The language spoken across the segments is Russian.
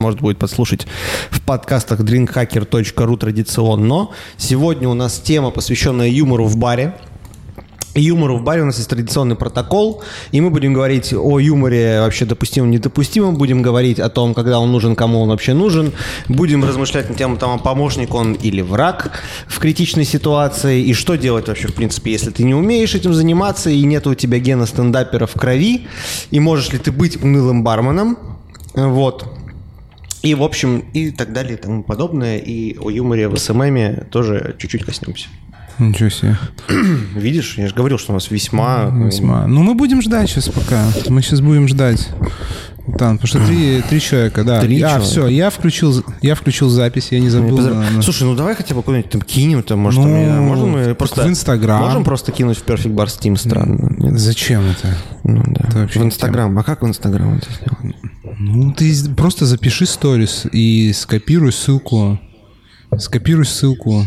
Может будет послушать в подкастах drinkhacker.ru традиционно. Сегодня у нас тема, посвященная юмору в баре. Юмору в баре у нас есть традиционный протокол, и мы будем говорить о юморе вообще допустимом, недопустимом, будем говорить о том, когда он нужен, кому он вообще нужен, будем размышлять на тему, там, помощник он или враг в критичной ситуации, и что делать вообще, в принципе, если ты не умеешь этим заниматься, и нет у тебя гена стендапера в крови, и можешь ли ты быть унылым барменом, вот. И, в общем, и так далее, и тому подобное. И о юморе в СММе тоже чуть-чуть коснемся. Ничего себе. Видишь, я же говорил, что у нас весьма... Весьма. Ну, мы будем ждать сейчас пока. Мы сейчас будем ждать. Там, потому что три, три человека, да. Три а, человека. все, я включил, я включил запись, я не забыл. Позор- на- Слушай, ну давай хотя бы куда-нибудь там кинем, там, может, Ну, там, знаю, можно мы так просто... в Инстаграм. Можем просто кинуть в Perfect Bar Steam, странно. Нет? Зачем это? Ну да. Это в Инстаграм. А как в Инстаграм это сделать? Ну, ты просто запиши сторис и скопируй ссылку. Скопируй ссылку,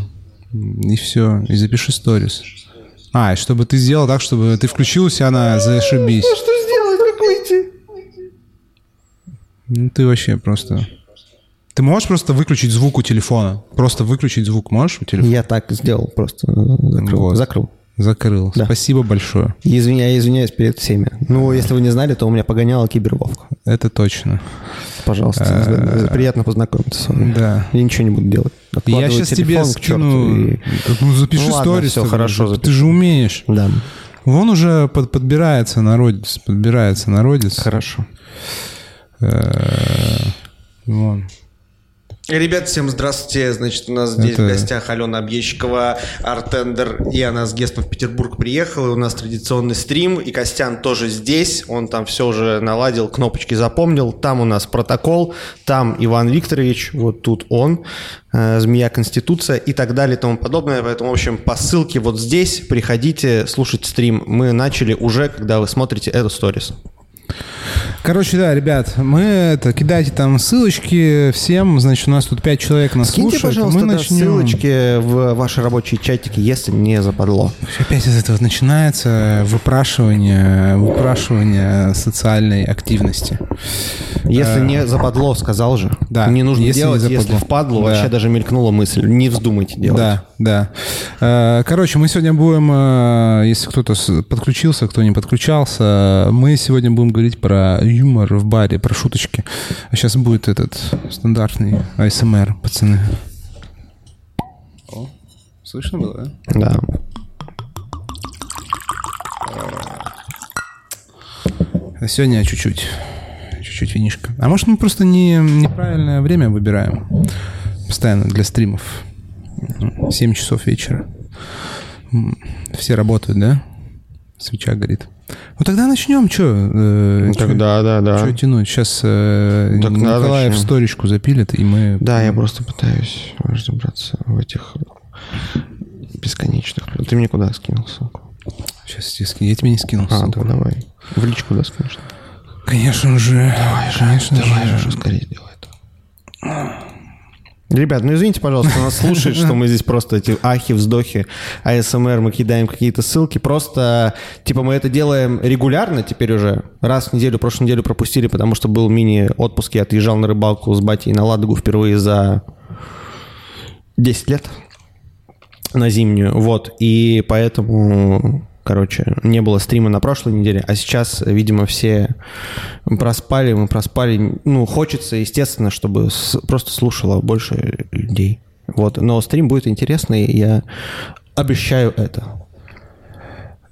и все, и запиши сторис. А, и чтобы ты сделал так, чтобы ты включил у себя на зашибись. Что сделать? Как выйти? Ну, ты вообще просто... Ты можешь просто выключить звук у телефона? Просто выключить звук можешь у телефона? Я так сделал, просто э, закрыл. Вот. Закрыл. Закрыл. Да. Спасибо большое. Извиняюсь, извиняюсь перед всеми. Ну, если вы не знали, то у меня погоняла кибервовка. Это точно. Пожалуйста, приятно познакомиться с вами. Да. Я ничего не буду делать. Я сейчас тебе телефон к черту скину... Ну, запиши Ну сторис. тогда. хорошо, Ты же умеешь. Да, Вон уже под- подбирается народец. Подбирается народец. хорошо. Э, Вон. Ребят, всем здравствуйте. Значит, у нас здесь Это- в гостях Алена Объездчикова, Артендер и она с Гестом в Петербург приехала. И у нас традиционный стрим, и Костян тоже здесь. Он там все уже наладил, кнопочки запомнил. Там у нас протокол, там Иван Викторович, вот тут он, э, Змея Конституция и так далее и тому подобное. Поэтому, в общем, по ссылке вот здесь приходите слушать стрим. Мы начали уже, когда вы смотрите эту сторис. Короче, да, ребят, мы это, кидайте там ссылочки всем. Значит, у нас тут пять человек нас Скиньте, слушает. пожалуйста, мы да, начнем. ссылочки в ваши рабочие чатики, если не западло. Опять из этого начинается выпрашивание, выпрашивание социальной активности. Если не западло, сказал же. Э. Да, Не нужно если не делать, если западло. впадло, Да. вообще даже мелькнула мысль. Не вздумайте делать. Да, да. Э, Короче, мы сегодня будем, э, если кто-то подключился, кто не подключался, мы сегодня будем говорить про юмор в баре, про шуточки. А сейчас будет этот стандартный АСМР, пацаны. О, слышно было, да? Да. А сегодня чуть-чуть. Чуть-чуть винишка. А может, мы просто не, неправильное время выбираем постоянно для стримов. 7 часов вечера. Все работают, да? Свеча горит. Ну тогда начнем, что? Ну, тогда, да, да. Что тянуть? Сейчас э, Так Николаев начнем. сторичку запилит, и мы... Да, я просто пытаюсь разобраться в этих бесконечных. Ты мне куда скинул ссылку? Сейчас я, ски- я тебе не скинул А, ссылку. да, давай. В личку да скинешь. Конечно же. Конечно Давай же. же, скорее делай это. Ребят, ну извините, пожалуйста, нас слушает, что мы здесь просто эти ахи, вздохи, АСМР, мы кидаем какие-то ссылки. Просто, типа, мы это делаем регулярно теперь уже. Раз в неделю, прошлую неделю пропустили, потому что был мини-отпуск, я отъезжал на рыбалку с батей на Ладогу впервые за 10 лет на зимнюю, вот, и поэтому, короче, не было стрима на прошлой неделе, а сейчас, видимо, все проспали, мы проспали, ну, хочется, естественно, чтобы с- просто слушало больше людей, вот, но стрим будет интересный, я обещаю это.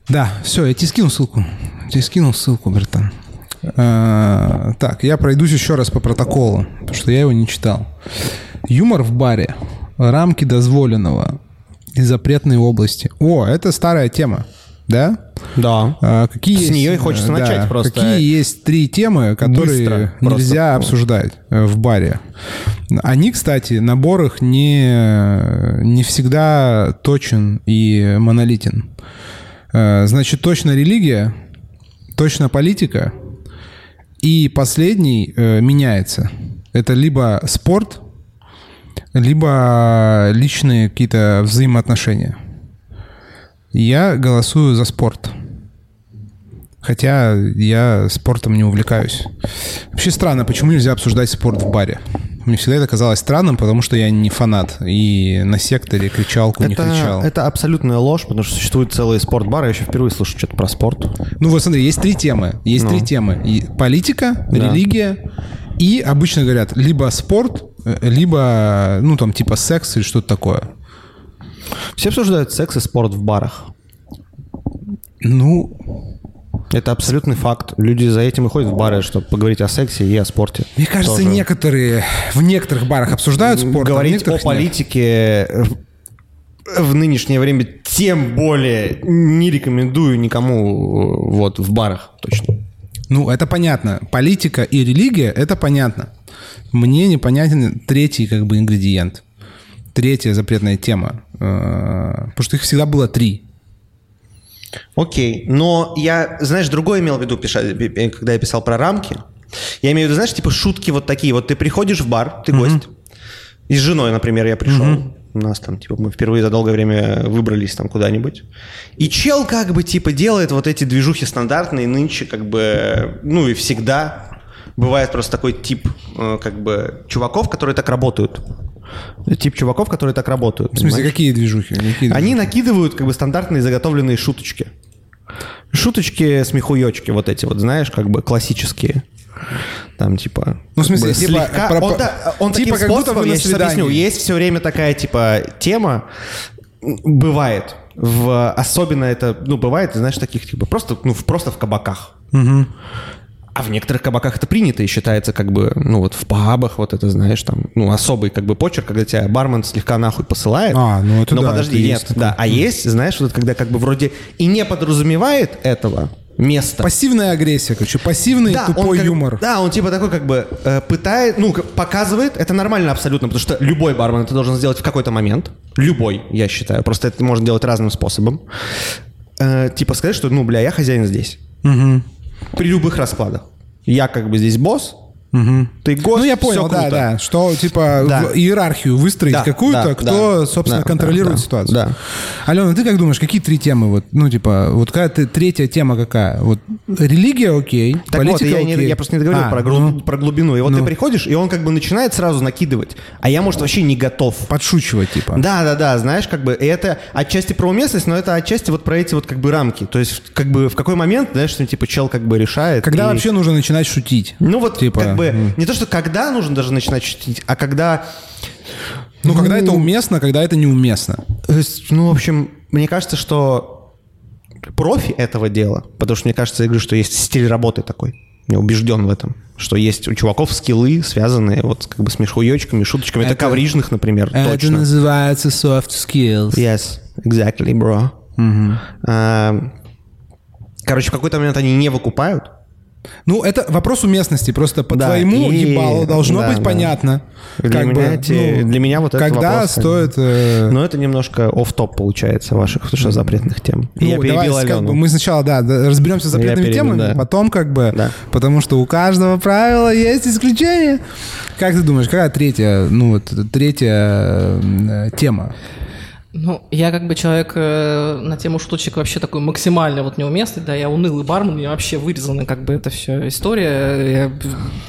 Да, все, я тебе скинул ссылку. Я тебе скинул ссылку, братан. А, так, я пройдусь еще раз по протоколу, потому что я его не читал. Юмор в баре. Рамки дозволенного и запретные области. О, это старая тема, да? Да. А, какие С есть, нее хочется э, начать да, просто. Какие есть три темы, которые Быстро, нельзя просто. обсуждать э, в баре? Они, кстати, набор их не, не всегда точен и монолитен. Э, Значит, точно религия, точно политика, и последний меняется. Это либо спорт, либо личные какие-то взаимоотношения. Я голосую за спорт. Хотя я спортом не увлекаюсь. Вообще странно, почему нельзя обсуждать спорт в баре? Мне всегда это казалось странным, потому что я не фанат. И на секторе кричалку не Это, кричал. это абсолютная ложь, потому что существует целый спортбар. Я еще впервые слышу что-то про спорт. Ну вот смотри, есть три темы. Есть Ну. три темы. И политика, Да. религия и обычно говорят либо спорт, э, либо, ну там типа секс или что-то такое. Все обсуждают секс и спорт в барах. Ну, Это абсолютный факт. Люди за этим и ходят в бары, чтобы поговорить о сексе и о спорте. мне кажется, Тоже. некоторые в некоторых барах обсуждают спорт, а Говорить о некоторых нет. политике в- в нынешнее время тем более не рекомендую никому э, вот в барах точно. Ну, это понятно. Политика и религия — это понятно. Мне непонятен третий как бы ингредиент. Третья запретная тема. Э, Потому что их всегда было три. Окей, но я, знаешь, другое имел в виду, когда я писал про рамки. Я имею в виду, знаешь, типа шутки вот такие. Вот ты приходишь в бар, ты гость. И с женой, например, я пришел. У нас там, типа, мы впервые за долгое время выбрались там куда-нибудь. И чел как бы, типа, делает вот эти движухи стандартные нынче, как бы, ну и всегда. Бывает просто такой тип, э, как бы, чуваков, которые так работают. Тип чуваков, которые так работают. В смысле, понимаешь? какие движухи? Какие Они движухи? накидывают как бы стандартные заготовленные шуточки. Шуточки, смехуёчки вот эти вот, знаешь, как бы классические. Там типа... Ну, в смысле, бы типа, слегка- про- он, да, он типа, таким как будто способом, на я сейчас объясню, есть все время такая типа тема, бывает, в, особенно это, ну, бывает, знаешь, таких типа, просто, ну, в- просто в кабаках. А в некоторых кабаках это принято и считается как бы, ну вот в пабах вот это, знаешь, там, ну особый как бы почерк, когда тебя бармен слегка нахуй посылает. А, ну это Но да, подожди, это нет, такое. да. А есть, знаешь, вот когда как бы вроде и не подразумевает этого места. Пассивная агрессия, короче. Пассивный Да, он тупой как- юмор. Да, он типа такой как бы э, пытает, ну, показывает, это нормально абсолютно, потому что любой бармен это должен сделать в какой-то момент. Любой, я считаю. Просто это можно делать разным способом. Э, типа сказать, что, ну, бля, я хозяин здесь. При любых раскладах. Я как бы здесь босс, ты гость, Ну, я понял, да, круто. да. Что, типа, Да. иерархию выстроить Да, какую-то, да, кто, да, собственно, да, контролирует да, ситуацию. да. Алена, ты как думаешь, какие три темы? Вот, ну, типа, вот какая ты третья тема какая? Вот религия окей, Так политика вот, я, не- окей. я просто не договорил А, про, ну, про глубину. И вот ну. ты приходишь, и он как бы начинает сразу накидывать, а я, может, вообще не готов. подшучивать, типа. Да, да, да, знаешь, как бы, и это отчасти про уместность, но это отчасти вот про эти вот как бы рамки. То есть, как бы, в какой момент, знаешь, что, типа, чел как бы решает. Когда и- вообще нужно начинать шутить? Ну вот, типа, как бы, м. не то, что когда нужно даже начинать шутить, а когда... Ну, когда это уместно, когда это неуместно. То есть, ну, в общем, мне кажется, что профи этого дела, потому что мне кажется, я говорю, что есть стиль работы такой. Я убежден в этом, что есть у чуваков скиллы, связанные вот как бы с мешхуёчками, шуточками. Это, Это- коврижных, например, точно. называется soft skills. Yes, exactly, bro. А, Короче, в какой-то момент они не выкупают. Ну, это вопрос уместности. Просто по Да, твоему и- ебалу должно да, быть да. понятно. Для как меня бы, эти- ну, для меня вот этот Когда вопрос, стоит... э, Но это немножко оф топ получается ваших потому что запретных тем. Я ну, перебил давай, как бы, мы сначала, да, да, разберемся с запретными перебил, темами, да. потом как бы, Да. потому что у каждого правила есть исключение. Как ты думаешь, какая третья, ну вот, третья э, тема? Ну, я как бы человек э, на тему шуточек вообще такой максимально вот неуместный, да, я унылый бармен, мне вообще вырезана как бы эта вся история, я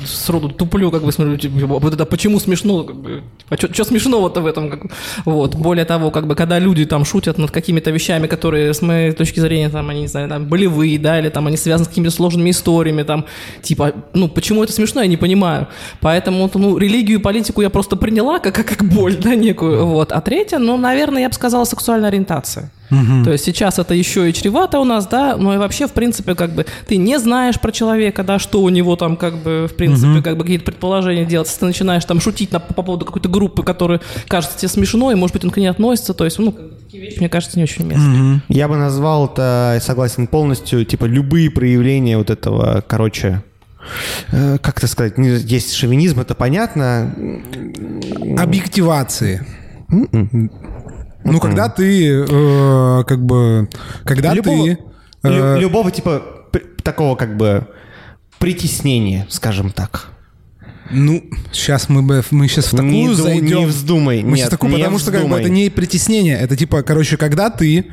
сроду туплю, как бы смотрю, типа, вот это почему смешно, как бы, а что смешного-то в этом, как вот, более того, как бы, когда люди там шутят над какими-то вещами, которые, с моей точки зрения, там, они, не знаю, там, болевые, да, или там, они связаны с какими-то сложными историями, там, типа, ну, почему это смешно, я не понимаю, поэтому, ну, религию и политику я просто приняла как, как, как боль, да, некую, вот, а третья, ну, наверное, я бы сказала, сексуальная ориентация. То есть сейчас это еще и чревато у нас, да, но и вообще, в принципе, как бы ты не знаешь про человека, да, что у него там, как бы, в принципе, как бы какие-то предположения делать, ты начинаешь там шутить на, по поводу какой-то группы, которая кажется тебе смешно, и, может быть, он к ней относится, то есть, ну, такие вещи, мне кажется, не очень уместны. Я бы назвал это, согласен полностью, типа любые проявления вот этого, короче, э, как это сказать, есть шовинизм, это понятно. Объективации. М-м. Ну, когда ты, э, как бы, когда Любого, ты... э, лю- любого типа при- такого как бы притеснения, скажем так. Ну, сейчас мы, бы- мы сейчас в такую Не зайдем. не вздумай, Мы нет, такую, не потому что как бы вздумай. это не притеснение, это типа, короче, когда ты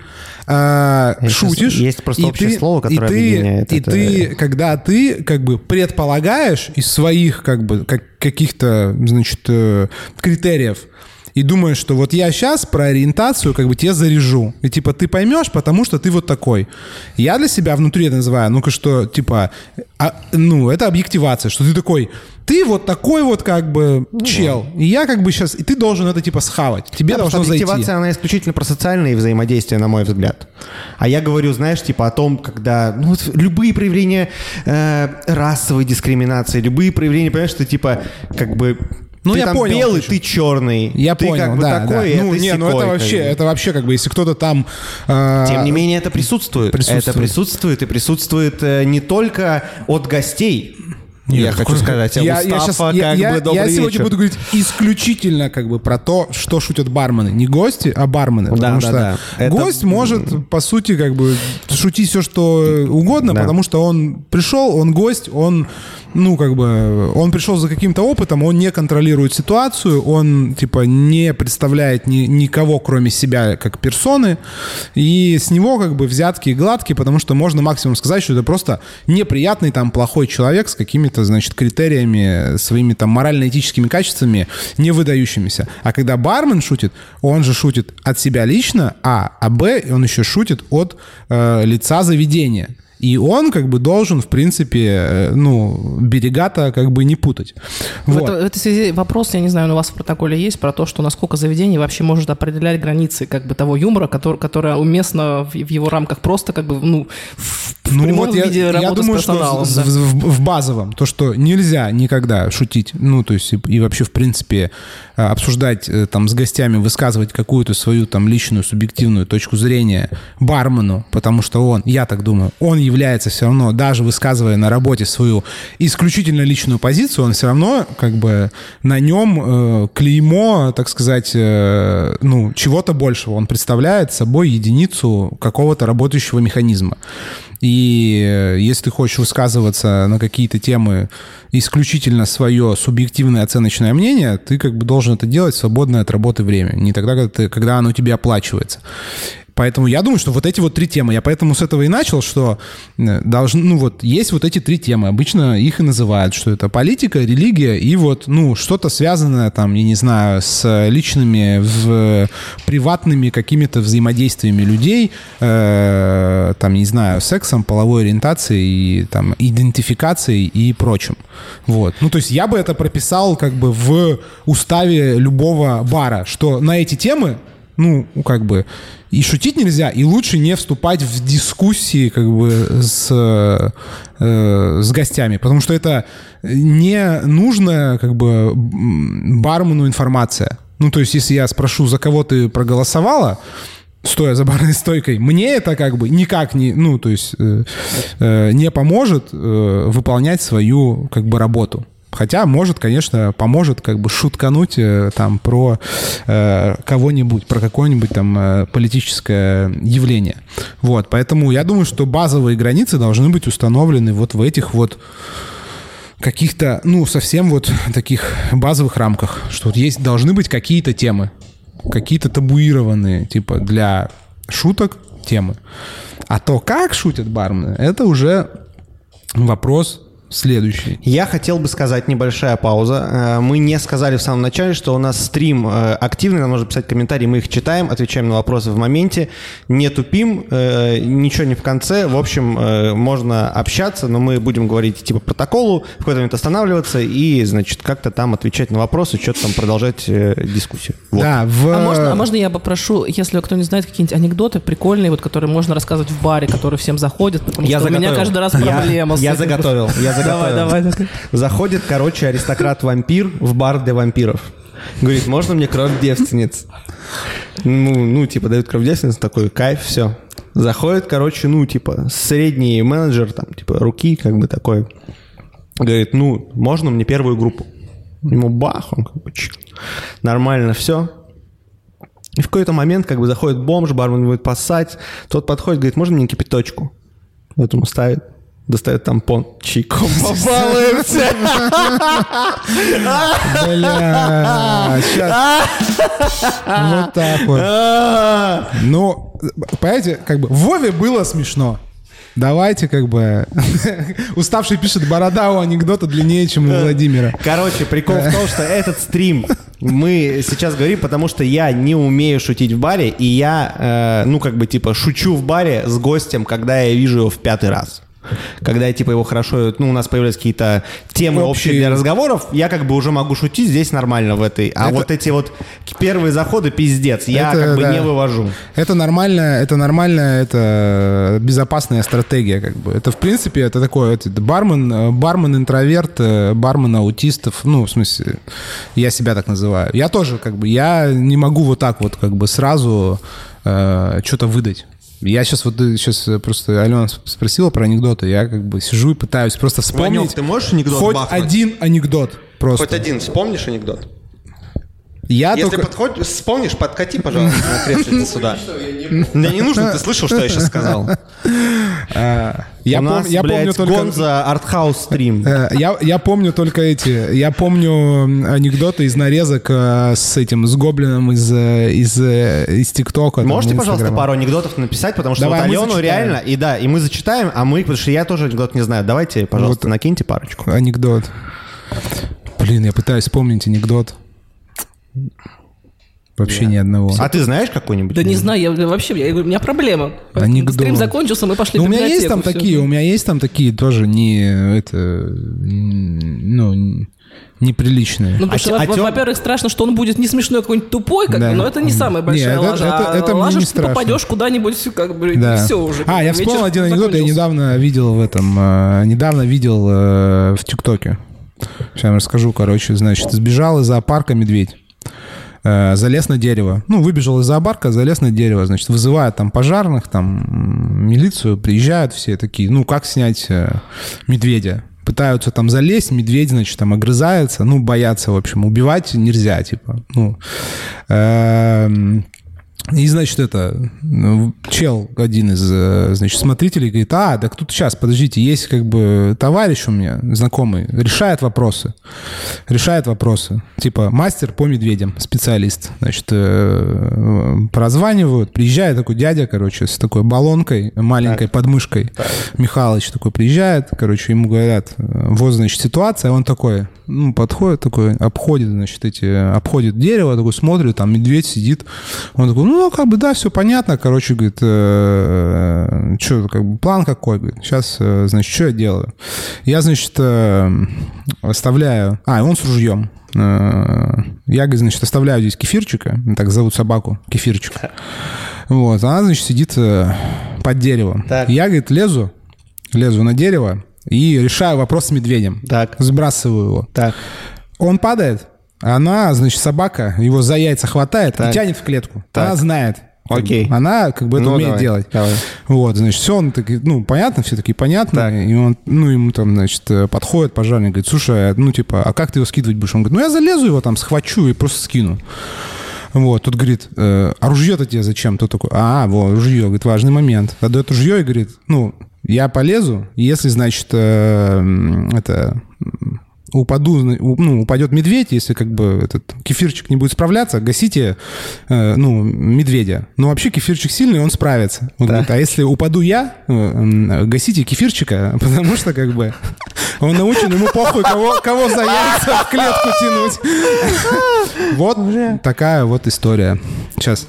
э, шутишь, есть просто и общее ты- слово, которое и ты, объединяет и это. ты, когда ты как бы предполагаешь из своих как бы как- каких-то, значит, э, критериев и думаешь, что вот я сейчас про ориентацию как бы тебе заряжу. И типа ты поймешь, потому что ты вот такой. Я для себя внутри это называю, ну-ка что, типа, а, ну, это объективация, что ты такой, ты вот такой вот как бы чел. И я как бы сейчас, и ты должен это типа схавать. Тебе Да, должно зайти. объективация, она исключительно про социальные взаимодействия, на мой взгляд. А я говорю, знаешь, типа о том, когда ну, вот любые проявления э, расовой дискриминации, любые проявления, понимаешь, что типа как бы Ну, ты я там понял, белый, ты черный. Я ты понял, как бы да, такой, да. Ну, это не, ну это вообще, это вообще как бы, если кто-то там... э, Тем не менее, это присутствует. Присутствует. Это присутствует и присутствует э, не только от гостей. Нет, я хочу сказать, а я, я Мустафа, щас- я- я- бы, добрый я сегодня вечер. буду говорить исключительно как бы про то, что шутят бармены. Не гости, а бармены. потому да, что да. Это- гость может, по сути, как бы шутить все, что угодно, Да. потому что он пришел, он гость, он, ну, как бы, он пришел за каким-то опытом, он не контролирует ситуацию, он, типа, не представляет ни- никого, кроме себя, как персоны, и с него, как бы, взятки гладкие, потому что можно максимум сказать, что это просто неприятный, там, плохой человек с какими-то, значит, критериями, своими, там, морально-этическими качествами, не выдающимися. А когда бармен шутит, он же шутит от себя лично, а, а б, он еще шутит от э, лица заведения. И он как бы должен, в принципе, э, ну, берега-то как бы не путать. В, Вот. это- в этой связи вопрос, я не знаю, у вас в протоколе есть про то, что насколько заведение вообще может определять границы как бы того юмора, который, которое уместно в, в его рамках просто как бы, ну, в, в Ну прямом вот я, виде я думаю, с что да. в, в- в базовом, то, что нельзя никогда шутить, ну, то есть и, и вообще, в принципе, э, обсуждать э, там с гостями, высказывать какую-то свою там личную, субъективную точку зрения бармену, потому что он, я так думаю, он является все равно, даже высказывая на работе свою исключительно личную позицию, он все равно как бы на нем э, клеймо, так сказать, э, ну, чего-то большего. Он представляет собой единицу какого-то работающего механизма. И э, если ты хочешь высказываться на какие-то темы исключительно свое субъективное оценочное мнение, ты как бы должен это делать свободное от работы время, не тогда, когда, ты, когда оно тебе оплачивается. Поэтому я думаю, что вот эти вот три темы, я поэтому с этого и начал, что э, должны, ну вот, есть вот эти три темы, обычно их и называют, что это политика, религия и вот, ну, что-то связанное там, я не знаю, с личными, в, приватными какими-то взаимодействиями людей, э, там, не знаю, сексом, половой ориентацией, там, идентификацией и прочим. Вот. Ну, то есть я бы это прописал как бы в уставе любого бара, что на эти темы ну, как бы, и шутить нельзя, и лучше не вступать в дискуссии, как бы, с, э, с гостями, потому что это не нужная, как бы, бармену информация. Ну, то есть, если я спрошу, за кого ты проголосовала, стоя за барной стойкой, мне это как бы никак не, ну, то есть, э, э, не поможет э, выполнять свою, как бы, работу. Хотя, может, конечно, поможет как бы шуткануть э, там про э, кого-нибудь, про какое-нибудь там э, политическое явление. Вот, поэтому я думаю, что базовые границы должны быть установлены вот в этих вот каких-то, ну, совсем вот таких базовых рамках, что вот есть, должны быть какие-то темы, какие-то табуированные, типа, для шуток темы. А то, как шутят бармены, это уже вопрос следующий. Я хотел бы сказать небольшая пауза. Э, Мы не сказали в самом начале, что у нас стрим э, активный, нам нужно писать комментарии, мы их читаем, отвечаем на вопросы в моменте, не тупим, э, ничего не в конце. В общем, можно общаться, но мы будем говорить типа протоколу, в какой-то момент останавливаться и, значит, как-то там отвечать на вопросы, что-то там продолжать дискуссию. Вот. Да, в... А можно, а можно я попрошу, если кто не знает, какие-нибудь анекдоты прикольные, вот, которые можно рассказывать в баре, которые всем заходят, потому Я что у меня заготовил. каждый раз Я- проблема с я этим. заготовил, я заготовил. Давай, давай. Заходит, короче, аристократ-вампир в бар для вампиров. Говорит, можно мне кровь девственниц? Ну, ну, типа, дают кровь девственниц, такой, кайф, все. Заходит, короче, ну, типа, средний менеджер, там, типа, руки, как бы такой. Говорит, ну, можно мне первую группу? Ему бах, он как бы чик. Нормально все. И в какой-то момент, как бы, заходит бомж, бармен будет поссать, тот подходит, говорит, можно мне кипяточку? Вот ему ставит. Достает тампон, чайком побалуемся. Бля, сейчас. Вот так вот. Ну, понимаете, как бы Вове было смешно. Давайте как бы... Уставший пишет, борода у анекдота длиннее, чем у Владимира. Короче, прикол в том, что этот стрим мы сейчас говорим, потому что я не умею шутить в баре, и я, э, ну, как бы, типа, шучу в баре с гостем, когда я вижу его в пятый раз. Когда я, типа, его хорошо, ну, у нас появляются какие-то темы общие, Общие. для разговоров, я как бы уже могу шутить здесь нормально в этой. А Это- вот эти вот первые заходы пиздец, я Это, как бы да. не вывожу. Это нормальная, это нормальная, это безопасная стратегия, как бы. Это в принципе это такое, это бармен, э, бармен интроверт, э, бармен аутистов, ну в смысле, я себя так называю. Я тоже как бы, я не могу вот так вот как бы сразу э, что-то выдать. Я сейчас вот сейчас просто Алена сп- спросила про анекдоты, я как бы сижу и пытаюсь просто вспомнить. Ванек, ты можешь анекдот Хоть бахнуть? один анекдот просто. один вспомнишь анекдот? Я Если только... подходишь, вспомнишь, подкати, пожалуйста, на кресле сюда. Да не нужно, ты слышал, что я сейчас сказал? а, я У пом- нас, я помню блядь, только... Гонза артхаус стрим. Э, Я, я помню только эти. Я помню анекдоты из нарезок э, с этим, с гоблином из, э, из, из ТикТока. там, Можете, пожалуйста, Инстаграма. пару анекдотов написать, потому что Давай, вот мы Алену зачитаем. реально, и да, и мы зачитаем, а мы, потому что я тоже анекдот не знаю. Давайте, пожалуйста, Вот. накиньте парочку. Анекдот. Блин, я пытаюсь вспомнить анекдот. Вообще ни одного. А ты знаешь какой-нибудь? Да не знаю, я вообще, я говорю, у меня проблема. Анекдот. Стрим закончился, мы пошли Ну, у меня есть там всё. такие, у меня есть там такие тоже не это, ну, неприличные. Ну, потому А что, а во- во-первых, страшно, что он будет не смешной, а какой-нибудь тупой, как Да. бы, но это не самая большая Не, это- лажа. это- а это мне лажа, не что ты страшно. попадешь куда-нибудь, как бы, Да. и все уже. А, я вспомнил один анекдот, я недавно видел в этом, э, недавно видел э, в ТикТоке. Сейчас я вам расскажу, короче, значит, сбежал из зоопарка медведь. Э, залез на дерево. Ну, выбежал из зоопарка, залез на дерево. Значит, вызывают там пожарных, там милицию, приезжают все такие, ну, как снять э, медведя? Пытаются там залезть, медведь, значит, там огрызается, ну, боятся, в общем, убивать нельзя, типа, ну. И, значит, это, ну, чел один из, э, значит, смотрителей говорит, а, так тут сейчас, подождите, есть как бы товарищ у меня, знакомый, решает вопросы. Решает вопросы. Типа, мастер по медведям, специалист. Значит, э, прозванивают, приезжает такой дядя, короче, с такой баллонкой, маленькой подмышкой. Михалыч такой приезжает, короче, ему говорят, вот, значит, ситуация, он такой, ну, подходит такой, обходит, значит, эти, обходит дерево, такой смотрит, там медведь сидит. Он такой, ну, как бы, да, все понятно, короче, говорит, что, как бы, план какой, говорит, сейчас, э, значит, что я делаю? Я, значит, э, оставляю, а, он с ружьем. Э, Я, значит, оставляю здесь кефирчика, так зовут собаку, кефирчик. Вот, она, значит, сидит э, под деревом. Так. Я, говорит, лезу, лезу на дерево и решаю вопрос с медведем. Так. Сбрасываю его. Так. Он падает, она, значит, собака, его за яйца хватает Так. и тянет в клетку. Так. Она знает. Окей. Она как бы это Ну, умеет давай, делать. давай. Вот, значит, все, он такие, ну, понятно, все такие понятно. И он, ну, ему там, значит, э, подходит пожарник, говорит, слушай, а, ну, типа, а как ты его скидывать будешь? Он говорит, ну, я залезу его там, схвачу и просто скину. Вот, тут говорит, э, а ружье-то тебе зачем? Тот такой, а, вот, ружье, говорит, важный момент. Отдает ружье и говорит, ну, я полезу, если, значит, э, это, упаду, ну, упадет медведь, если как бы этот кефирчик не будет справляться, гасите, э, ну, медведя. Но вообще кефирчик сильный, он справится. Он говорит, а если упаду я, э, гасите кефирчика, потому что как бы он научен, ему похуй, кого, кого за яйца в клетку тянуть. Вот такая вот история. Сейчас.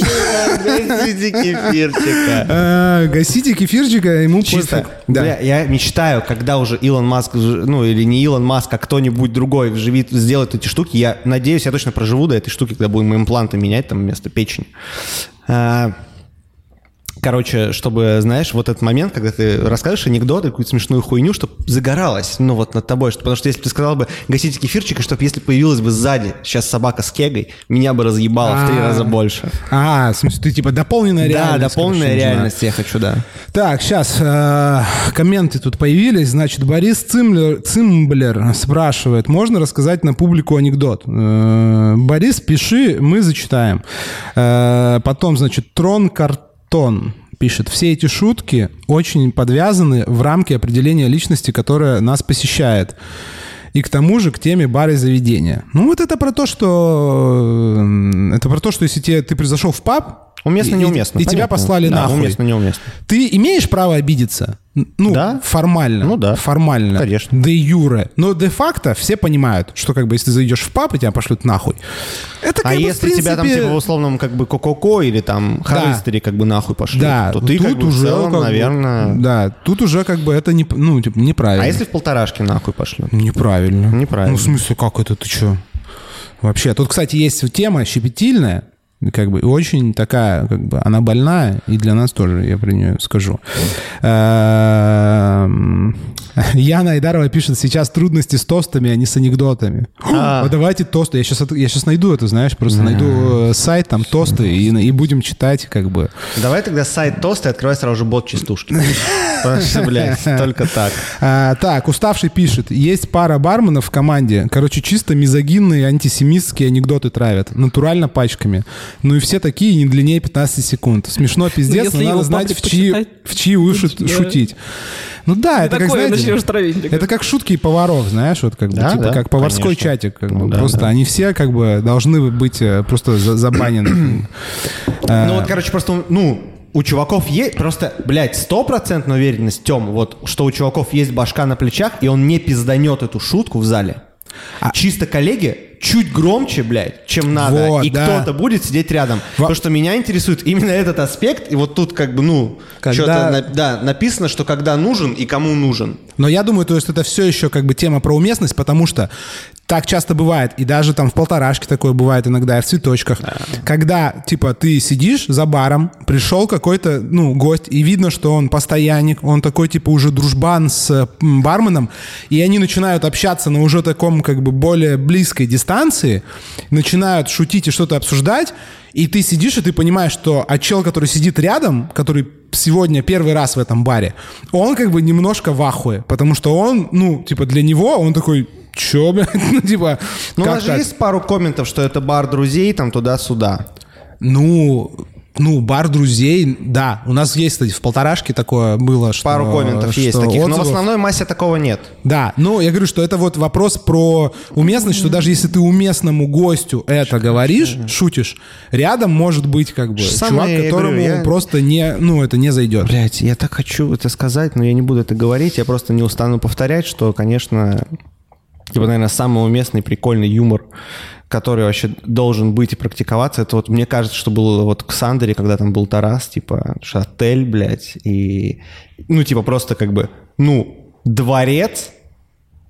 Гасите кефирчика. Э, Гасите кефирчика, ему Чисто. Бля, я мечтаю, когда уже Илон Маск, ну или не Илон Маск, а кто-нибудь другой вживит, сделает эти штуки. Я надеюсь, я точно проживу до этой штуки, когда будем импланты менять там вместо печени. Короче, чтобы, знаешь, вот этот момент, когда ты расскажешь анекдоты, какую-то смешную хуйню, чтобы загоралось, ну вот над тобой. Что, потому что если бы ты сказал бы, гасите кефирчик, и чтобы если появилась бы сзади сейчас собака с кегой, меня бы разъебало в три А. раза больше. А, в смысле, ты типа дополненная Да, реальность. дополненная короче, нужна. реальность я хочу, да. Так, сейчас комменты тут появились. Значит, Борис Цимблер спрашивает, можно рассказать на публику анекдот? Э, Борис, пиши, мы зачитаем. Э, Потом, значит, Трон Картон пишет, все эти шутки очень подвязаны в рамки определения личности, которая нас посещает. И к тому же к теме бара и заведения. Ну вот это про то, что... э, Это про то, что если тебе, ты произошел в паб... Уместно, и- неуместно. И, тебя понятно. послали да, нахуй. уместно, неуместно. Ты имеешь право обидеться? Ну, Да. формально. Ну да. Формально. Конечно. Де юре. Но де-факто все понимают, что как бы если ты зайдешь в паб и тебя пошлют нахуй. Это как А бы, если тебя там принципе, типа в условном как бы Кококо или там Харыстери как бы нахуй пошли, Да, то ты тут как бы уже в целом, как бы- наверное... Да, тут уже как бы это не, ну, типа, неправильно. А если в полторашке нахуй пошлют? Неправильно. Неправильно. Ну, в смысле, как это, ты что? Вообще, тут, кстати, есть тема щепетильная, как бы, очень такая, как бы, она больная, и для нас тоже, я про нее скажу. Эм, Яна Айдарова пишет, сейчас трудности с тостами, а не с анекдотами. А. Давайте тосты. Я сейчас, я сейчас найду это, знаешь, просто найду э, сайт, там, тосты, и, и будем читать, как бы. Давай тогда сайт тоста и открывай сразу же бот частушки. Блядь, только так. А, так, уставший пишет. Есть пара барменов в команде. Короче, чисто мизогинные антисемитские анекдоты травят. Натурально пачками. Ну и все такие не длиннее 15 секунд. Смешно, пиздец, если но надо знать, в чьи, в чьи уши да. шутить. Ну да, это как, знаете, травить. это как шутки поваров, знаешь, вот как бы, Да, типа да, как поварской конечно. чатик. Как бы. Ну просто да. они все как бы должны быть э, просто за- забанены. Э, Ну вот, короче, просто, ну, у чуваков есть, просто, блядь, стопроцентная уверенность, Тем, вот, что у чуваков есть башка на плечах, и он не пизданет эту шутку в зале. А Чисто коллеги чуть громче, блядь, чем надо, Вот, и да. кто-то будет сидеть рядом. Во- Потому что меня интересует именно этот аспект, и вот тут как бы, ну, Когда- что-то, на- да, написано, что когда нужен и кому нужен. Но я думаю, то есть это все еще как бы тема про уместность, потому что так часто бывает, и даже там в полторашке такое бывает иногда, и в цветочках, когда, типа, ты сидишь за баром, пришел какой-то, ну, гость, и видно, что он постоянник, он такой, типа, уже дружбан с барменом, и они начинают общаться на уже таком, как бы, более близкой дистанции, начинают шутить и что-то обсуждать, и ты сидишь, и ты понимаешь, что а чел, который сидит рядом, который сегодня первый раз в этом баре, он как бы немножко в ахуе, потому что он, ну, типа, для него он такой, чё, блядь, ну, типа, Ну, у нас же так? есть пару комментов, что это бар друзей, там туда-сюда. Ну, ну, бар друзей, да. У нас есть, кстати, в полторашке такое было, что... Пару комментов есть что таких, но в отзывов. основной массе такого нет. Да, ну я говорю, что это вот вопрос про уместность, что даже если ты уместному гостю это говоришь, шутишь, рядом может быть как бы Самое, чувак, которому говорю, я- просто не, ну это не зайдет. Блять, я так хочу это сказать, но я не буду это говорить. Я просто не устану повторять, что, конечно, типа, наверное, самый уместный, прикольный юмор, который вообще должен быть и практиковаться, это вот мне кажется, что было вот к Сандере, когда там был Тарас, типа, отель, блядь, и, ну, типа, просто как бы, ну, дворец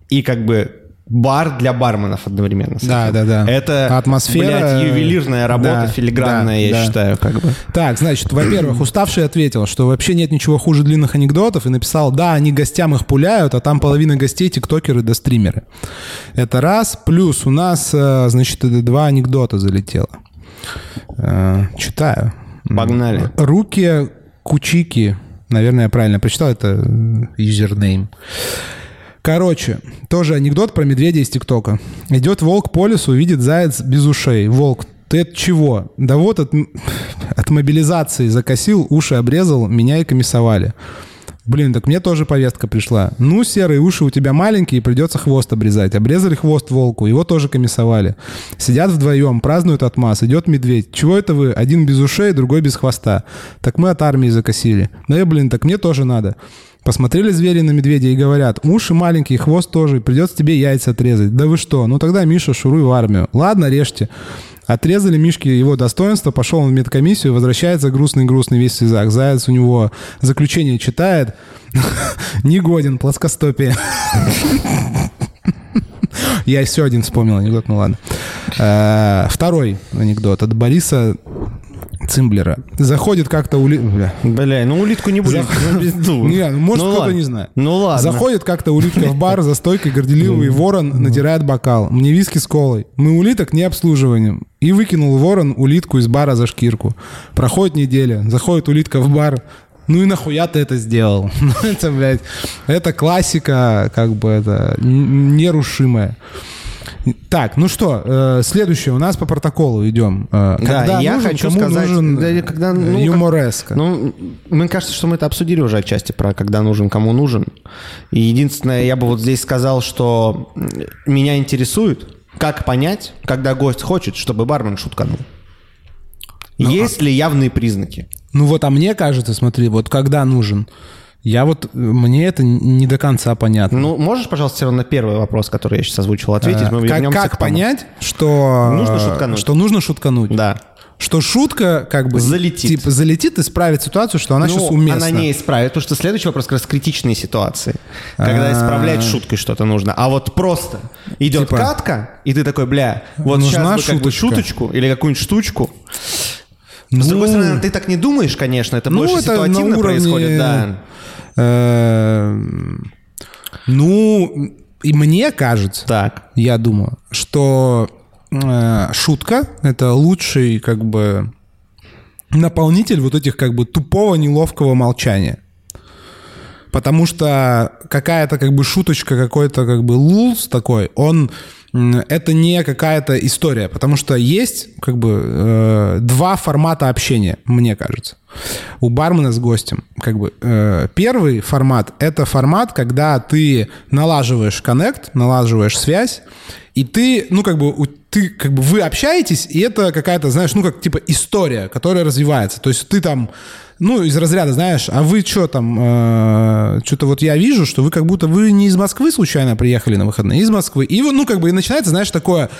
и как бы бар для барменов одновременно. Да, да, да. Это, Атмосфера, блядь, ювелирная работа, да, филигранная, да, я да. считаю, как бы. Так, значит, во-первых, уставший ответил, что вообще нет ничего хуже длинных анекдотов и написал, да, они гостям их пуляют, а там половина гостей тиктокеры да стримеры. Это раз. Плюс у нас, э, значит, два анекдота залетело. Э, Читаю. Погнали. Руки Кучики, наверное, я правильно прочитал, это э, юзернейм. Короче, тоже анекдот про медведя из ТикТока. Идет волк по лесу, видит заяц без ушей. Волк, ты от чего? Да вот от, от мобилизации закосил, уши обрезал, меня и комиссовали. Блин, так мне тоже повестка пришла. Ну, серые уши у тебя маленькие, придется хвост обрезать. Обрезали хвост волку, его тоже комиссовали. Сидят вдвоем, празднуют отмаз. Идет медведь. Чего это вы? Один без ушей, другой без хвоста. Так мы от армии закосили. Ну, и, блин, так мне тоже надо. Посмотрели звери на медведя и говорят, уши маленькие, хвост тоже, придется тебе яйца отрезать. Да вы что? Ну тогда, Миша, шуруй в армию. Ладно, режьте. Отрезали Мишке его достоинство, пошел он в медкомиссию, возвращается грустный-грустный весь слезах. Заяц у него заключение читает. Негоден, плоскостопие. Я еще один вспомнил анекдот, ну ладно. Э, Второй анекдот от Бориса Цимблера. Заходит как-то ули... Бля. Бля, ну улитку не ну, пизду. Не, ну, может, Ну кто-то не знает. Ну ладно. Заходит как-то улитка в бар, за стойкой горделивый ворон натирает бокал. Мне виски с колой. Мы улиток не обслуживаем. И выкинул ворон улитку из бара за шкирку. Проходит неделя, заходит улитка в бар. Ну и нахуя ты это сделал? Ну это, блядь, это классика, как бы это нерушимая. Так, ну что, э, следующее у нас по протоколу идем. Э, Да, когда я нужен, хочу кому сказать, нужен да, когда, ну, как- юмореска? Ну, мне кажется, что мы это обсудили уже отчасти про когда нужен, кому нужен. И единственное, я бы вот здесь сказал, что меня интересует, как понять, когда гость хочет, чтобы бармен шутканул. Есть ли явные признаки? Ну вот, а мне кажется, смотри, вот когда нужен, я вот, мне это не до конца понятно. Ну, можешь, пожалуйста, все равно на первый вопрос, который я сейчас озвучил, ответить? Мы Э, как как понять, что... Нужно шуткануть. Что нужно шуткануть. Да. Что шутка как бы... Залетит. Типа залетит, исправит ситуацию, что она Ну, сейчас уместна. Она не исправит, потому что следующий вопрос как раз критичные ситуации, когда исправлять шуткой что-то нужно. А вот просто идет Типа, катка, и ты такой, бля, вот нужна сейчас бы как бы шуточку или какую-нибудь штучку. Ну, С другой стороны, ты так не думаешь, конечно, это ну, больше это ситуативно уровне, происходит, да. Э, Ну, и мне кажется, Так. я думаю, что э, шутка — это лучший как бы наполнитель вот этих как бы тупого неловкого молчания. Потому что какая-то как бы шуточка, какой-то как бы лулс такой, он это не какая-то история, потому что есть как бы э, два формата общения, мне кажется, у бармена с гостем. Как бы э, первый формат это формат, когда ты налаживаешь коннект, налаживаешь связь, и ты, ну как бы ты как бы вы общаетесь, и это какая-то, знаешь, ну как типа история, которая развивается. То есть ты там ну, из разряда, знаешь, а вы что там, э, что-то вот я вижу, что вы как будто вы не из Москвы случайно приехали на выходные, из Москвы. И ну, как бы и начинается, знаешь, такое,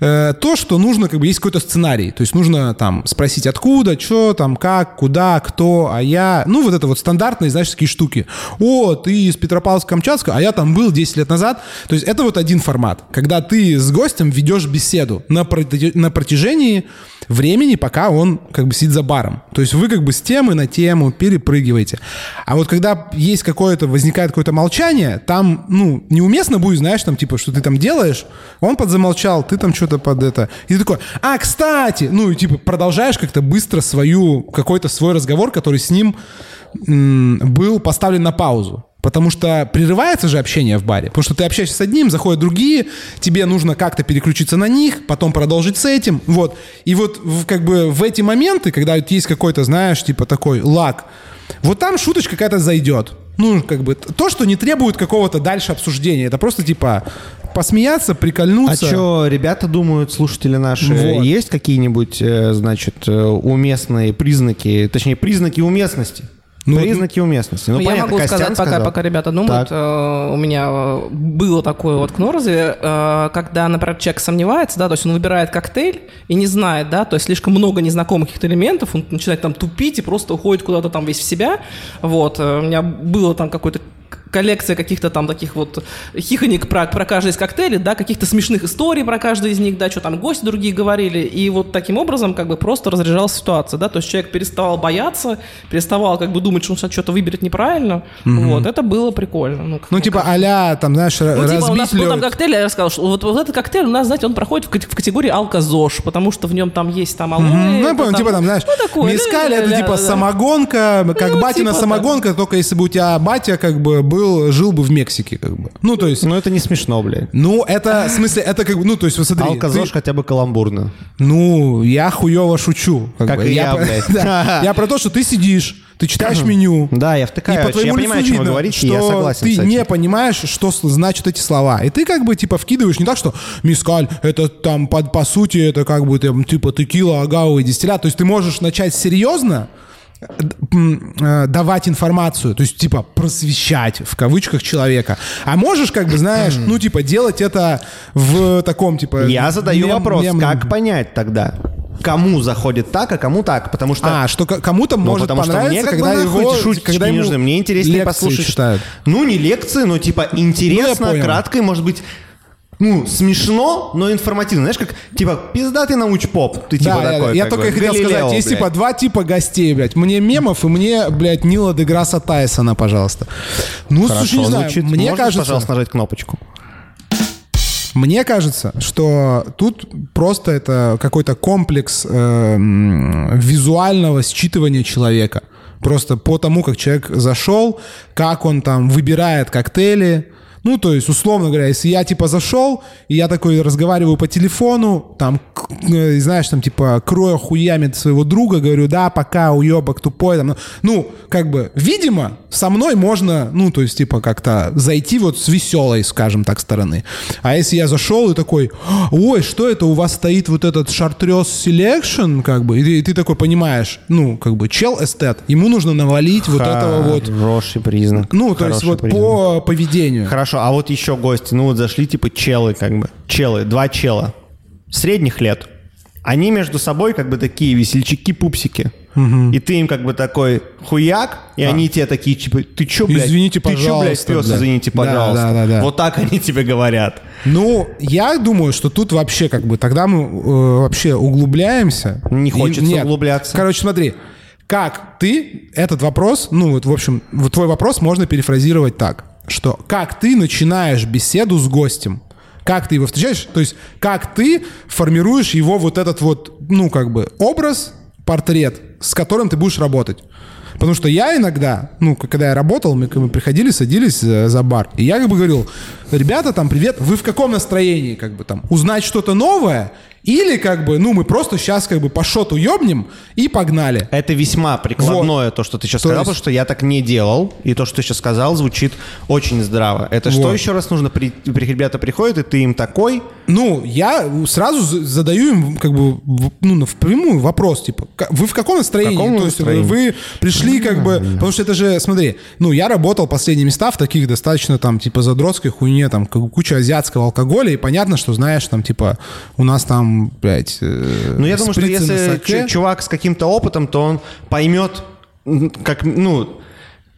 э, то, что нужно, как бы есть какой-то сценарий. То есть нужно там спросить, откуда, что там, как, куда, кто, а я. Ну, вот это вот стандартные, знаешь, такие штуки. О, ты из Петропавловска-Камчатска, а я там был 10 лет назад. То есть это вот один формат, когда ты с гостем ведешь беседу на, на протяжении времени, пока он как бы сидит за баром. То есть вы как бы с темы на тему перепрыгиваете. А вот когда есть какое-то, возникает какое-то молчание, там, ну, неуместно будет, знаешь, там, типа, что ты там делаешь, он подзамолчал, ты там что-то под это. И ты такой, а, кстати, ну, и типа продолжаешь как-то быстро свою, какой-то свой разговор, который с ним м, был поставлен на паузу. Потому что прерывается же общение в баре. Потому что ты общаешься с одним, заходят другие, тебе нужно как-то переключиться на них, потом продолжить с этим. Вот. И вот в- как бы в эти моменты, когда есть какой-то, знаешь, типа такой лак, вот там шуточка какая-то зайдет. Ну, как бы то, что не требует какого-то дальше обсуждения. Это просто типа посмеяться, А прикольнуться. что ребята думают, слушатели наши? Вот. Есть какие-нибудь, э, значит, э, уместные признаки, точнее, признаки уместности? Ну, признаки уместности. Ну, я понятно, могу Костян сказать, пока, сказал. пока ребята думают, Так. э, у меня э, было такое вот к Норзе, э, когда, например, человек сомневается, да, то есть он выбирает коктейль и не знает, да, то есть слишком много незнакомых каких-то элементов, он начинает там тупить и просто уходит куда-то там весь в себя, вот, э, у меня было там какой-то коллекция каких-то там таких вот хихонек про, про каждый из коктейлей, да, каких-то смешных историй про каждый из них, да, что там гости другие говорили, и вот таким образом как бы просто разряжалась ситуация, да, то есть человек переставал бояться, переставал как бы думать, что он сейчас что-то выберет неправильно, вот, это было прикольно. Ну, как Ну, типа кажется. а там, знаешь, Ну, типа, у нас разбить был там коктейль, я рассказал, что вот, вот этот коктейль у нас, знаете, он проходит в, в категории алкозош, потому что в нем там есть там алоэ. Ну, я это понял, типа там, знаешь, ну, такое, мискаль это типа да. самогонка, как Ну, батина типа, самогонка, только если бы у тебя батя как бы был, жил бы в Мексике, как бы. Ну, то есть, Ну, это не смешно, блядь. ну, это, в смысле, это как бы, ну, то есть, вот смотри. Алкозош ты- хотя бы каламбурно. ну, я хуево шучу. Как бы. и я, про- блядь. да. Я про то, что ты сидишь, ты читаешь меню. Да, я И втыкаю. по я твоему понимаю, о чем вы видно, говорите, что и я согласен ты не понимаешь, что значат эти слова. И ты как бы типа вкидываешь не так, что мискаль, это там по, по сути, это как бы там, типа текила, агау и дистиллят. То есть ты можешь начать серьезно давать информацию, то есть типа просвещать в кавычках человека. А можешь как бы, знаешь, ну типа делать это в таком типа... Я задаю мем- вопрос, мемном- как понять тогда, кому заходит так, а кому так? Потому что... А, что кому-то Ну, может потому что мне понравиться, как бы когда нахуй его... эти шуточки когда ему нужны. Мне интереснее послушать. читают. Ну, не лекции, но типа интересно, Ну, я понял. кратко, и, может быть, ну, смешно, но информативно. Знаешь, как, типа, пиздатый науч-поп. Ты типа да, такой, я как только бы, хотел Галилео, сказать, есть блядь. типа два типа гостей, блядь. Мне мемов и мне, блядь, Нила Деграсса Тайсона, пожалуйста. Ну, Хорошо, слушай, не знаю, звучит. мне Можешь, кажется, пожалуйста, нажать кнопочку? мне кажется, что тут просто это какой-то комплекс э, визуального считывания человека. Просто по тому, как человек зашел, как он там выбирает коктейли. Ну, то есть, условно говоря, если я, типа, зашел, и я такой разговариваю по телефону, там, э, знаешь, там, типа, крою хуями своего друга, говорю, да, пока, уебок тупой, там, ну, ну, как бы, видимо, со мной можно, ну, то есть, типа, как-то зайти вот с веселой, скажем так, стороны. А если я зашел и такой, ой, что это у вас стоит вот этот шартрез selection, как бы, и ты, и ты такой понимаешь, ну, как бы, чел эстет, ему нужно навалить вот этого вот, Хороший признак. ну, то есть, вот признак. по поведению. Хорошо, а вот еще гости, ну вот зашли типа челы как бы, челы, два чела, средних лет. Они между собой как бы такие весельчаки-пупсики. И ты им как бы такой хуяк, и они тебе такие, типа, ты чё, блядь? Извините, ты чё, блядь, пожалуйста, да. извините, Да, пожалуйста. да, да, да. Вот так они тебе говорят. Ну, я думаю, что тут вообще как бы тогда мы э, вообще углубляемся. Не И- хочется нет. углубляться. Короче, смотри, как ты этот вопрос, ну вот в общем, твой вопрос можно перефразировать так, что как ты начинаешь беседу с гостем, как ты его встречаешь, то есть как ты формируешь его вот этот вот, ну как бы образ, портрет, с которым ты будешь работать. Потому что я иногда, ну, когда я работал, мы, мы приходили, садились э, за бар, и я как бы говорил, ребята, там, привет, вы в каком настроении, как бы там, узнать что-то новое, или как бы, ну, мы просто сейчас как бы по шоту ёбнем и погнали. Это весьма прикладное, то, что ты сейчас То сказал, есть- потому что я так не делал, и то, что ты сейчас сказал, звучит очень здраво. Это что Вот. еще раз нужно? При, при- ребята приходят, и ты им такой, Ну, я сразу за- задаю им как бы, в- ну, впрямую вопрос, типа, «Ка- вы в каком настроении? каком То есть настроении? вы пришли как бы, потому что это же, смотри, ну, я работал последние места в таких достаточно там, типа, задротской хуйне, там, куча азиатского алкоголя, и понятно, что, знаешь, там, типа, у нас там, блядь, э, Ну, я думаю, что если саке. чувак с каким-то опытом, то он поймет, как, ну,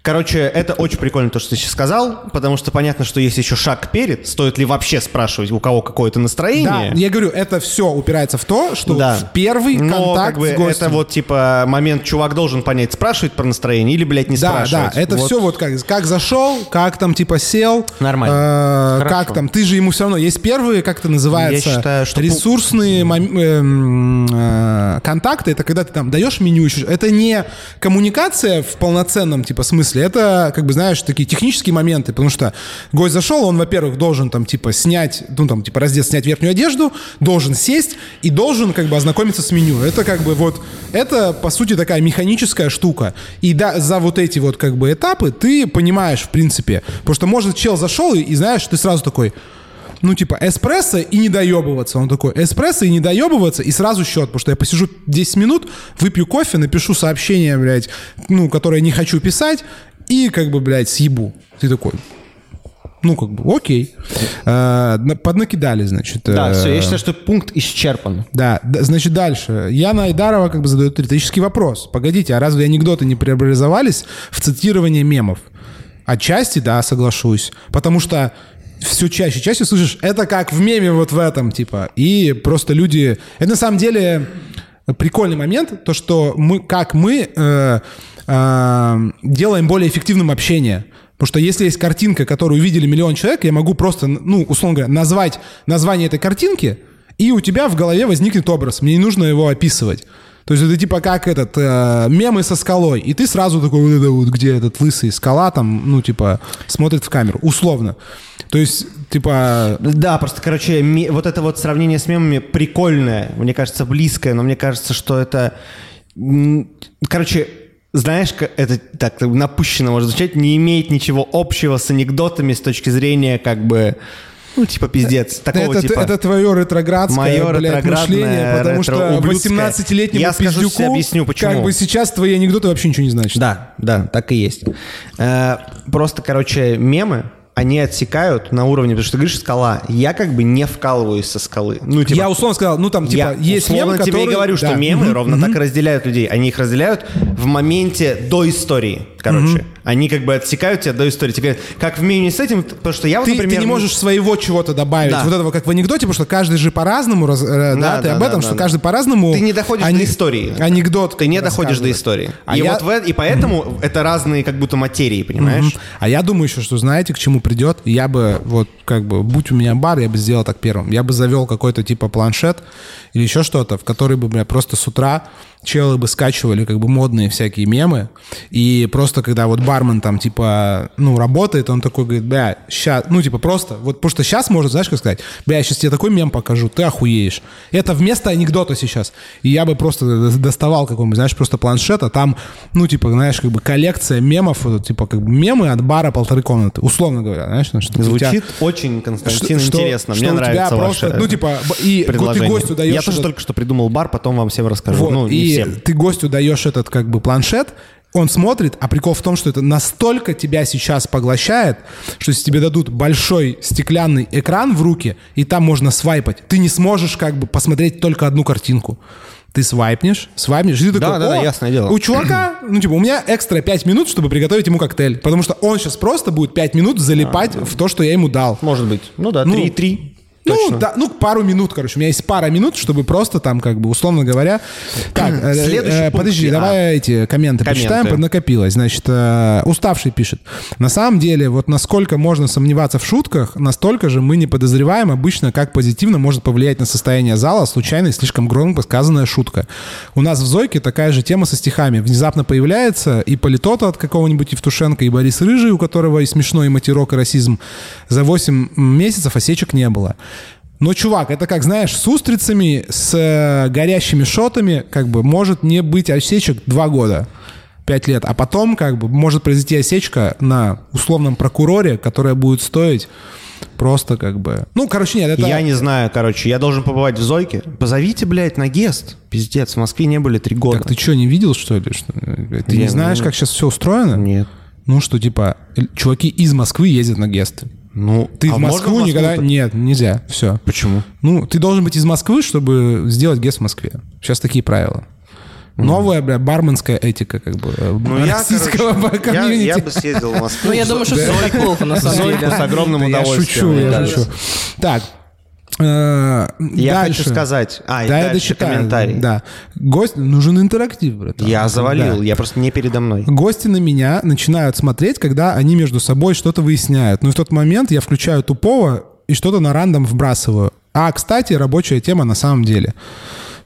короче, это очень прикольно то, что ты сейчас сказал, потому что понятно, что есть еще шаг перед, стоит ли вообще спрашивать, у кого какое-то Да, настроение. я говорю, это все упирается в то, что Да. в первый Но контакт как бы с гостем. это вот типа момент, чувак должен понять, спрашивать про настроение или, блядь, не Да, спрашивать. да, это Вот. все вот как, как зашел, как там типа сел. Нормально. э, Хорошо. как там, ты же ему все равно, есть первые, как это называется, Я считаю, что ресурсные мом- эм, э, контакты, это когда ты там даешь меню, еще- это не коммуникация в полноценном типа смысле, это как бы знаешь такие технические моменты, потому что гость зашел, он, во-первых, должен там типа снять, ну там типа раздеться, снять верхнюю одежду, должен сесть и должен как бы ознакомиться с меню. Это как бы вот, это по сути такая механическая штука. И да, за вот эти вот как бы этапы ты понимаешь в принципе, потому что может чел зашел и, и знаешь, ты сразу такой, ну, типа, эспрессо и не доебываться. Он такой, эспрессо и не доебываться, и сразу счет. Потому что я посижу 10 минут, выпью кофе, напишу сообщение, блядь, ну, которое не хочу писать, и как бы, блядь, съебу. Ты такой, ну, как бы, окей. На- Поднакидали, значит. Да, э, все, я считаю, что пункт исчерпан. да, д- значит, дальше. Яна Айдарова как бы задает риторический вопрос. Погодите, а разве анекдоты не преобразовались в цитирование мемов? Отчасти, да, соглашусь. Потому что все чаще и чаще слышишь, это как в меме вот в этом, типа. И просто люди... Это на самом деле прикольный момент, то, что мы, как мы э, э, делаем более эффективным общение. Потому что если есть картинка, которую увидели миллион человек, я могу просто, ну, условно говоря, назвать название этой картинки, и у тебя в голове возникнет образ. Мне не нужно его описывать. То есть это типа как этот э, мемы со скалой, и ты сразу такой вот вот где этот лысый скала там, ну типа смотрит в камеру, условно. То есть типа Да, просто, короче, ме- вот это вот сравнение с мемами прикольное, мне кажется, близкое, но мне кажется, что это... Короче, знаешь, это так напущенно может звучать, не имеет ничего общего с анекдотами с точки зрения как бы, ну, типа, пиздец, такого это, типа... это твое ретроградское, Моё блядь, мышление, потому что ретро-ублюдское. 18-летнему Я скажу, себе объясню, почему. как бы сейчас твои анекдоты вообще ничего не значат. Да, да, так и есть. Э, Просто, короче, мемы, они отсекают на уровне, потому что ты говоришь скала. Я как бы не вкалываюсь со скалы. Ну, типа, Я условно сказал, ну там типа я есть условно мем, тебе который... и говорю, что да. мемы Мгм, ровно мгм. так и разделяют людей. Они их разделяют в моменте до истории, короче. Они как бы отсекают тебя до истории. Тебе говорят, как в меме с этим, потому что я вот, Ты, например... ты не можешь своего чего-то добавить. Да. Вот этого, как в анекдоте, потому что каждый же по-разному, раз- э, да, Да, ты да, об этом, да, что да. каждо по-разному... Ты не доходишь ане- до истории. Анекдот Ты не доходишь до истории. А и я- вот в, э- и поэтому это разные как будто материи, понимаешь? Мгм. А я думаю еще, что знаете, к чему придет, я бы, вот, как бы, будь у меня бар, я бы сделал так первым. Я бы завел какой-то типа планшет или еще что-то, в который бы, бля, просто с утра челы бы скачивали как бы модные всякие мемы, и просто когда вот бармен там типа, ну, работает, он такой говорит, бля, сейчас, ну, типа просто, вот потому что сейчас может, знаешь, как сказать, бля, я сейчас тебе такой мем покажу, ты охуеешь. Это вместо анекдота сейчас. И я бы просто доставал какой-нибудь, знаешь, просто планшет, а там, ну, типа, знаешь, как бы коллекция мемов, вот, типа, как бы мемы от бара полторы комнаты, условно говоря, знаешь, ну, что Звучит тебя- очень, Константин, что- интересно. что Мне у тебя нравится просто, ну, типа, и ты гостю даешь Я тоже этот- только что придумал бар, потом вам всем расскажу. Вот, ну, и всем. ты гостю даешь этот как бы планшет, он смотрит, а прикол в том, что это настолько тебя сейчас поглощает, что если тебе дадут большой стеклянный экран в руки, и там можно свайпать, ты не сможешь как бы посмотреть только одну картинку. Ты свайпнешь, свайпнешь, и ты Да, такой, да, да, «О, ясное дело». У чувака, ну типа, у меня экстра 5 минут, чтобы приготовить ему коктейль, потому что он сейчас просто будет 5 минут залипать в то, что я ему дал. Может быть. Ну да, Ну, 3-3. Ну, Точно. да, ну, пару минут, короче. У меня есть пара минут, чтобы просто там, как бы, условно говоря... Так, э, Следующий э, пункт. подожди, А. давай эти комменты, Комменты. почитаем, поднакопилось. Значит, э, уставший пишет. На самом деле, вот насколько можно сомневаться в шутках, настолько же мы не подозреваем обычно, как позитивно может повлиять на состояние зала случайно и слишком громко сказанная шутка. У нас в Зойке такая же тема со стихами. Внезапно появляется и Политота от какого-нибудь Евтушенко, и Борис Рыжий, у которого и смешной и матерок, и расизм. За 8 месяцев осечек не было. Но, чувак, это как, знаешь, с устрицами, с э, горящими шотами, как бы, может не быть осечек два года, пять лет. А потом, как бы, может произойти осечка на условном прокуроре, которая будет стоить просто, как бы... Ну, короче, нет, это... Я не знаю, короче, я должен побывать в Зойке. Позовите, блядь, на гест. Пиздец, в Москве не были три года. Так ты что, не видел, что ли? Что- Ты Я не знаешь, не- как сейчас все устроено? Нет. Ну, что, типа, л- чуваки из Москвы ездят на гесты. Ну, Ты а в Москву никогда... Москву-то? Нет, нельзя, все. Почему? Ну, ты должен быть из Москвы, чтобы сделать гест в Москве. Сейчас такие правила. Новая, бля, барменская этика, как бы, э, Ну, я, российского короче, я, комьюнити. я бы съездил в Москву. Ну, я думаю, что все на самом Зойку деле. с огромным Да я удовольствием. шучу, я шучу. Так, Я дальше. хочу сказать... А, и Да, я дочитаю. комментарий. Да. Гость... Нужен интерактив, братан. Я Да. завалил, я просто не передо мной. Гости на меня начинают смотреть, когда они между собой что-то выясняют. Но в тот момент я включаю тупого и что-то на рандом вбрасываю. А, кстати, рабочая тема на самом деле.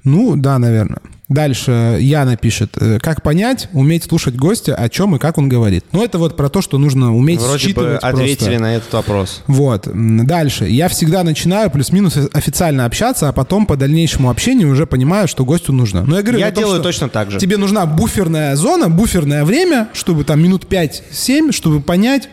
Ну, да, наверное. Дальше Яна пишет, э, как понять, уметь слушать гостя, о чем и как он говорит. Ну, это вот про то, что нужно уметь Вроде бы считывать просто. ответили на этот вопрос. Вот. Дальше. Я всегда начинаю плюс-минус официально общаться, а потом по дальнейшему общению уже понимаю, что гостю нужно. Но я говорю, Я том, делаю точно так же. Тебе нужна буферная зона, буферное время, чтобы там минут 5-7, чтобы понять,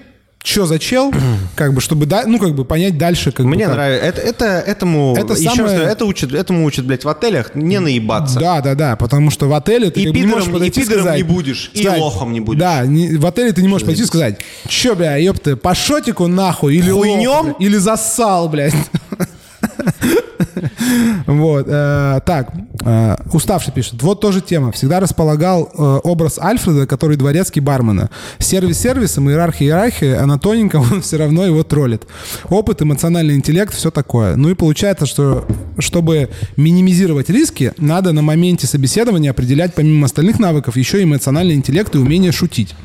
что за чел, как бы, чтобы, да, ну, как бы понять дальше, как бы, Мне как. нравится. Это, это, этому, Это еще раз самое- говорю, это учат, этому учат, блядь, в отелях не наебаться. Да, да, да, потому что в отеле ты И как бы не пидором- можешь подойти и пидором сказать, не будешь, и сказать, лохом не будешь. Да, не- в отеле ты не можешь пойти и сказать, че, бля, ёпты, по шотику нахуй, или лох, Хуйнём? бля, или зассал, блядь. Вот, э, так, э, уставший пишет. Вот тоже тема. Всегда располагал э, образ Альфреда, который дворецкий бармена. Сервис сервисом, иерархия иерархия, а на он все равно его троллит. Опыт, эмоциональный интеллект, все такое. Ну и получается, что чтобы минимизировать риски, надо на моменте собеседования определять помимо остальных навыков еще и эмоциональный интеллект и умение шутить.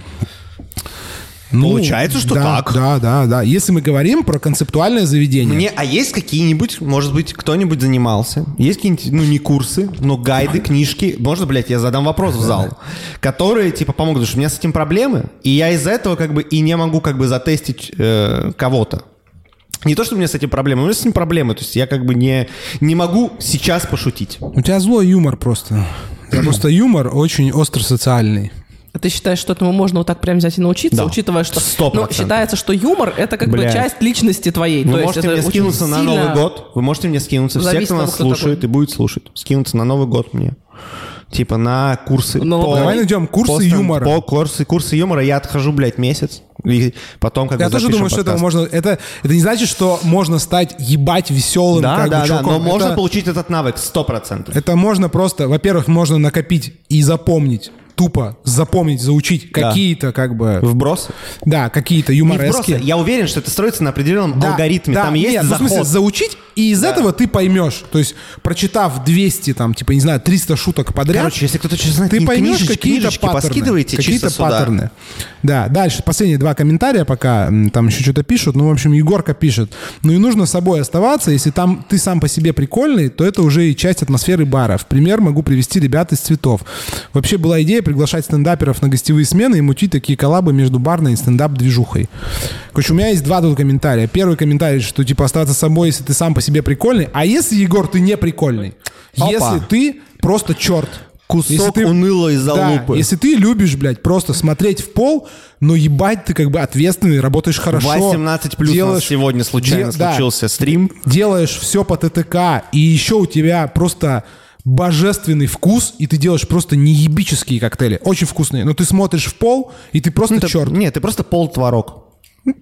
Ну, Получается, что да, так. Да, да, да. Если мы говорим про концептуальное заведение. Мне, а есть какие-нибудь, может быть, кто-нибудь занимался? Есть какие-нибудь, ну, не курсы, но гайды, книжки? Можно, блядь, я задам вопрос в зал. Которые, типа, помогут, потому что у меня с этим проблемы, и я из-за этого, как бы, и не могу, как бы, затестить э, кого-то. Не то, что у меня с этим проблемы, у меня с этим проблемы. То есть я, как бы, не, не могу сейчас пошутить. У тебя злой юмор просто. Просто юмор очень остро-социальный. А ты считаешь, что этому можно вот так прям взять и научиться, Да. учитывая, что Сто ну, процентов. считается, что юмор это как Блядь. бы часть личности твоей. Вы То есть можете это мне скинуться на сильно- Новый год. Вы можете мне скинуться. Все, кто нас кто слушает такой. и будет слушать. Скинуться на Новый год мне. Типа на курсы. Ну, давай найдем курсы стен- юмора. По курсы, курсы юмора я отхожу, блядь, месяц. И потом как Я бы тоже думаю, что это подкаст. можно. Это, это не значит, что можно стать ебать веселым. Да, как бы, да, да, чуваком. но можно это, получить этот навык 100%. это можно просто, во-первых, можно накопить и запомнить, тупо запомнить, заучить Да. какие-то как бы, Вбросы. да, какие-то юморески. Я уверен, что это строится на определенном Да, алгоритме. да, Там есть нет, ну, в заход. смысле, заучить И из этого ты поймешь, то есть, прочитав 200, там, типа, не знаю, 300 шуток подряд, Короче, если кто-то что знает, ты поймешь какие-то паттерны. какие-то паттерны. Да, дальше, последние два комментария пока, там еще что-то пишут, ну, в общем, Егорка пишет, ну и нужно собой оставаться, если там ты сам по себе прикольный, то это уже и часть атмосферы бара. В пример могу привести ребят из цветов. Вообще была идея приглашать стендаперов на гостевые смены и мутить такие коллабы между барной и стендап-движухой. Короче, у меня есть два тут комментария. Первый комментарий, что типа оставаться собой, если ты сам по себе прикольный. А если, Егор, ты не прикольный? Опа. Если ты просто черт. Кусок Если ты- унылой Да, залупы. если ты любишь, блядь, просто смотреть в пол, но ебать, ты как бы ответственный, работаешь хорошо. 18 плюс у нас делаешь- сегодня случайно де- да, случился стрим. делаешь все по ТТК, и еще у тебя просто божественный вкус, и ты делаешь просто неебические коктейли. Очень вкусные. Но ты смотришь в пол, и ты просто Это- черт. Нет, ты просто полтворог.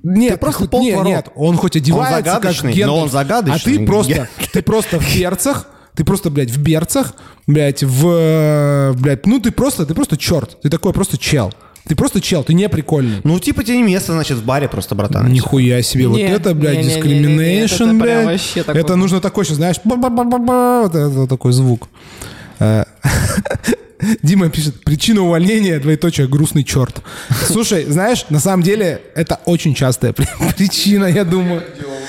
Нет, Ты просто пол нет, нет, он хоть одевается как загадочный, но Гендальф, он загадочный. А ты просто, ты просто в берцах, ты просто, блядь, в берцах, блядь, в, э, блядь, ну ты просто, ты просто черт, ты такой просто чел. Ты просто чел, ты не прикольный. Ну, типа тебе не место, значит, в баре просто, братан. Нихуя себе, вот Не, это, блядь, не-не-не-не-не, это discrimination, прям блядь. вообще такой. Это нужно такой сейчас, знаешь, ба-ба-ба-ба-ба, вот это вот такой звук. Э, Дима пишет, причина увольнения, двоеточие, грустный черт. Слушай, знаешь, на самом деле это очень частая при- причина, я думаю.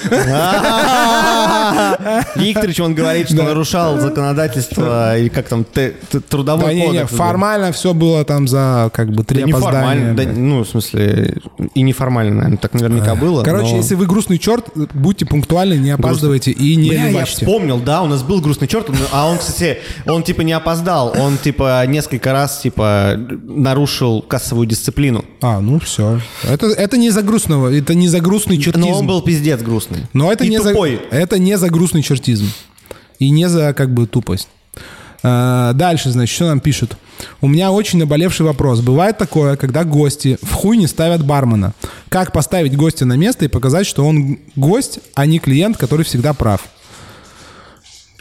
Викторович, он говорит, что нарушал законодательство и как там трудовой кодекс. формально все было там за как бы три опоздания. ну, в смысле, и неформально, наверное, так наверняка было. Короче, если вы грустный черт, будьте пунктуальны, не опаздывайте и не я вспомнил, да, у нас был грустный черт, а он, кстати, он типа не опоздал, он типа несколько раз типа нарушил кассовую дисциплину. А, ну все. Это, это не за грустного, это не за грустный чертизм. Но он был пиздец грустный. Но это И не тупой. за это не за грустный чертизм и не за как бы тупость. А, дальше, значит, что нам пишут? У меня очень наболевший вопрос. Бывает такое, когда гости в хуй не ставят бармена. Как поставить гостя на место и показать, что он гость, а не клиент, который всегда прав?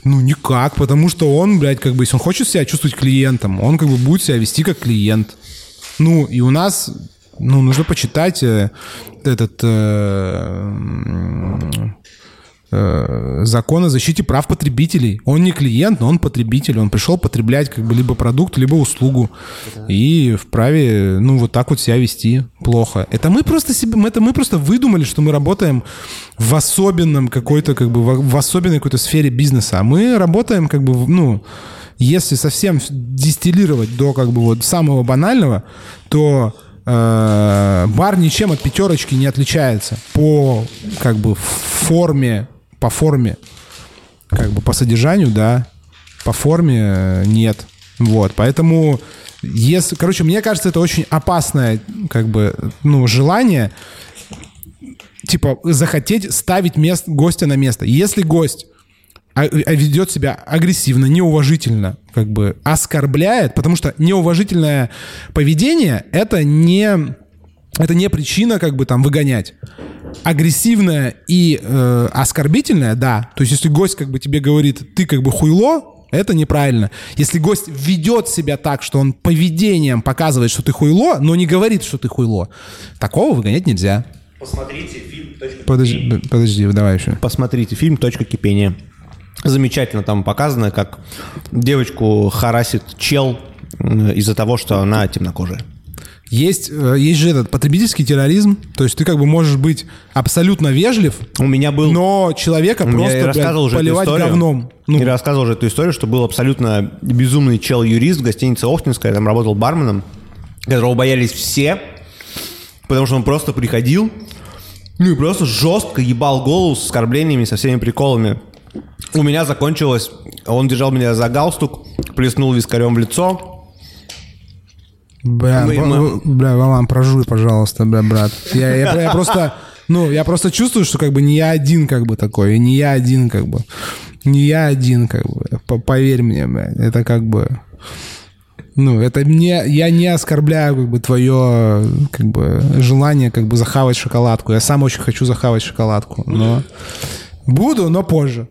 Ну, никак, потому что он, блядь, как бы, если он хочет себя чувствовать клиентом, он как бы будет себя вести как клиент. Ну, и у нас, ну, нужно почитать э, этот э, э, закон о защите прав потребителей. Он не клиент, но он потребитель. Он пришел потреблять как бы либо продукт, либо услугу. И вправе, ну, вот так вот себя вести плохо. Это мы просто себе, это мы просто выдумали, что мы работаем в особенном какой-то, как бы, в, в особенной какой-то сфере бизнеса. А мы работаем, как бы, ну, если совсем дистиллировать до, как бы, вот самого банального, то э, бар ничем от пятерочки не отличается по, как бы, форме, по форме, как бы, по содержанию, да, по форме э, нет. Вот, поэтому, если, короче, мне кажется, это очень опасное, как бы, ну, желание, типа, захотеть ставить мест, гостя на место. Если гость а- а ведет себя агрессивно, неуважительно, как бы оскорбляет, потому что неуважительное поведение это не это не причина как бы там выгонять. Агрессивное и э, оскорбительное, да. То есть если гость как бы тебе говорит, ты как бы хуйло, это неправильно. Если гость ведет себя так, что он поведением показывает, что ты хуйло, но не говорит, что ты хуйло, такого выгонять нельзя. Посмотрите фильм Подожди, б- подожди, давай еще. Посмотрите фильм «Точка кипения». Замечательно там показано, как девочку харасит чел э, из-за того, что она темнокожая. Есть, э, есть же этот потребительский терроризм, то есть ты как бы можешь быть абсолютно вежлив, У меня был... но человека Я просто блядь, рассказывал уже эту поливать историю. говном. Ну, Я рассказывал уже эту историю, что был абсолютно безумный чел-юрист в гостинице Охтинская, там работал барменом, которого боялись все, потому что он просто приходил, ну и просто жестко ебал голову с оскорблениями, со всеми приколами. У меня закончилось, он держал меня за галстук, плеснул вискарем в лицо, бля, мы- бля, Вован, прожуй, пожалуйста, бля, брат. Я, я- я просто, ну, я просто чувствую, что как бы не я один как бы такой, и не я один как бы, не я один как бы. Поверь мне, бля, это как бы... Ну, это не, я не оскорбляю как бы твое как бы желание как бы захавать шоколадку. Я сам очень хочу захавать шоколадку, но буду, но позже.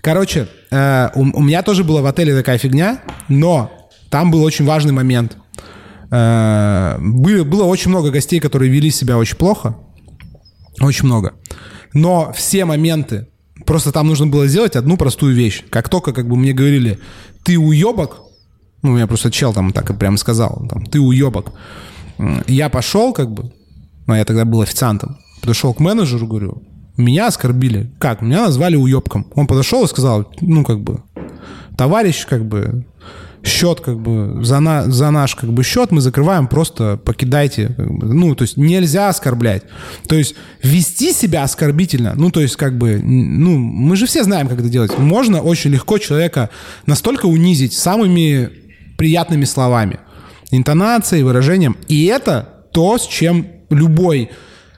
Короче, э, у, у меня тоже была в отеле такая фигня, но там был очень важный момент. Э, были- было очень много гостей, которые вели себя очень плохо. Очень много. Но все моменты, просто там нужно было сделать одну простую вещь. Как только как бы мне говорили, ты уебок, ну, меня просто чел там так и прям сказал, там, ты уебок. Я пошел как бы, ну, я тогда был официантом, подошел к менеджеру, говорю, меня оскорбили. Как? Меня назвали уебком. Он подошел и сказал, ну, как бы, товарищ, как бы, счет, как бы, за, на, за наш, как бы, счет мы закрываем, просто покидайте. как бы. Ну, то есть нельзя оскорблять. То есть вести себя оскорбительно, ну, то есть, как бы, ну, мы же все знаем, как это делать. Можно очень легко человека настолько унизить самыми приятными словами, интонацией, выражением. И это то, с чем любой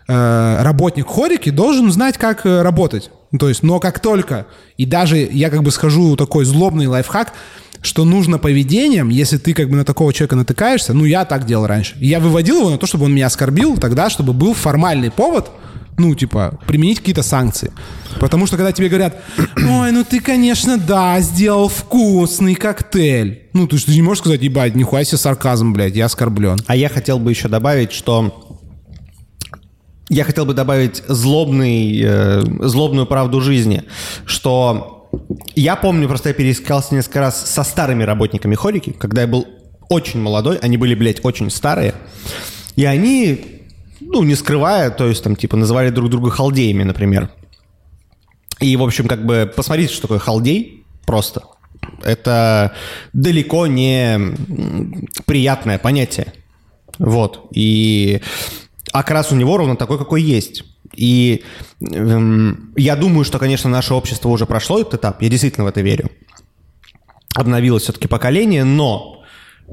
э, работник хорики должен знать, как э, работать. То есть, но как только, и даже я как бы схожу такой злобный лайфхак, что нужно поведением, если ты как бы на такого человека натыкаешься, ну, я так делал раньше. Я выводил его на то, чтобы он меня оскорбил тогда, чтобы был формальный повод, ну, типа, применить какие-то санкции. Потому что когда тебе говорят, ой, ну ты, конечно, да, сделал вкусный коктейль. Ну, ты не можешь сказать, ебать, нихуя себе сарказм, блядь, я оскорблен. А я хотел бы еще добавить, что я хотел бы добавить злобный, э, злобную правду жизни, что я помню, просто я пересекался несколько раз со старыми работниками хорики, когда я был очень молодой, они были, блядь, очень старые, и они, ну, не скрывая, то есть там, типа, называли друг друга халдеями, например. И, в общем, как бы, посмотрите, что такое халдей, просто. Это далеко не приятное понятие. Вот. И окрас у него ровно такой, какой есть. И эм, я думаю, что, конечно, наше общество уже прошло этот этап. Я действительно в это верю. Обновилось все-таки поколение, но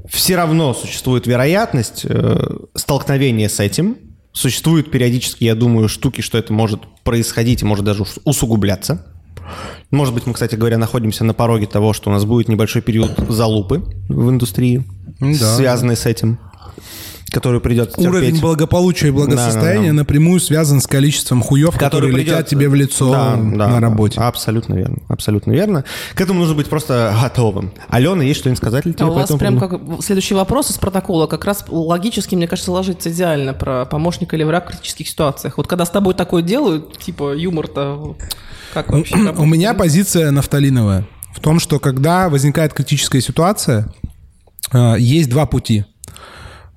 все равно существует вероятность э, столкновения с этим. Существуют периодически, я думаю, штуки, что это может происходить и может даже ус- усугубляться. Может быть, мы, кстати говоря, находимся на пороге того, что у нас будет небольшой период залупы в индустрии, Да. связанный с этим, который придется Уровень терпеть. благополучия и благосостояния Да-да-да. напрямую связан с количеством хуев, которые придется- летят тебе в лицо Да, да, на работе. Абсолютно верно. Абсолютно верно. К этому нужно быть просто готовым. Алена, есть что-нибудь сказать ли тебе А у вас прям как следующий вопрос из протокола как раз логически, мне кажется, ложится идеально про помощника или враг в критических ситуациях. Вот когда с тобой такое делают, типа юмор-то как вообще? У меня позиция нафталиновая в том, что когда возникает критическая ситуация, э, есть два пути.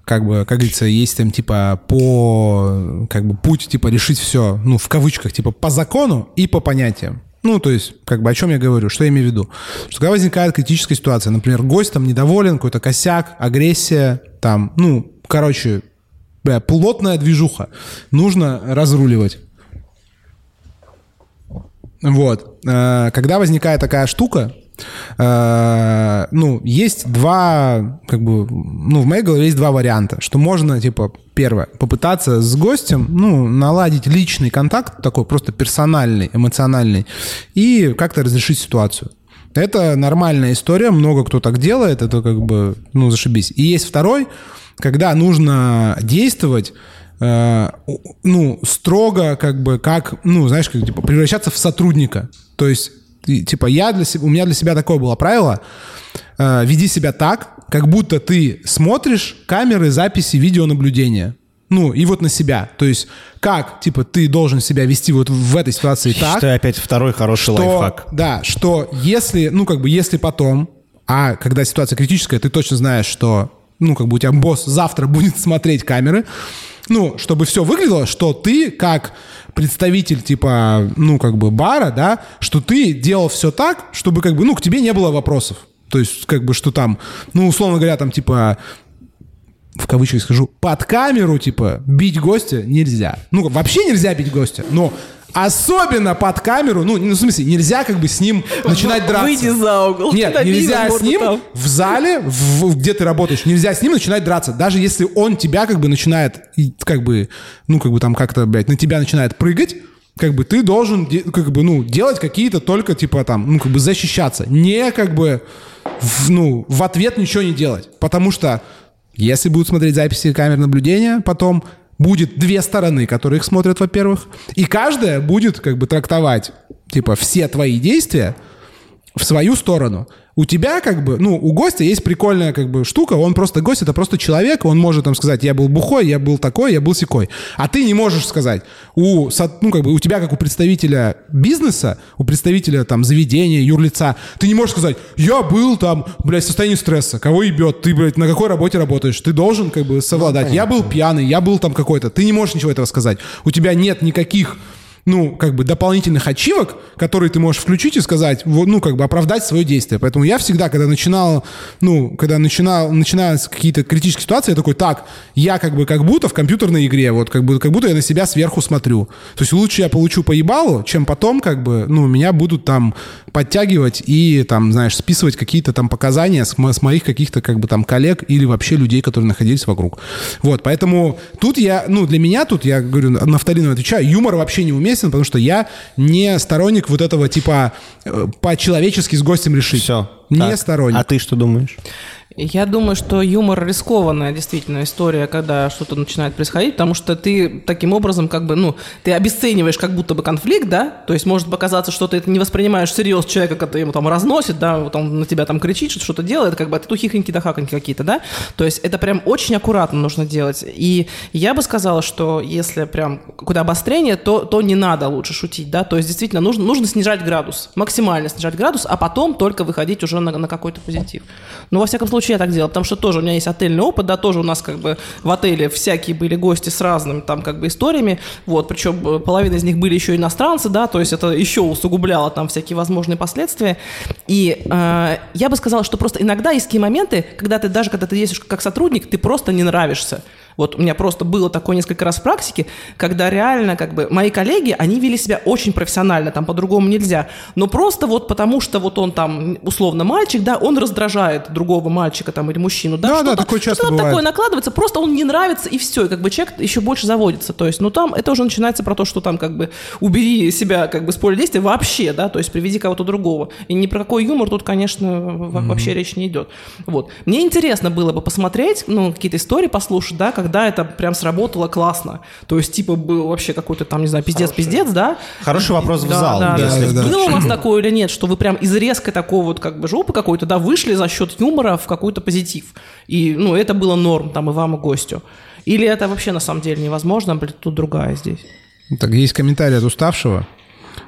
Как бы, как говорится, есть там типа по, как бы путь типа решить все, ну в кавычках типа по закону и по понятиям. Ну, то есть, как бы о чем я говорю, что я имею в виду? Что когда возникает критическая ситуация, например, гость там недоволен, какой-то косяк, агрессия, там, ну, короче, бля, плотная движуха, нужно разруливать. Вот. Э, Когда возникает такая штука, ну, есть два, как бы, ну, в моей голове есть два варианта, что можно, типа, первое, попытаться с гостем, ну, наладить личный контакт, такой просто персональный, эмоциональный, и как-то разрешить ситуацию. Это нормальная история, много кто так делает, это как бы, ну, зашибись. И есть второй, когда нужно действовать, э, ну, строго, как бы, как, ну, знаешь, как, типа, превращаться в сотрудника. То есть, типа, я для себя, у меня для себя такое было правило, э, веди себя так, как будто ты смотришь камеры записи видеонаблюдения. Ну, и вот на себя. То есть, как, типа, ты должен себя вести вот в этой ситуации так, Считаю опять второй хороший что, лайфхак. Да, что если, ну, как бы, если потом, а когда ситуация критическая, ты точно знаешь, что, ну, как бы у тебя босс завтра будет смотреть камеры, ну, чтобы все выглядело, что ты как представитель, типа, ну, как бы бара, да, что ты делал все так, чтобы, как бы, ну, к тебе не было вопросов. То есть, как бы, что там, ну, условно говоря, там, типа, в кавычках скажу, под камеру, типа, бить гостя нельзя. Ну, вообще нельзя бить гостя, но особенно под камеру, ну, ну, в смысле, нельзя как бы с ним начинать драться. Выйди за угол. Нет, нельзя с ним там. в зале, в- где ты работаешь, нельзя с ним начинать драться. Даже если он тебя как бы начинает, как бы, ну, как бы там как-то, блядь, на тебя начинает прыгать, как бы ты должен, как бы, ну, делать какие-то только, типа, там, ну, как бы защищаться. Не, как бы, в- ну, в ответ ничего не делать. Потому что если будут смотреть записи камер наблюдения, потом будет две стороны, которые их смотрят, во-первых, и каждая будет как бы трактовать, типа, все твои действия в свою сторону. У тебя как бы, ну, у гостя есть прикольная как бы штука, он просто гость, это просто человек, он может там сказать, я был бухой, я был такой, я был секой. А ты не можешь сказать. У, ну, как бы, у тебя как у представителя бизнеса, у представителя там заведения, юрлица, ты не можешь сказать, я был там, блядь, в состоянии стресса, кого ебет, ты, блядь, на какой работе работаешь, ты должен как бы совладать. я был пьяный, я был там какой-то, ты не можешь ничего этого сказать. У тебя нет никаких ну, как бы дополнительных ачивок, которые ты можешь включить и сказать, ну, как бы оправдать свое действие. Поэтому я всегда, когда начинал, ну, когда начинал, начинались какие-то критические ситуации, я такой, так, я как бы как будто в компьютерной игре, вот, как, бы, как будто я на себя сверху смотрю. То есть лучше я получу по ебалу, чем потом, как бы, ну, меня будут там подтягивать и, там, знаешь, списывать какие-то там показания с, с моих каких-то, как бы, там, коллег или вообще людей, которые находились вокруг. Вот, поэтому тут я, ну, для меня тут, я говорю, нафталиново отвечаю, юмор вообще не уместен, потому что я не сторонник вот этого, типа, э, по-человечески с гостем решить. Все. Не сторонник. А ты что думаешь? Я думаю, что юмор рискованная действительно история, когда что-то начинает происходить, потому что ты таким образом как бы, ну, ты обесцениваешь как будто бы конфликт, да, то есть может показаться, что ты это не воспринимаешь всерьез человека, когда ему там разносит, да, вот он на тебя там кричит, что что-то делает, как бы это тухихоньки да хаконьки какие-то, да, то есть это прям очень аккуратно нужно делать. И я бы сказала, что если прям куда обострение, то, то не надо лучше шутить, да, то есть действительно нужно, нужно снижать градус, максимально снижать градус, а потом только выходить уже на, на какой-то позитив. Ну, во всяком случае, я так делала, потому что тоже у меня есть отельный опыт, да, тоже у нас как бы в отеле всякие были гости с разными там как бы историями, вот, причем э, половина из них были еще иностранцы, да, то есть это еще усугубляло там всякие возможные последствия. И э, я бы сказала, что просто иногда есть такие моменты, когда ты даже, когда ты ездишь как сотрудник, ты просто не нравишься. Вот у меня просто было такое несколько раз в практике, когда реально как бы мои коллеги, они вели себя очень профессионально, там по-другому нельзя. Но просто вот потому, что вот он там условно мальчик, да, он раздражает другого мальчика там или мужчину. Да, Да, да, что-то- такое часто что-то бывает. такое накладывается, просто он не нравится и все, и как бы человек еще больше заводится. То есть, ну там это уже начинается про то, что там как бы убери себя как бы с поля действия вообще, да, то есть приведи кого-то другого. И ни про какой юмор тут, конечно, во- вообще речь не идет. Вот. Мне интересно было бы посмотреть, ну, какие-то истории послушать, да, когда это прям сработало классно. То есть, типа, был вообще какой-то там, не знаю, пиздец-пиздец, да? Хороший вопрос в Да, зал. да, если- да, да. да. Было у вас такое или нет, что вы прям из резкой такого вот как бы жопы какой-то, да, вышли за счет юмора в какой-то позитив. И, ну, это было норм там и вам, и гостю. Или это вообще на самом деле невозможно, блин, тут другая здесь. Так, есть комментарий от уставшего.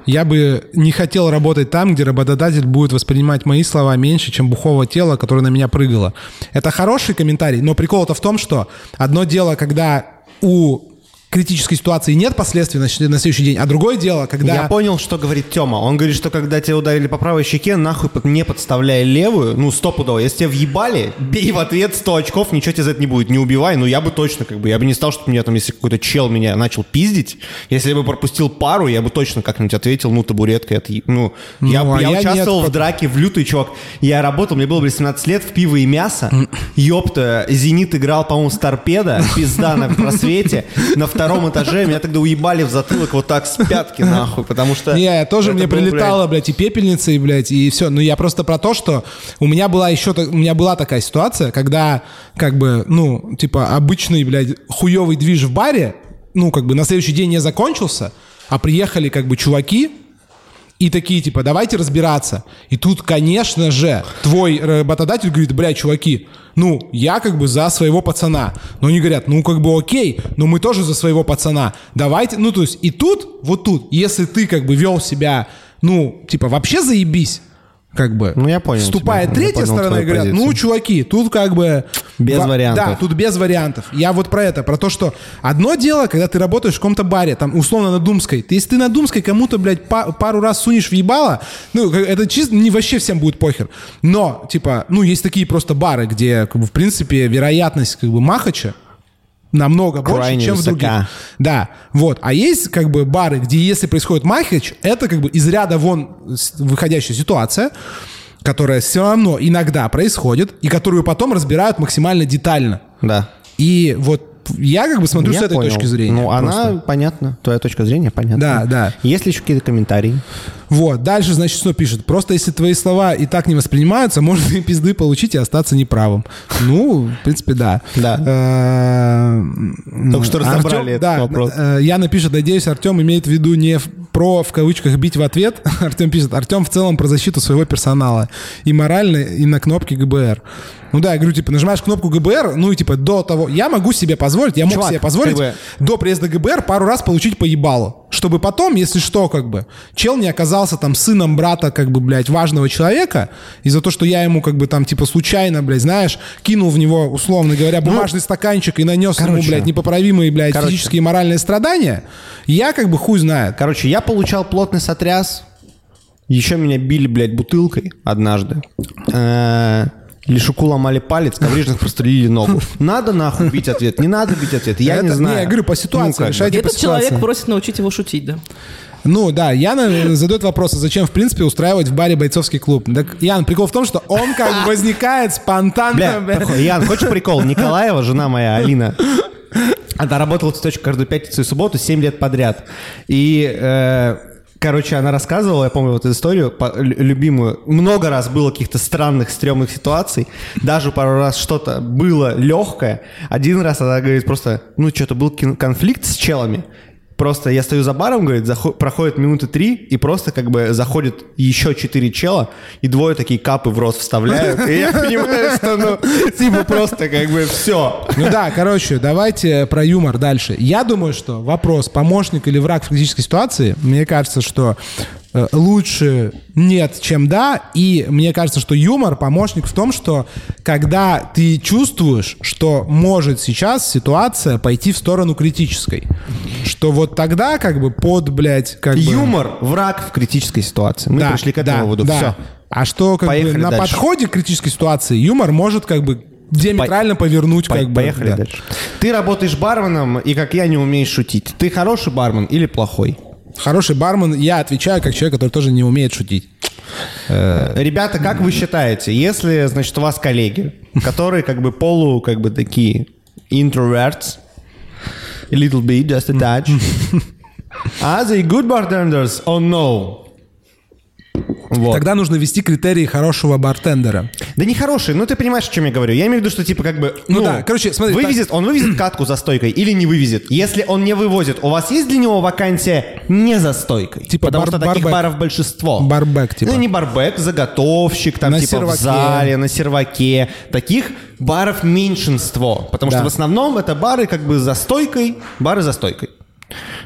Я бы не хотел работать там, где работодатель будет воспринимать мои слова меньше, чем бухого тела, которое на меня прыгало. Это хороший комментарий, но прикол-то в том, что одно дело, когда у критической ситуации нет последствий на, на следующий день, а другое дело, когда... Я понял, что говорит Тёма. Он говорит, что когда тебя ударили по правой щеке, нахуй не подставляй левую, ну, стопудово. Если тебя въебали, бей в ответ 100 очков, ничего тебе за это не будет. Не убивай, ну, я бы точно, как бы, я бы не стал, что меня там, если какой-то чел меня начал пиздить, если я бы пропустил пару, я бы точно как-нибудь ответил, ну, табуреткой, от, ну, я, Ну, а я я участвовал нет, в драке в лютый, чувак. Я работал, мне было 18 лет, в пиво и мясо. Ёпта, Зенит играл, по-моему, с торпеда, пизда на просвете. На втором этаже меня тогда уебали в затылок вот так с пятки, нахуй, потому что... Не, тоже мне прилетало, блядь, и пепельница, и, блядь, и все. Но я просто про то, что у меня была еще, у меня была такая ситуация, когда, как бы, ну, типа, обычный, блядь, хуевый движ в баре, ну, как бы на следующий день не закончился, а приехали, как бы, чуваки, и такие, типа, давайте разбираться. И тут, конечно же, твой работодатель говорит, бля, чуваки, ну, я как бы за своего пацана. Но они говорят, ну, как бы окей, но мы тоже за своего пацана. Давайте, ну, то есть, и тут, вот тут, если ты как бы вел себя, ну, типа, вообще заебись, как бы. Ну, я понял Вступает тебя. Третья понял сторона и говорят, позицию. ну, чуваки, тут как бы... Без Ва- вариантов. Да, тут без вариантов. Я вот про это, про то, что одно дело, когда ты работаешь в каком-то баре, там, условно, на Думской. Ты, если ты на Думской кому-то, блядь, па- пару раз сунешь в ебало, ну, это чисто, не вообще всем будет похер. Но, типа, ну, есть такие просто бары, где, как бы, в принципе, вероятность, как бы, махача намного больше, Крайне чем в высока. других. Да, вот. А есть, как бы, бары, где, если происходит махач, это, как бы, из ряда вон выходящая ситуация, которая все равно иногда происходит, и которую потом разбирают максимально детально. Да. И вот я как бы смотрю Я с этой понял. точки зрения. Ну, она, просто. понятно. Твоя точка зрения понятна. Да, да. Есть ли еще какие-то комментарии? Вот, дальше, значит, что пишет? Просто если твои слова и так не воспринимаются, можно и пизды получить и остаться неправым. Ну, в принципе, да. Да. Э, Только что разобрали этот вопрос. э, Яна пишет, надеюсь, Артем имеет в виду не про, в кавычках, бить в ответ. Артем пишет, Артем в целом про защиту своего персонала. И морально, и на кнопке ГБР. Ну да, я говорю, типа, нажимаешь кнопку ГБР, ну и типа до того... Я могу себе позволить, я мог Чувак, себе позволить как бы- до приезда ГБР пару раз получить поебало. Чтобы потом, если что, как бы, чел не оказался там сыном брата, как бы, блядь, важного человека, и за то, что я ему, как бы, там, типа, случайно, блядь, знаешь, кинул в него, условно говоря, бумажный стаканчик и нанес ему, Ну, короче. блядь, непоправимые, блядь, Короче. физические и моральные страдания, я, как бы, хуй знает. Короче, я получал плотный сотряс. Еще меня били, блядь, бутылкой однажды. Э, Лешуку ломали палец, коврижных прострелили ногу. Надо нахуй бить ответ, не надо бить ответ, я Это- не знаю. не, я говорю, по ситуации Ну, бы. решайте. Этот по ситуации. человек просит научить его шутить, да? Ну да, Яна задает вопрос, а зачем, в принципе, устраивать в баре бойцовский клуб? Так, Ян, прикол в том, что он как бы возникает спонтанно. Бля, такой, Ян, хочешь прикол? Николаева, жена моя, Алина, она работала в цветочку каждую пятницу и субботу 7 лет подряд. И, э, короче, она рассказывала, я помню вот эту историю, по- лю- любимую. Много раз было каких-то странных, стрёмных ситуаций. Даже пару раз что-то было легкое. Один раз она говорит просто, ну, что-то был конфликт с челами. Просто я стою за баром, говорит, захо- проходит минуты три, и просто как бы заходит еще четыре чела, и двое такие капы в рот вставляют. И я понимаю, что, ну, типа просто как бы все. Ну да, короче, давайте про юмор дальше. Я думаю, что вопрос, помощник или враг в критической ситуации, мне кажется, что лучше нет, чем да. И мне кажется, что юмор помощник в том, что когда ты чувствуешь, что может сейчас ситуация пойти в сторону критической, что вот тогда как бы под, блядь, как бы... Юмор – враг в критической ситуации. Мы Да, пришли к этому да, выводу. да. Все. А что как бы Поехали на дальше. подходе к критической ситуации юмор может как бы диаметрально повернуть как бы... Поехали да. дальше. Ты работаешь барменом, и как я не умеешь шутить. Ты хороший бармен или плохой? Хороший бармен, я отвечаю как человек, который тоже не умеет шутить. Ребята, как вы считаете, если, значит, у вас коллеги, которые как бы полу, как бы такие introverts, a little bit, just a touch, are they good bartenders or no? Вот. Тогда нужно ввести критерии хорошего бартендера. Да не хороший, ну ты понимаешь, о чем я говорю. Я имею в виду, что типа как бы... Ну да, короче, смотри, Вывезет, он вывезет катку за стойкой или не вывезет? Если он не вывозит, у вас есть для него вакансия не за стойкой? Типа Потому бар- что таких барбек. баров большинство. Барбек, типа. Ну не барбек, заготовщик, там На типа серваке. в зале, на серваке. Таких баров меньшинство. Потому Да. что в основном это бары как бы за стойкой, бары за стойкой.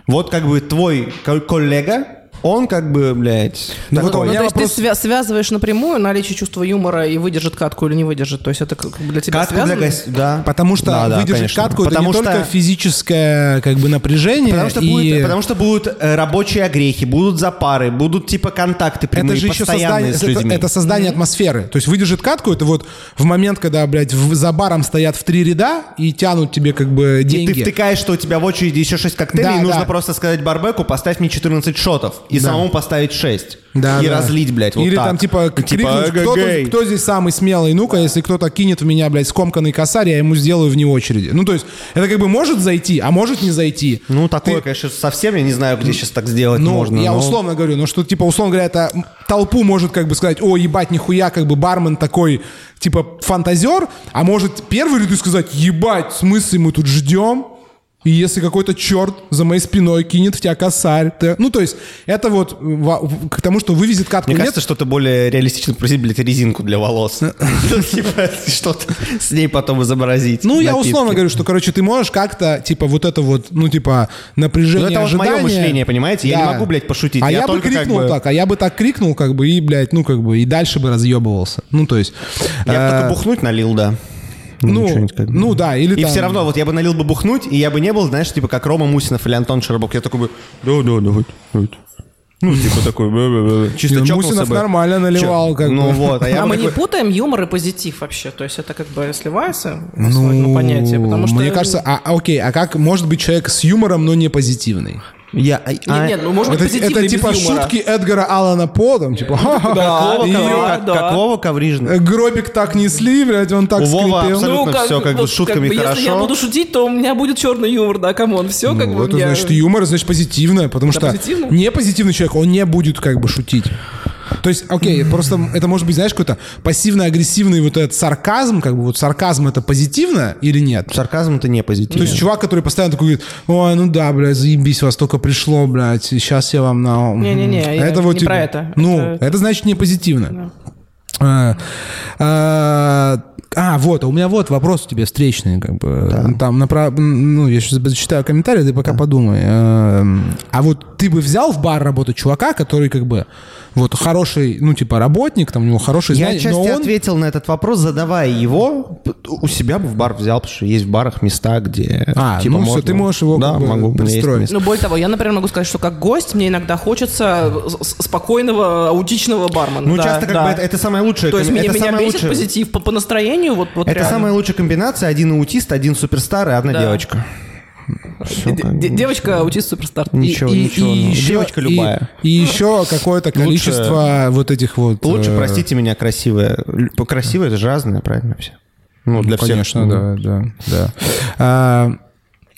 Вот как бы твой ко- коллега, он как бы, блядь, Ну вот Ну, то есть вопрос- ты свя- связываешь напрямую наличие чувства юмора и выдержит катку или не выдержит. То есть это как бы для тебя Катку для связано? гостей, да. Потому что Да, да, выдержать конечно. катку Потому это не что- только физическое как бы напряжение. Потому что, и... будет, потому что будут э, рабочие огрехи, будут запары, будут типа контакты это прямые, же еще постоянные создание, с людьми. это, это создание атмосферы. То есть выдержит катку, это вот в момент, когда, блядь, в- за баром стоят в три ряда и тянут тебе как бы И деньги. ты втыкаешь, что у тебя в очереди еще 6 коктейлей, Да, и нужно да. просто сказать барбеку, поставь мне 14 шотов, и Да. самому поставить 6. Да, и да. разлить, блядь, вот Или так. там типа И крикнуть, кто, кто здесь самый смелый, ну-ка, если кто-то кинет в меня, блядь, скомканный косарь, я ему сделаю вне очереди. Ну, то есть, это как бы может зайти, а может не зайти. Ну, такое, Ты- конечно, совсем я не знаю, где сейчас так сделать Ну, можно. я но- условно говорю, ну что, типа, условно говоря, это толпу может как бы сказать, о, ебать, нихуя, как бы бармен такой, типа, фантазер, а может первый ряду сказать, ебать, в смысле мы тут ждем, и если какой-то черт за моей спиной кинет в тебя косарь, ты- ну, то есть, это вот во- в- к тому, что вывезет катку. Мне Нет, кажется, что-то более реалистично просить, блядь, резинку для волос. Ну, типа, что-то с ней потом изобразить. Ну, я условно говорю, что, короче, ты можешь как-то, типа, вот это вот, ну, типа, напряжение, Ну, это вот мое мышление, понимаете? Я не могу, блядь, пошутить. А Я бы крикнул так, а я бы так крикнул, как бы, и, блядь, ну, как бы, и дальше бы разъебывался. Ну, то есть... Я бы э, только бухнуть налил, да. Ну, что-нибудь как бы. ну да, или И там- все равно, вот я бы налил бы бухнуть, и я бы не был, знаешь, типа как Рома Мусинов или Антон Шарабок. Я такой бы, да, да, давайте, давайте. Ну, типа такой, бе-бе-бе. чисто Ну, чокнулся Мусинов бы. нормально наливал, Чё? как Ну бы. вот, а я а мы не такой- путаем юмор и позитив вообще. То есть это как бы сливается ну, понятие. Потому что Мне кажется, а, окей, а как может быть человек с юмором, но не позитивный? Я, а- Нет, нет, ну может быть Это, позитивный, это типа юмора. шутки Эдгара Аллана По, там, типа, как- да. Какого коврижного? э, гробик так несли, блядь, он так скрипел. абсолютно всё как бы с шутками бы, Если я хорошо. буду шутить, то у меня будет черный юмор, да, come on, все как Ну, бы это я- значит юмор, значит позитивное, потому что позитивно? не позитивный человек, он не будет как бы шутить. То есть, окей, просто это может быть, знаешь, какой-то пассивно-агрессивный вот этот сарказм, как бы вот сарказм это позитивно или нет? Сарказм это не позитивно. То есть чувак, который постоянно такой говорит, ой, ну да, блядь, заебись, вас только пришло, блядь, сейчас я вам на... Не-не-не, я это вот не типа- про это. Ну, Это- это, значит не позитивно. А, а, а, вот, а у меня вот вопрос у тебя встречный, как бы. Там, направ... ну, я сейчас зачитаю комментарий, ты пока подумай. Эм, А вот ты бы взял в бар работать чувака, который как бы вот хороший, ну, типа работник, там у него хороший Я отчасти но он... ответил на этот вопрос, задавая его. У себя бы в бар взял, потому что есть в барах места, где... А, типа, ну можно- ты можешь его да, как бы могу, меня пристроить. Ну, более того, я, например, могу сказать, что как гость мне иногда хочется с- спокойного аутичного бармена. Ну, Да, часто как да. бы это, это самая лучшая... То есть меня, это меня самая бесит лучшая- позитив по, по настроению, вот, вот Это реально. самая лучшая комбинация. Один аутист, один суперстар и одна Да. девочка. Девочка аутист суперстар. Ничего, ничего. ну, девочка и- любая. И, еще какое-то количество вот этих вот... Лучше, э, простите меня, красивая. Красивая, это же разное, правильно все? Ну, для всех. Конечно, да, да, да. А,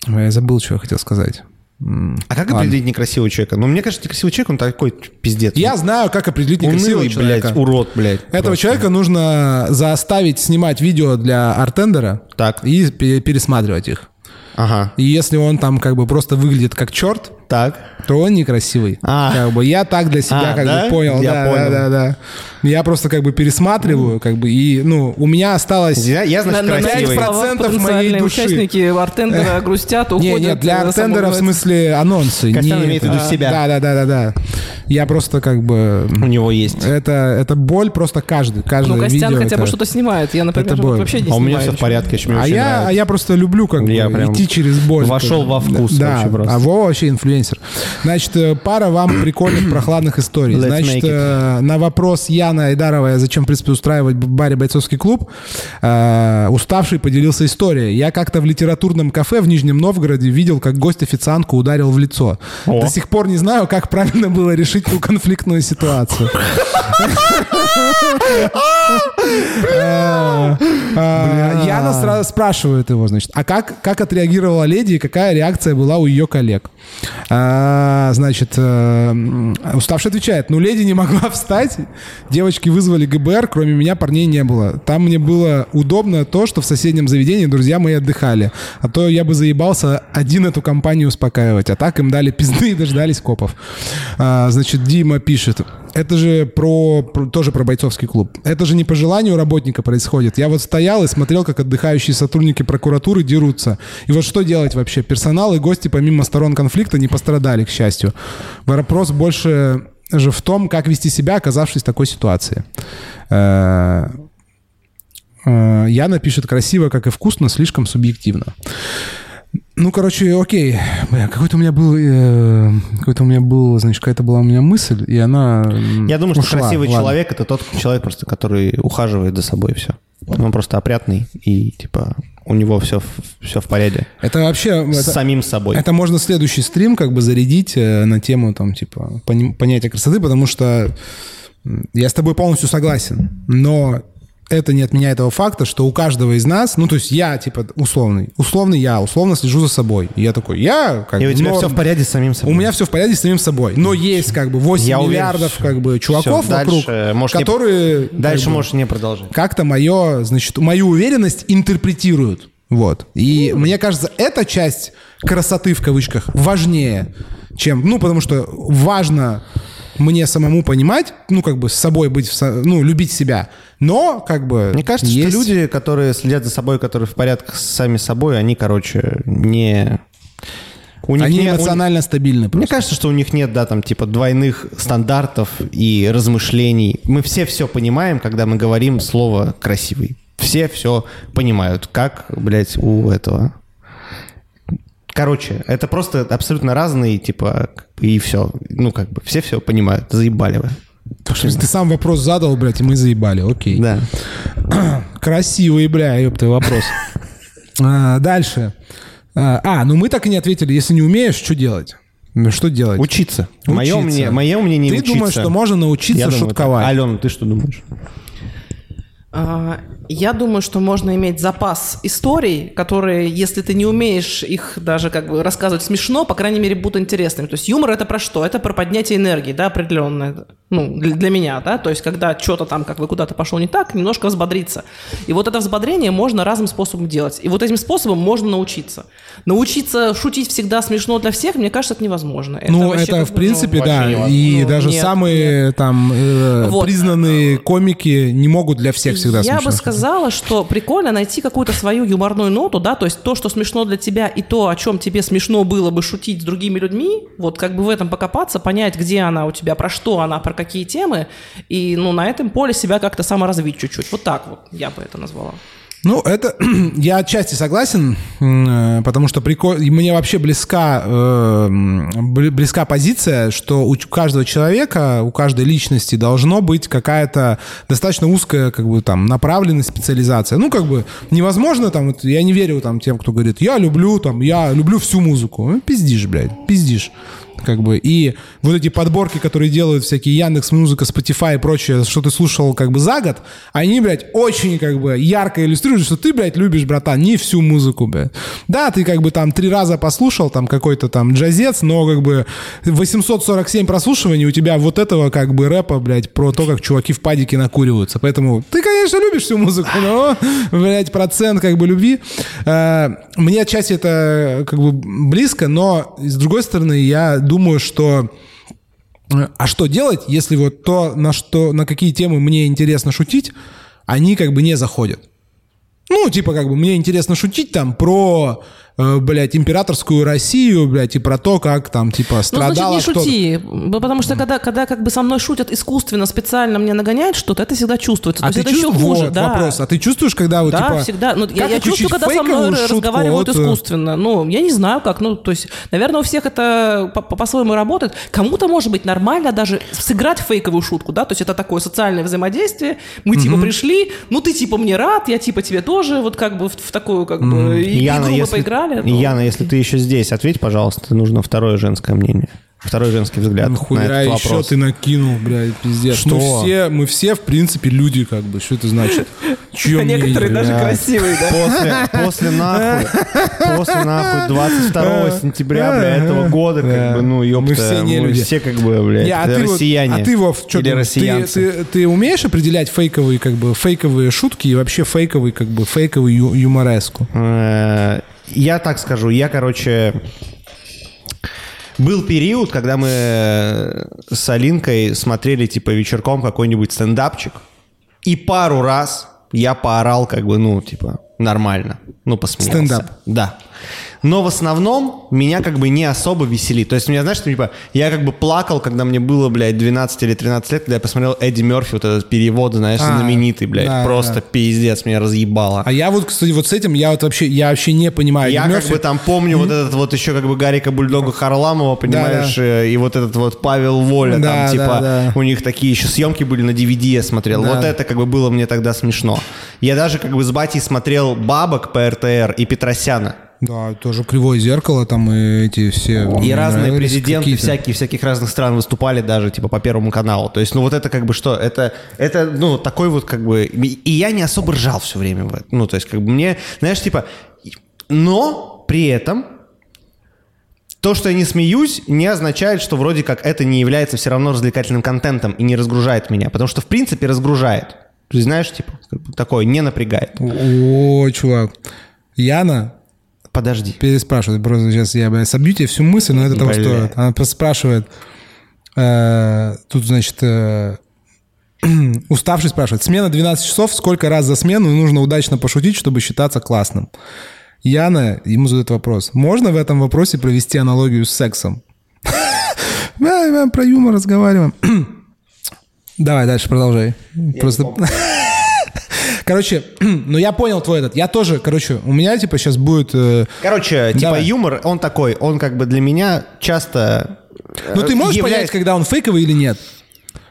я забыл, что я хотел сказать. А как ладно. определить некрасивого человека? Ну, мне кажется, некрасивый человек, он такой пиздец. Я знаю, как определить некрасивого Унылый, человека. блядь, урод, блядь. Этого Просто. человека нужно заставить снимать видео для артендера Так. и пе- пересматривать их. Ага. И если он там как бы просто выглядит как черт, Так. то он некрасивый. А. Как бы я так для себя А, как да? бы понял. Я да, понял. да, да, да. Я просто как бы пересматриваю, как бы, и, ну, у меня осталось... Я, я значит, На- красивый. этих правах процентов моей потенциальные души. участники артендера грустят, Не, уходят. нет, для э, артендера в смысле анонсы. Костян не имеет в виду это. себя. Да, да, да, да, да. Я просто как бы... У него есть. Это, это боль просто каждый, каждое Ну, Костян видео. хотя бы это- что-то снимает. Я, например, это боль. вообще не А у меня снимаю все в порядке, А очень я, а я просто люблю как бы идти через боль. вошел во вкус Да, а Вова вообще инфлюенсер. Значит, э, пара вам прикольных прохладных историй. Let's Значит, э, на вопрос Яна Айдаровой, зачем, в принципе, устраивать в баре бойцовский клуб, э, уставший поделился историей. Я как-то в литературном кафе в Нижнем Новгороде видел, как гость официантку ударил в лицо. О. До сих пор не знаю, как правильно было решить ту конфликтную ситуацию. А, Яна спрашивает его, значит, а как, как отреагировала леди и какая реакция была у ее коллег? А, Значит, э, уставший отвечает, ну, леди не могла встать, девочки вызвали ГБР, кроме меня парней не было. Там мне было удобно то, что в соседнем заведении друзья мои отдыхали, а то я бы заебался один эту компанию успокаивать, а так им дали пизды и дождались копов. А, Значит, Дима пишет, это же про, про- тоже про бойцовский клуб. Это же не по желанию работника происходит. Я вот стоял и смотрел, как отдыхающие сотрудники прокуратуры дерутся. И вот что делать вообще? Персонал и гости помимо сторон конфликта не пострадали, к счастью. Вопрос больше же в том, как вести себя, оказавшись в такой ситуации. Э, э, Яна пишет красиво, как и вкусно, слишком субъективно. Ну, короче, окей. Какой-то у меня был, э, какой-то у меня был, значит, какая-то была у меня мысль, и она Я думаю, что ушла. красивый Ладно. человек это тот человек просто, который ухаживает за собой все. Он просто опрятный и типа у него все все в порядке Это вообще... с это- самим собой. Это можно следующий стрим как бы зарядить э, на тему там типа понятия красоты, потому что я с тобой полностью согласен, но это не отменяет того факта, что у каждого из нас, ну то есть я типа условный, условный я, условно слежу за собой. И я такой, я как И у бы тебя норм. все в порядке с самим собой. У меня все в порядке с самим собой. Но есть как бы 8 Я уверен, миллиардов всё. как бы чуваков Всё, вокруг, можешь не- которые Дальше как бы, можешь не продолжать. как-то мое, значит, мою уверенность интерпретируют. Вот. И мне кажется, эта часть красоты в кавычках важнее, чем, ну, потому что важно мне самому понимать, ну, как бы с собой быть, ну, любить себя. Но, как бы... Мне кажется, есть- что люди, которые следят за собой, которые в порядке с сами собой, они, короче, не... У них Они не- у- эмоционально стабильны Мне просто. кажется, что у них нет, да, там, типа, двойных стандартов и размышлений. Мы все все понимаем, когда мы говорим слово «красивый». Все все понимают, как, блядь, у этого... Короче, это просто абсолютно разные, типа, и все. Ну, как бы, все все понимают. Заебали вы. Так что Ты сам вопрос задал, блядь, и мы заебали. Окей. Да. Красивый, бля, ёпта, вопрос. А, Дальше. А, А, ну мы так и не ответили. Если не умеешь, что делать? Ну, Что делать? Учиться. Мое Учиться. мнение, мое мнение Ты учиться. думаешь, что можно научиться Я думаю, шутковать? Алена, ты что думаешь? А, Я думаю, что можно иметь запас историй, которые, если ты не умеешь их даже как бы рассказывать смешно, по крайней мере, будут интересными. То есть юмор это про что? Это про поднятие энергии, да, определенное. Ну, для, меня, да. То есть, когда что-то там, как бы куда-то пошел не так, немножко взбодриться. И вот это взбодрение можно разным способом делать. И вот этим способом можно научиться. Научиться шутить всегда смешно для всех, мне кажется, это невозможно. Ну, вообще это, в бы, принципе, ну, да. И невозможно. даже Ну, нет, самые там э, Вот. признанные комики не могут для всех всегда Я бы сказала, что прикольно найти какую-то свою юморную ноту, да, то есть то, что смешно для тебя, и то, о чем тебе смешно было бы шутить с другими людьми, вот как бы в этом покопаться, понять, где она у тебя, про что она, про какие темы, и, ну, на этом поле себя как-то саморазвить чуть-чуть. Вот так вот я бы это назвала. Ну, это я отчасти согласен, э, потому что прикол... мне вообще близка, э, близка позиция, что у каждого человека, у каждой личности должно быть какая-то достаточно узкая, как бы там, направленность, специализация. Ну, как бы невозможно там, вот, я не верю там тем, кто говорит, я люблю там, я люблю всю музыку. Ну, пиздишь, блядь, пиздишь. Как бы, и вот эти подборки, которые делают всякие Яндекс Музыка, Spotify и прочее, что ты слушал как бы за год, они, блядь, очень как бы ярко иллюстрируют, что ты, блядь, любишь, братан, не всю музыку, блядь. Да, ты как бы там три раза послушал там какой-то там джазец, но как бы 847 прослушиваний у тебя вот этого как бы рэпа, блядь, про то, как чуваки в падике накуриваются. Поэтому ты, конечно, любишь всю музыку, но, блядь, процент как бы любви. Э, Мне отчасти это как бы близко, но с другой стороны, я думаю, что э, а что делать, если вот то, на что, на какие темы мне интересно шутить, они как бы не заходят? Ну, типа, как бы, мне интересно шутить там про, э, блядь, императорскую Россию, блядь, и про то, как там, типа, Ну, страдала значит, не шути. Ну, Потому что когда, когда как бы со мной шутят искусственно, специально мне нагоняют что-то, это всегда чувствуется. А То ты есть это еще хуже, вот да. вопрос, а ты чувствуешь, когда вот, Да, типа... всегда. Ну, я, я чувствую, когда со мной разговаривают от, э, искусственно. Ну, я не знаю как. Ну, то есть, наверное, у всех это по- по- по-своему работает. Кому-то, может быть, нормально даже сыграть фейковую шутку, да, то есть это такое социальное взаимодействие. Мы, типа, пришли, ну, ты, типа, мне рад, я, типа, тебе тоже, вот как бы в, в такую, как бы, игру мы если, поиграли. то- Яна, если ты еще здесь, ответь, пожалуйста, нужно второе женское мнение. Второй женский взгляд на Нахуя этот еще вопрос. ты накинул, блядь, пиздец. Что? Мы все, мы все, в принципе, люди, как бы. Что это значит? Чье А некоторые мнение? даже блядь. красивые, да? После, после нахуй, после нахуй 22 сентября, бля, этого года, Да. как бы, ну, ёпта, Мы все не люди. все как бы, блядь, а ты вот- россияне. а ты, Вов, что? Ты, ты, ты умеешь определять фейковые, как бы, фейковые шутки и вообще фейковый, как бы, фейковый ю- юмореску? Я так скажу, я, короче, был период, когда мы с Алинкой смотрели, типа, вечерком какой-нибудь стендапчик, и пару раз я поорал, как бы, ну, типа, нормально. Ну, посмеялся. Стендап. Да. Но в основном меня как бы не особо веселит. То есть, меня, знаешь, типа, я как бы плакал, когда мне было, блядь, 12 или 13 лет, когда я посмотрел Эдди Мерфи, вот этот перевод, знаешь, А, знаменитый, блядь. да, Просто да. пиздец, меня разъебало. А я вот, кстати, вот с этим, я вот вообще, я вообще не понимаю. Я Эдди как бы там помню вот этот вот еще как бы Гарика Бульдога Харламова, понимаешь, э, и вот этот вот Павел Воля, Да, там типа да, да. у них такие еще съемки были на DVD, я смотрел. Да. Вот это как бы было мне тогда смешно. Я даже как бы с батей смотрел Бабок по РТР и Петросяна. Да, тоже кривое зеркало, там и эти все. И разные президенты всякие, всяких разных стран выступали даже, типа, по Первому каналу. То есть, ну, вот это как бы что? Это, это ну, такой вот как бы... И я не особо ржал все время. Ну, то есть, как бы мне, знаешь, типа... Но при этом то, что я не смеюсь, не означает, что вроде как это не является все равно развлекательным контентом и не разгружает меня. Потому что, в принципе, разгружает. Есть, знаешь, типа, такое, не напрягает. О, чувак. Яна Подожди. переспрашивает, просто сейчас я блядь, собью тебе всю мысль, но это того Бля. стоит. Она просто спрашивает, э, тут, значит, э, уставший спрашивает, смена 12 часов, сколько раз за смену нужно удачно пошутить, чтобы считаться классным? Яна ему задает вопрос, можно в этом вопросе провести аналогию с сексом? Да, мы про юмор разговариваем. Давай дальше продолжай. Просто... Короче, ну я понял твой этот. Я тоже, короче, у меня типа сейчас будет... э, Короче, типа Давай. юмор, он такой, он как бы для меня часто... Ну ты э, можешь понять, является- когда он фейковый или нет?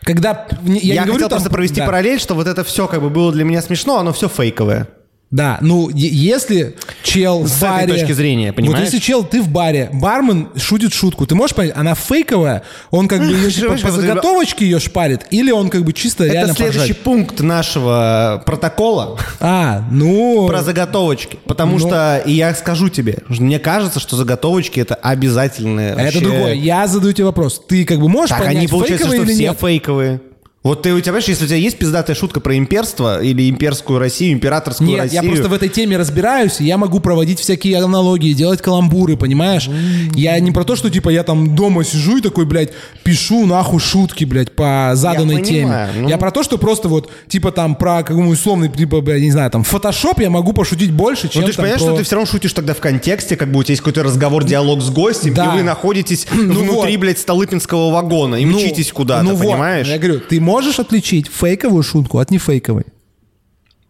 Когда... Я, Я, не говорю хотел там- просто провести да. параллель, что вот это все как бы было для меня смешно, оно все фейковое. Да, ну если чел С в этой баре... точки зрения, Вот понимаешь? если чел, ты в баре, бармен шутит шутку, ты можешь понять, она фейковая, он как бы ее типа, по вот заготовочке ее шпарит, или он как бы чисто реально Это следующий поржать? пункт нашего протокола А, ну... про заготовочки. Потому Ну. что, и я скажу тебе, мне кажется, что заготовочки это обязательное. А это другое. Я задаю тебе вопрос. Ты как бы можешь Так понять, они получается, фейковые что все нет? фейковые. Вот ты у тебя, понимаешь, если у тебя есть пиздатая шутка про имперство или имперскую Россию, императорскую Нет, Россию. я просто в этой теме разбираюсь, и я могу проводить всякие аналогии, делать каламбуры, понимаешь? Я не про то, что типа я там дома сижу и такой, блядь, пишу нахуй шутки, блядь, по заданной понимаю, теме. ну. Я про то, что просто вот, типа там про какой-нибудь условный, типа, блядь, не знаю, там, фотошоп я могу пошутить больше, чем Ну, ты же понимаешь, про- что ты все равно шутишь тогда в контексте, как бы у тебя есть какой-то разговор, диалог с гостем, Да. и вы находитесь Ну внутри, вот. блядь, Столыпинского вагона и Ну, мчитесь куда-то, ну вот, понимаешь? Я говорю, ты можешь отличить фейковую шутку от нефейковой?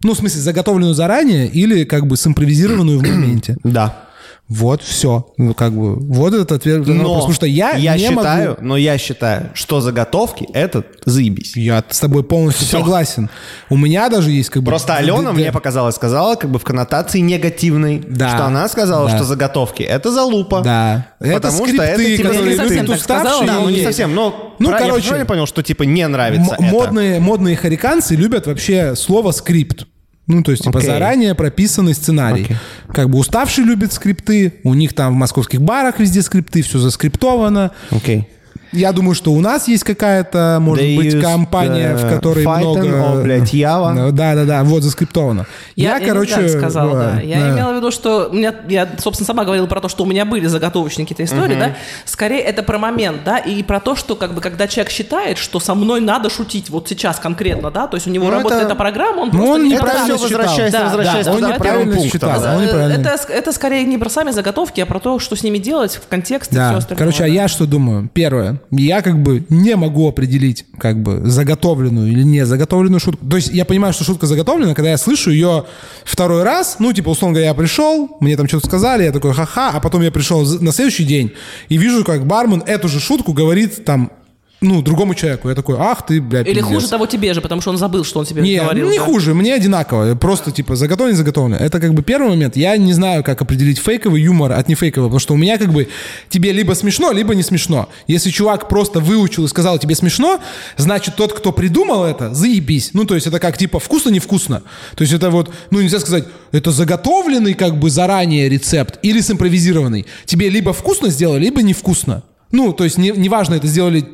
Ну, в смысле, заготовленную заранее или как бы симпровизированную в моменте? Да. Вот, все. Ну, как бы, вот этот ответ на Но вопрос. Потому что я, не считаю, могу... но я считаю, что заготовки это заебись. Я с тобой полностью Всё. согласен. У меня даже есть как бы... Просто Алена мне показалось, сказала как бы в коннотации негативной, Да. что она сказала, Да. что заготовки это залупа. Да. Это Потому что скрипты, это тебе которые не совсем так сказала. Да, ну не совсем, но Ну, ну, я короче, правильно понял, что типа не нравится М- это. модные, модные хариканцы любят вообще слово скрипт. Ну, то есть, типа, Окей. заранее прописанный сценарий. Окей. Как бы уставшие любят скрипты, у них там в московских барах везде скрипты, все заскриптовано. Окей. Я думаю, что у нас есть какая-то, может They быть, компания, в uh, которой много... о, блядь, Java. Да, да, да, вот заскриптовано. Я, я короче, не так сказала, да. Я да. имела в виду, что у меня, я, собственно, сама говорила про то, что у меня были заготовочные какие-то истории, да. Скорее, это про момент, да, и про то, что как бы когда человек считает, что со мной надо шутить вот сейчас конкретно, да, то есть у него Ну, работает это- эта программа, он Ну, просто он не все считал. возвращаясь, Да, возвращаясь да, он неправильно считал. Он Э, неправильно. Это, это скорее не про сами заготовки, а про то, что с ними делать в контексте и Да, все остальное. короче, а да. я что думаю? Первое, я как бы не могу определить как бы заготовленную или не заготовленную шутку. То есть я понимаю, что шутка заготовлена, когда я слышу ее второй раз, ну, типа, условно говоря, я пришел, мне там что-то сказали, я такой ха-ха, а потом я пришел на следующий день и вижу, как бармен эту же шутку говорит там, ну, другому человеку. Я такой, ах ты, бля, Или пиздец». хуже того тебе же, потому что он забыл, что он тебе Не, говорил. не да. хуже, мне одинаково. Просто, типа, заготовлено, заготовлено. Это как бы первый момент. Я не знаю, как определить фейковый юмор от нефейкового, потому что у меня как бы тебе либо смешно, либо не смешно. Если чувак просто выучил и сказал тебе смешно, значит, тот, кто придумал это, заебись. Ну, то есть это как, типа, вкусно-невкусно. То есть это вот, ну, нельзя сказать, это заготовленный как бы заранее рецепт или симпровизированный. Тебе либо вкусно сделали, либо невкусно. Ну, то есть не- неважно, это сделали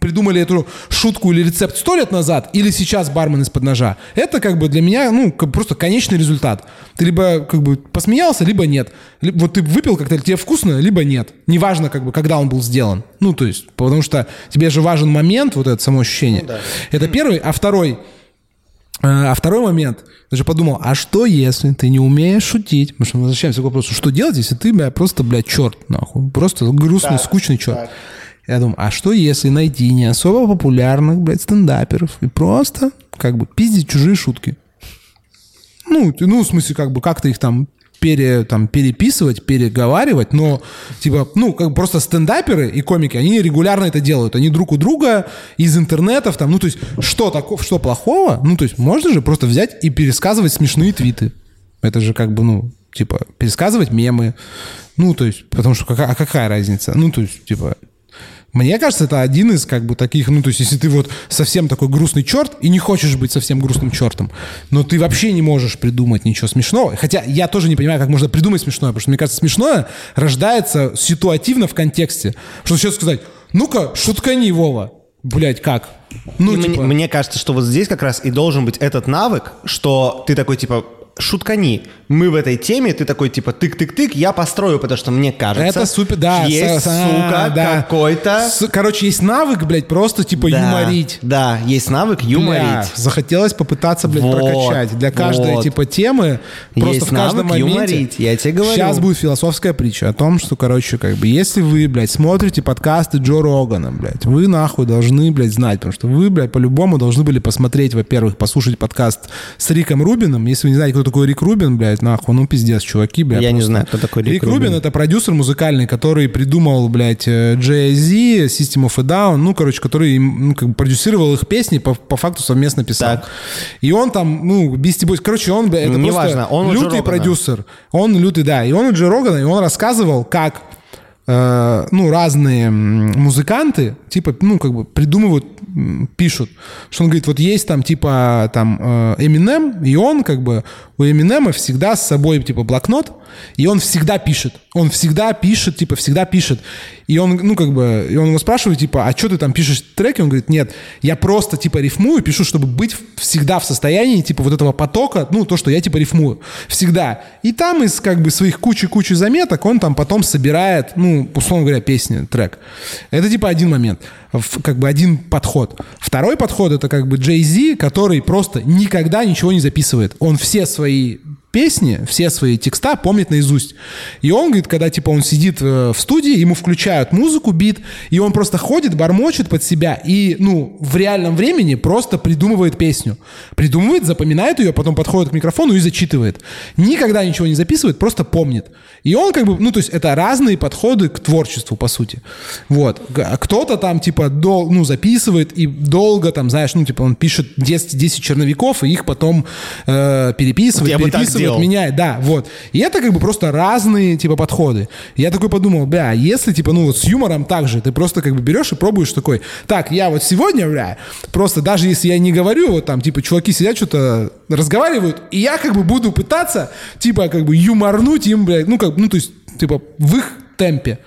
придумали эту шутку или рецепт сто лет назад, или сейчас бармен из-под ножа. Это как бы для меня, ну, как просто конечный результат. Ты либо как бы посмеялся, либо нет. Ли- Вот ты выпил коктейль, тебе вкусно, либо нет. Неважно, как бы, когда он был сделан. Ну, то есть, потому что тебе же важен момент, вот это само ощущение. Это первый. А второй, э, а второй момент, я же подумал, а что если ты не умеешь шутить? Потому что мы возвращаемся к вопросу, что делать, если ты, бля, просто, блядь, черт, нахуй. Просто грустный, скучный черт. Я думаю, а что если найти не особо популярных, блядь, стендаперов и просто, как бы, пиздить чужие шутки? Ну, ну, в смысле, как бы, как-то их там пере, там, переписывать, переговаривать, но, типа, ну, как бы просто стендаперы и комики, они регулярно это делают. Они друг у друга из интернетов, там, ну, то есть, что такого, что плохого? Ну, то есть, можно же просто взять и пересказывать смешные твиты. Это же как бы, ну, типа, пересказывать мемы. Ну, то есть, потому что а какая разница? Ну, то есть, типа, мне кажется, это один из как бы таких, ну, то есть, если ты вот совсем такой грустный черт и не хочешь быть совсем грустным чертом, но ты вообще не можешь придумать ничего смешного. Хотя я тоже не понимаю, как можно придумать смешное, потому что, мне кажется, смешное рождается ситуативно в контексте. Что сейчас сказать, ну-ка, шуткани, Вова. Блять, как? Ну, И мне, типа... мне кажется, что вот здесь как раз и должен быть этот навык, что ты такой типа шуткани. Мы в этой теме, ты такой типа тык-тык-тык, я построю, потому что мне кажется. Это супер, да. Есть, с- а, сука, да. какой-то. С- Короче, есть навык, блядь, просто типа Да, юморить. Да, есть навык Бля, юморить. захотелось попытаться, блядь, Вот, прокачать. Для каждой, вот. типа, темы просто Есть в каждом навык моменте. юморить, я тебе говорю. Сейчас будет философская притча о том, что, короче, как бы, если вы, блядь, смотрите подкасты Джо Рогана, блядь, вы нахуй должны, блядь, знать, потому что вы, блядь, по-любому должны были посмотреть, во-первых, послушать подкаст с Риком Рубином. Если вы не знаете, кто такой Рик Рубин, блядь, нахуй, ну пиздец, чуваки, блядь. Я не просто. знаю, кто такой Рик Рик Рубин. Рубин. это продюсер музыкальный, который придумал, блядь, э, Jay-Z, System of a Down, ну, короче, который ну, как бы продюсировал их песни, по, по факту совместно писал. Так. И он там, ну, Beastie Boys, короче, он, блядь, это Ну, просто неважно, он лютый продюсер. Он лютый, да. И он у Джо Рогана, и он рассказывал, как э, ну, разные музыканты, типа, ну, как бы придумывают, пишут, что он говорит, вот есть там, типа, там, э, Eminem, и он, как бы, у Эминема всегда с собой, типа, блокнот, и он всегда пишет. Он всегда пишет, типа, всегда пишет. И он, ну, как бы, и он его спрашивает, типа, а что ты там пишешь треки? Он говорит, нет, я просто, типа, рифмую, пишу, чтобы быть всегда в состоянии, типа, вот этого потока, ну, то, что я, типа, рифмую. Всегда. И там из, как бы, своих кучи-кучи заметок он там потом собирает, ну, условно говоря, песни, трек. Это, типа, один момент. Как бы один подход. Второй подход — это, как бы, Jay-Z, который просто никогда ничего не записывает. Он все свои песни, все свои текста помнит наизусть. И он говорит, когда типа он сидит э, в студии, ему включают музыку, бит, и он просто ходит, бормочет под себя и, ну, в реальном времени просто придумывает песню. Придумывает, запоминает ее, потом подходит к микрофону и зачитывает. Никогда ничего не записывает, просто помнит. И он как бы, ну, то есть это разные подходы к творчеству, по сути. Вот. Кто-то там, типа, дол- ну, записывает и долго там, знаешь, ну, типа, он пишет 10, 10 черновиков, и их потом э, переписывает, Я бы так переписывает, делал. меняет, да, вот. И это как бы просто разные, типа, подходы. Я такой подумал, бля, если, типа, ну, вот с юмором так же, ты просто как бы берешь и пробуешь такой, так, я вот сегодня, бля, просто даже если я не говорю, вот там, типа, чуваки сидят, что-то разговаривают, и я как бы буду пытаться, типа, как бы юморнуть им, бля, ну, как, ну, то есть, типа, в их темпе.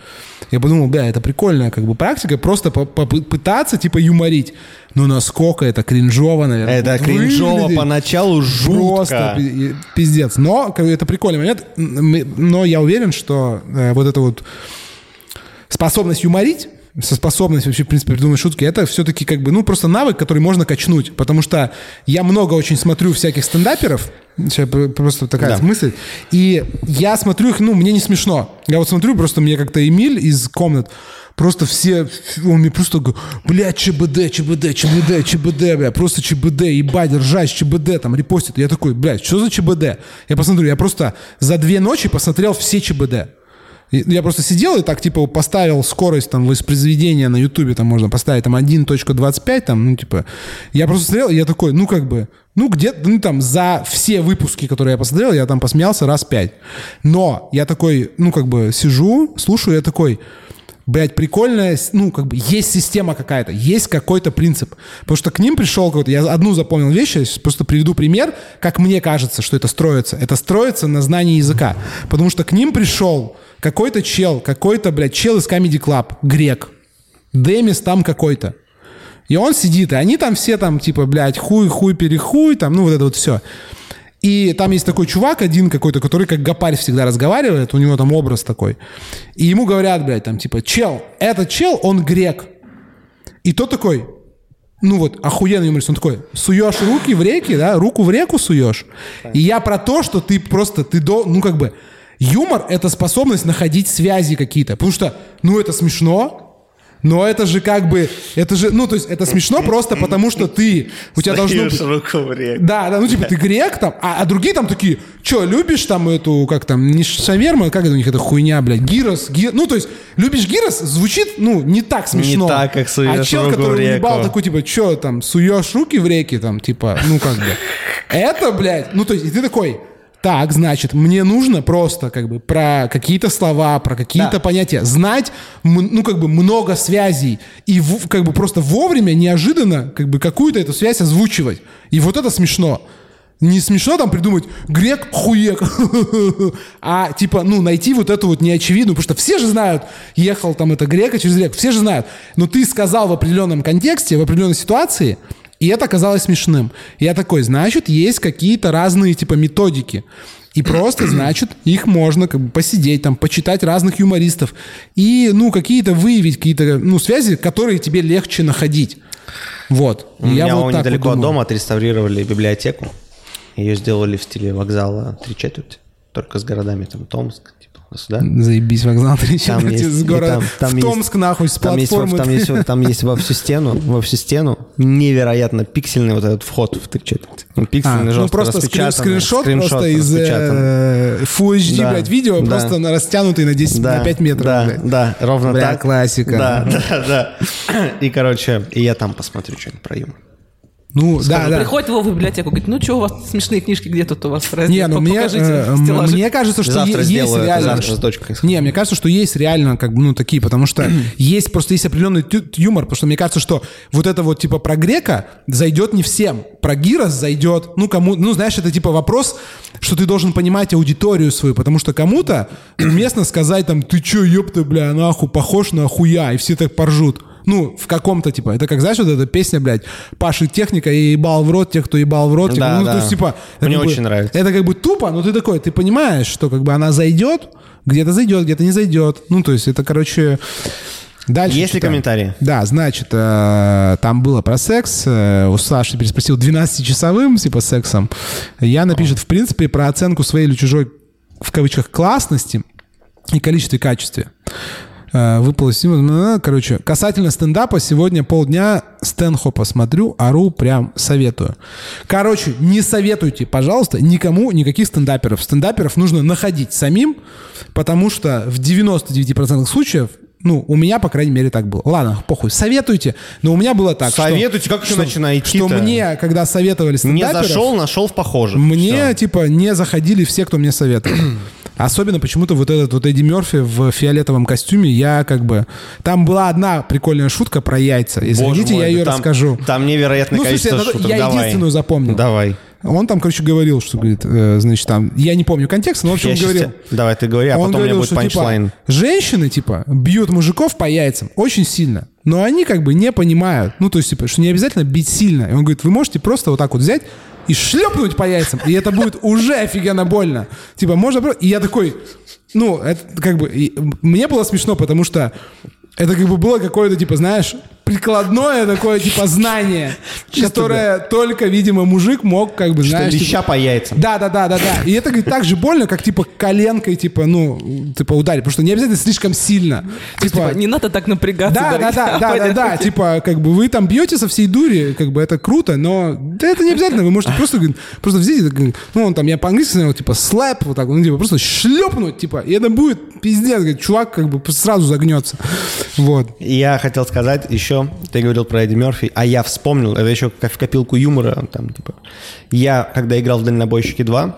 Я подумал, бля, это прикольная как бы практика, просто по- попытаться, типа, юморить. Но насколько это кринжово, наверное. Это кринжово выглядит. поначалу Просто жутко. пи- пиздец. Но это прикольный момент. Но я уверен, что э, вот эта вот способность юморить, со способность вообще, в принципе, придумать шутки, это все-таки как бы, ну, просто навык, который можно качнуть. Потому что я много очень смотрю всяких стендаперов, Сейчас пр- просто такая Да. мысль. И я смотрю их, ну, мне не смешно. Я вот смотрю, просто мне как-то Эмиль из комнат, просто все, он мне просто говорит, бля, ЧБД, ЧБД, ЧБД, ЧБД, бля, просто ЧБД, ебать, ржач, ЧБД, там, репостит. Я такой, блядь, что за ЧБД? Я посмотрю, я просто за две ночи посмотрел все ЧБД. Я просто сидел и так, типа, поставил скорость там воспроизведения на Ютубе, там можно поставить там 1.25, там, ну, типа, я просто смотрел, и я такой, ну, как бы, ну, где-то, ну, там, за все выпуски, которые я посмотрел, я там посмеялся раз пять. Но я такой, ну, как бы, сижу, слушаю, я такой, блядь, прикольная, ну, как бы, есть система какая-то, есть какой-то принцип. Потому что к ним пришел какой-то, я одну запомнил вещь, я просто приведу пример, как мне кажется, что это строится. Это строится на знании языка. Потому что к ним пришел какой-то чел, какой-то, блядь, чел из Comedy Club, грек. Демис там какой-то. И он сидит, и они там все там, типа, блядь, хуй, хуй, перехуй, там, ну, вот это вот все. И там есть такой чувак один какой-то, который как гопарь всегда разговаривает, у него там образ такой. И ему говорят, блядь, там, типа, чел, этот чел, он грек. И тот такой, ну вот, охуенный юморист, он такой, суешь руки в реки, да, руку в реку суешь. И я про то, что ты просто, ты до, ну как бы, юмор — это способность находить связи какие-то. Потому что, ну это смешно, но это же как бы, это же, ну то есть это смешно просто потому, что ты, у тебя должно быть... руку в реку. Да, да, ну типа ты грек там, а, а другие там такие, что, любишь там эту, как там, не шаверма, как это у них эта хуйня, блядь, гирос, ги- ну то есть любишь гирос, звучит, ну, не так смешно. Не так, как суешь А чел, руку который уебал, такой, типа, что там, суешь руки в реки, там, типа, ну как бы. Это, блядь, ну то есть и ты такой, так, значит, мне нужно просто как бы про какие-то слова, про какие-то Да. понятия знать, ну как бы много связей и в- как бы просто вовремя, неожиданно как бы какую-то эту связь озвучивать. И вот это смешно. Не смешно там придумать грек хуек, а типа, ну, найти вот эту вот неочевидную, потому что все же знают, ехал там это грека через реку, все же знают. Но ты сказал в определенном контексте, в определенной ситуации, и это оказалось смешным. Я такой, значит, есть какие-то разные типа методики. И просто, значит, их можно как бы посидеть, там, почитать разных юмористов. И, ну, какие-то выявить какие-то, ну, связи, которые тебе легче находить. Вот. У меня я вот так вот недалеко от дома отреставрировали библиотеку. Ее сделали в стиле вокзала три четверти. только с городами, там, Томск, типа, сюда. Заебись, вокзал 3 Там есть- с и города там- там в есть- Томск, нахуй, с Там есть, во- платформы. там, есть, там есть во всю стену, во всю стену невероятно пиксельный вот этот вход в 3 четверти. Ну, А, пиксельный, ну жестко просто скрин- распечатанный, скриншот, просто из э, Full HD, Да, блядь, видео, да. просто на растянутый на 10, Да, на 5 метров, да, блядь. да, ровно Бля, так. классика. Да, да, да. И, короче, и я там посмотрю что-нибудь про юмор. Ну, да, да. Приходит его в библиотеку, говорит, ну что у вас смешные книжки, где тут у вас раздел? Не, ну мне, Покажите э, стеллажи». мне кажется, что Завтра есть сделаю реально... завтра с. Не, мне кажется, что есть реально как бы, ну, такие, потому что есть просто есть определенный тю- юмор, потому что мне кажется, что вот это вот типа про грека зайдет не всем, про гирос зайдет, ну, кому, ну, знаешь, это типа вопрос, что ты должен понимать аудиторию свою, потому что кому-то уместно сказать там, ты чё, ёпта, бля, нахуй, похож на хуя, и все так поржут. Ну, в каком-то, типа, это как, знаешь, вот эта песня, блядь, Паши техника, я ебал в рот тех, кто ебал в рот. типа, Да, ну, да. то есть, типа... Мне как бы- очень нравится. это как бы тупо, но ты такой, ты понимаешь, что как бы она зайдет, где-то зайдет, где-то не зайдет. Ну, то есть это, короче... Дальше Есть ли комментарии? Да, значит, э, там было про секс. э, У Саши переспросил 12-часовым, типа, сексом. Яна пишет, в принципе, про оценку своей или чужой, в кавычках, классности и количестве и качестве. Э, Выпало сим- Короче, касательно стендапа, сегодня полдня Стэнхопа смотрю, ору, прям советую. Короче, не советуйте, пожалуйста, никому никаких стендаперов. Стендаперов нужно находить самим, потому что в 99% случаев ну, у меня, по крайней мере, так было. Ладно, похуй. Советуйте. Но у меня было так. что- Советуйте, как еще что- начинать Что мне, когда советовали Не зашел, нашел в похожих. Мне, Всё. типа, не заходили все, кто мне советовал. Особенно почему-то вот этот вот Эдди Мерфи в фиолетовом костюме, я как бы... Там была одна прикольная шутка про яйца. Если Боже мой, я ее там- расскажу. Там невероятное Ну, количество это- шуток. я Давай. единственную запомнил. Давай. Он там, короче, говорил, что, говорит, э, значит, там... Я не помню контекст, но, в общем, Я он говорил... те- Давай, ты говори, а он потом у меня говорил, будет что, панчлайн. типа, женщины, типа, бьют мужиков по яйцам очень сильно, но они как бы не понимают, ну, то есть, типа, что не обязательно бить сильно. И он говорит, вы можете просто вот так вот взять и шлепнуть по яйцам, и это будет уже офигенно больно. Типа, можно просто... И я такой, ну, это как бы... и мне было смешно, потому что это как бы было какое-то, типа, знаешь, прикладное такое, типа, знание, которое только, видимо, мужик мог, как бы, Что знаешь... типа, леща по яйцам. да, да, да, да, да. И это говорит, так же больно, как типа коленкой, типа, ну, типа ударить. Потому что не обязательно слишком сильно. Типа, Типа, не надо так напрягаться. да, да, да, да, да, да, типа, как бы вы там бьете со всей дури, как бы это круто, но да это не обязательно, вы можете просто, просто взять, ну, он там, я по-английски сказал, типа, слэп, вот так, ну, типа, просто шлепнуть, типа, и это будет пиздец, говорит, чувак как бы сразу загнется. Вот. Я хотел сказать еще, ты говорил про Эдди Мерфи, а я вспомнил, это еще как в копилку юмора, там, типа, я, когда играл в «Дальнобойщики 2»,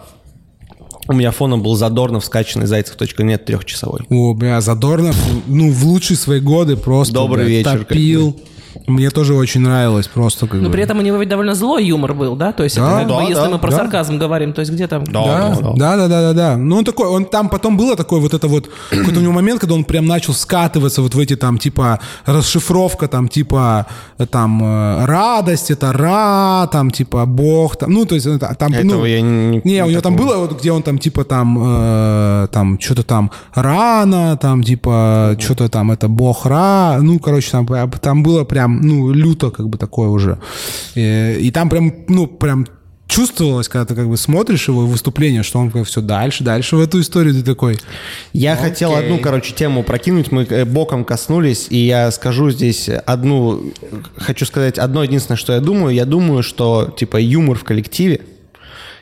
у меня фоном был Задорнов скачанный Зайцев.нет трехчасовой. О, бля, Задорнов, ну, в лучшие свои годы просто, Добрый бля, вечер, как топил. Мне тоже очень нравилось, просто как Но бы. при этом у него ведь довольно злой юмор был, да? То есть, Да, это как да, бы, если да, мы про да. сарказм говорим, то есть где там... Да, да, да, да, да, да. Ну, он такой, он там потом было такой вот это вот, какой-то у него момент, когда он прям начал скатываться вот в эти там, типа, расшифровка там, типа, э, там, э, радость, это ра, там, типа, бог, там, ну, то есть, это, там, Этого ну, я не- Не, у него там было, вот, где он там, типа, там, э, там, что-то там, рано, там, типа, что-то там, это бог ра, ну, короче, там, прям- там было прям, ну, люто, как бы, такое уже. И, и там прям, ну, прям чувствовалось, когда ты как бы смотришь его выступление, что он все дальше, дальше в эту историю ты такой. Я хотел одну, короче, тему прокинуть. Мы э, боком коснулись, и я скажу здесь одну... Хочу сказать одно единственное, что я думаю. Я думаю, что, типа, юмор в коллективе,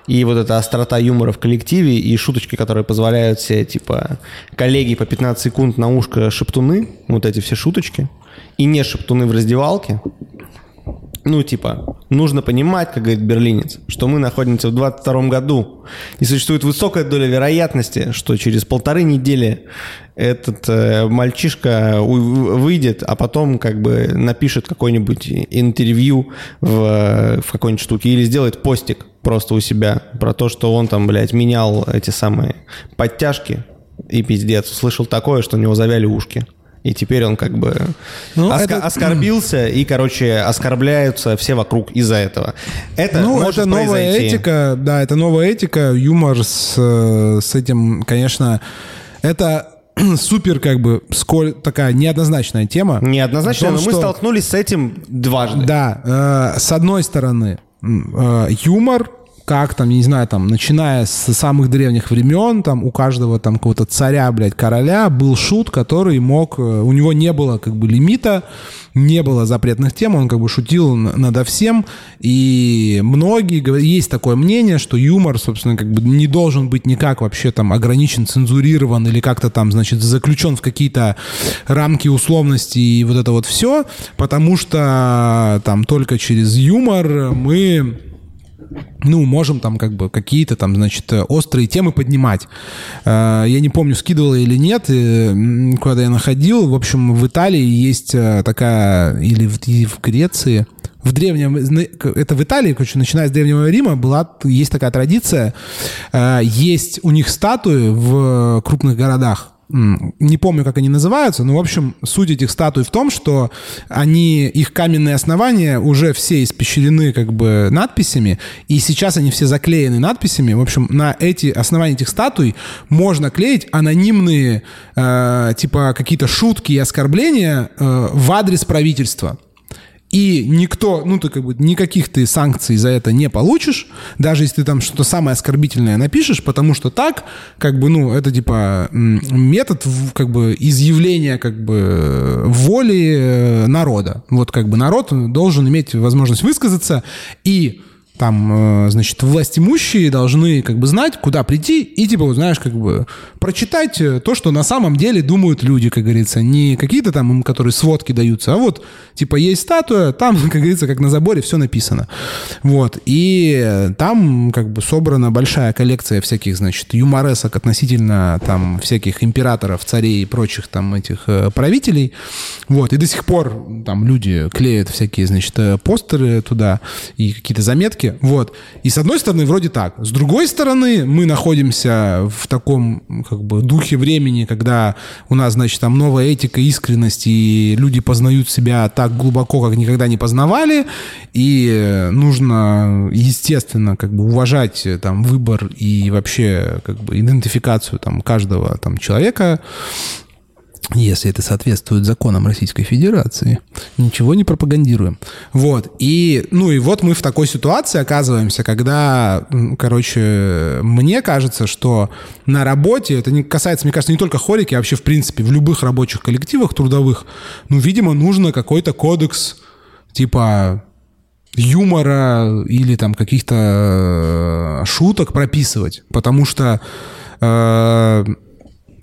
и вот эта острота юмора в коллективе, и шуточки, которые позволяют себе, типа, коллеги по 15 секунд на ушко шептуны, вот эти все шуточки, и не шептуны в раздевалке, ну, типа, нужно понимать, как говорит берлинец, что мы находимся в 22 году, и существует высокая доля вероятности, что через полторы недели этот э, мальчишка выйдет, а потом как бы напишет какое-нибудь интервью в, в какой-нибудь штуке или сделает постик просто у себя про то, что он там, блядь, менял эти самые подтяжки, и пиздец, услышал такое, что у него завяли ушки. И теперь он как бы Ну, оска- это- оскорбился, и, короче, оскорбляются все вокруг из-за этого. Это ну, может это новая произойти. этика, да, это новая этика, юмор с, э, с этим, конечно, это супер, как бы, сколь такая неоднозначная тема. Неоднозначно, О том, но мы что- столкнулись с этим дважды. Да, э, с одной стороны, э, юмор как там, я не знаю, там, начиная с самых древних времен, там, у каждого там какого-то царя, блядь, короля был шут, который мог, э, у него не было как бы лимита, не было запретных тем, он как бы шутил надо всем, и многие, есть такое мнение, что юмор, собственно, как бы не должен быть никак вообще там ограничен, цензурирован или как-то там, значит, заключен в какие-то рамки условности и вот это вот все, потому что там только через юмор мы ну, можем там как бы какие-то там, значит, э, острые темы поднимать. Э, Я не помню, скидывал или нет, э, куда я находил. В общем, в Италии есть такая, или в, в Греции, в древнем, это в Италии, короче, начиная с Древнего Рима, была, есть такая традиция, есть у них статуи в крупных городах, не помню, как они называются, но, в общем, суть этих статуй в том, что они, их каменные основания уже все испещрены как бы надписями, и сейчас они все заклеены надписями. В общем, на эти основания этих статуй можно клеить анонимные, э, типа, какие-то шутки и оскорбления э, в адрес правительства. И никто, ну ты как бы никаких ты санкций за это не получишь, даже если ты там что-то самое оскорбительное напишешь, потому что так, как бы, ну, это типа метод как бы изъявления как бы воли э, народа. Вот как бы народ должен иметь возможность высказаться и там, э, значит, власть имущие должны как бы знать, куда прийти и, типа, вот, знаешь, как бы прочитать э, то, что на самом деле думают люди, как говорится. Не какие-то там им, которые сводки даются, а вот, типа, есть статуя, там, как говорится, как на заборе все написано. Вот. И э, там как бы собрана большая коллекция всяких, значит, юморесок относительно там всяких императоров, царей и прочих там этих правителей. Вот. И до сих пор там люди клеят всякие, значит, постеры туда и какие-то заметки. Вот. И с одной стороны, вроде так. С другой стороны, мы находимся в таком, как бы, духе времени, когда у нас, значит, там новая этика, искренность, и люди познают себя так глубоко, как никогда не познавали, и э, нужно, естественно, как бы уважать э, там выбор и вообще как бы идентификацию там каждого там человека, если это соответствует законам Российской Федерации. Ничего не пропагандируем. Вот. И, ну и вот мы в такой ситуации оказываемся, когда, короче, мне кажется, что на работе, это не касается, мне кажется, не только хорики, а вообще, в принципе, в любых рабочих коллективах трудовых, ну, видимо, нужно какой-то кодекс, типа, юмора или там каких-то э, шуток прописывать, потому что э,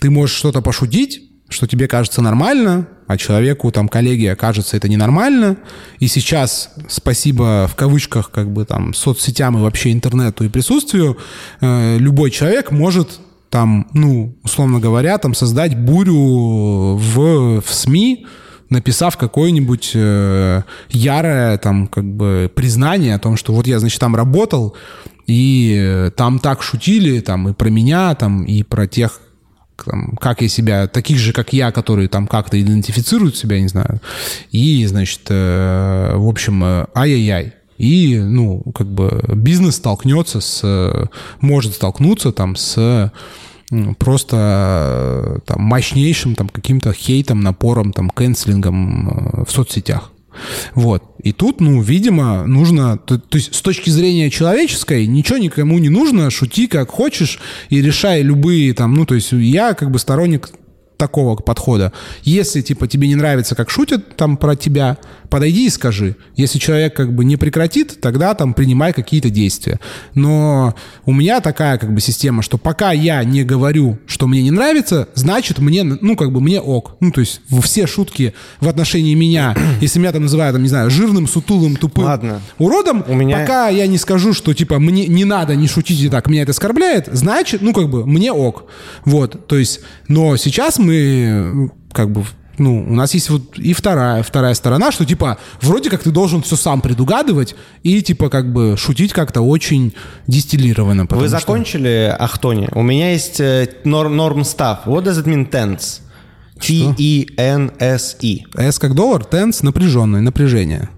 ты можешь что-то пошутить, что тебе кажется нормально, а человеку, там, коллеге кажется это ненормально. И сейчас, спасибо в кавычках, как бы там, соцсетям и вообще интернету и присутствию, э, любой человек может там, ну, условно говоря, там создать бурю в, в СМИ, написав какое-нибудь э, ярое там как бы признание о том, что вот я, значит, там работал, и э, там так шутили, там и про меня, там и про тех, там, как я себя, таких же, как я, которые там как-то идентифицируют себя, не знаю. И, значит, э, в общем, э, ай-яй-яй. И, ну, как бы бизнес столкнется с, э, может столкнуться там с просто э, там мощнейшим там каким-то хейтом, напором, там, канцелингом э, в соцсетях. Вот. И тут, ну, видимо, нужно... То, то есть с точки зрения человеческой ничего никому не нужно, шути как хочешь и решай любые там... Ну, то есть я как бы сторонник такого подхода. Если, типа, тебе не нравится, как шутят там про тебя, подойди и скажи. Если человек как бы не прекратит, тогда там принимай какие-то действия. Но у меня такая как бы система, что пока я не говорю, что мне не нравится, значит мне, ну, как бы мне ок. Ну, то есть все шутки в отношении меня, если меня там называют, там, не знаю, жирным, сутулым, тупым Ладно. уродом, У меня- пока я не скажу, что, типа, мне не надо, не шутите так, меня это оскорбляет, значит, ну, как бы, мне ок. Вот, то есть, но сейчас мы, как бы, ну, у нас есть вот и вторая, вторая сторона, что, типа, вроде как ты должен все сам предугадывать и, типа, как бы шутить как-то очень дистиллированно. Вы что- закончили Ахтони? У меня есть э, норм, норм став. What does it mean tense? T-E-N-S-E. S как доллар, tense, напряженный, напряжение.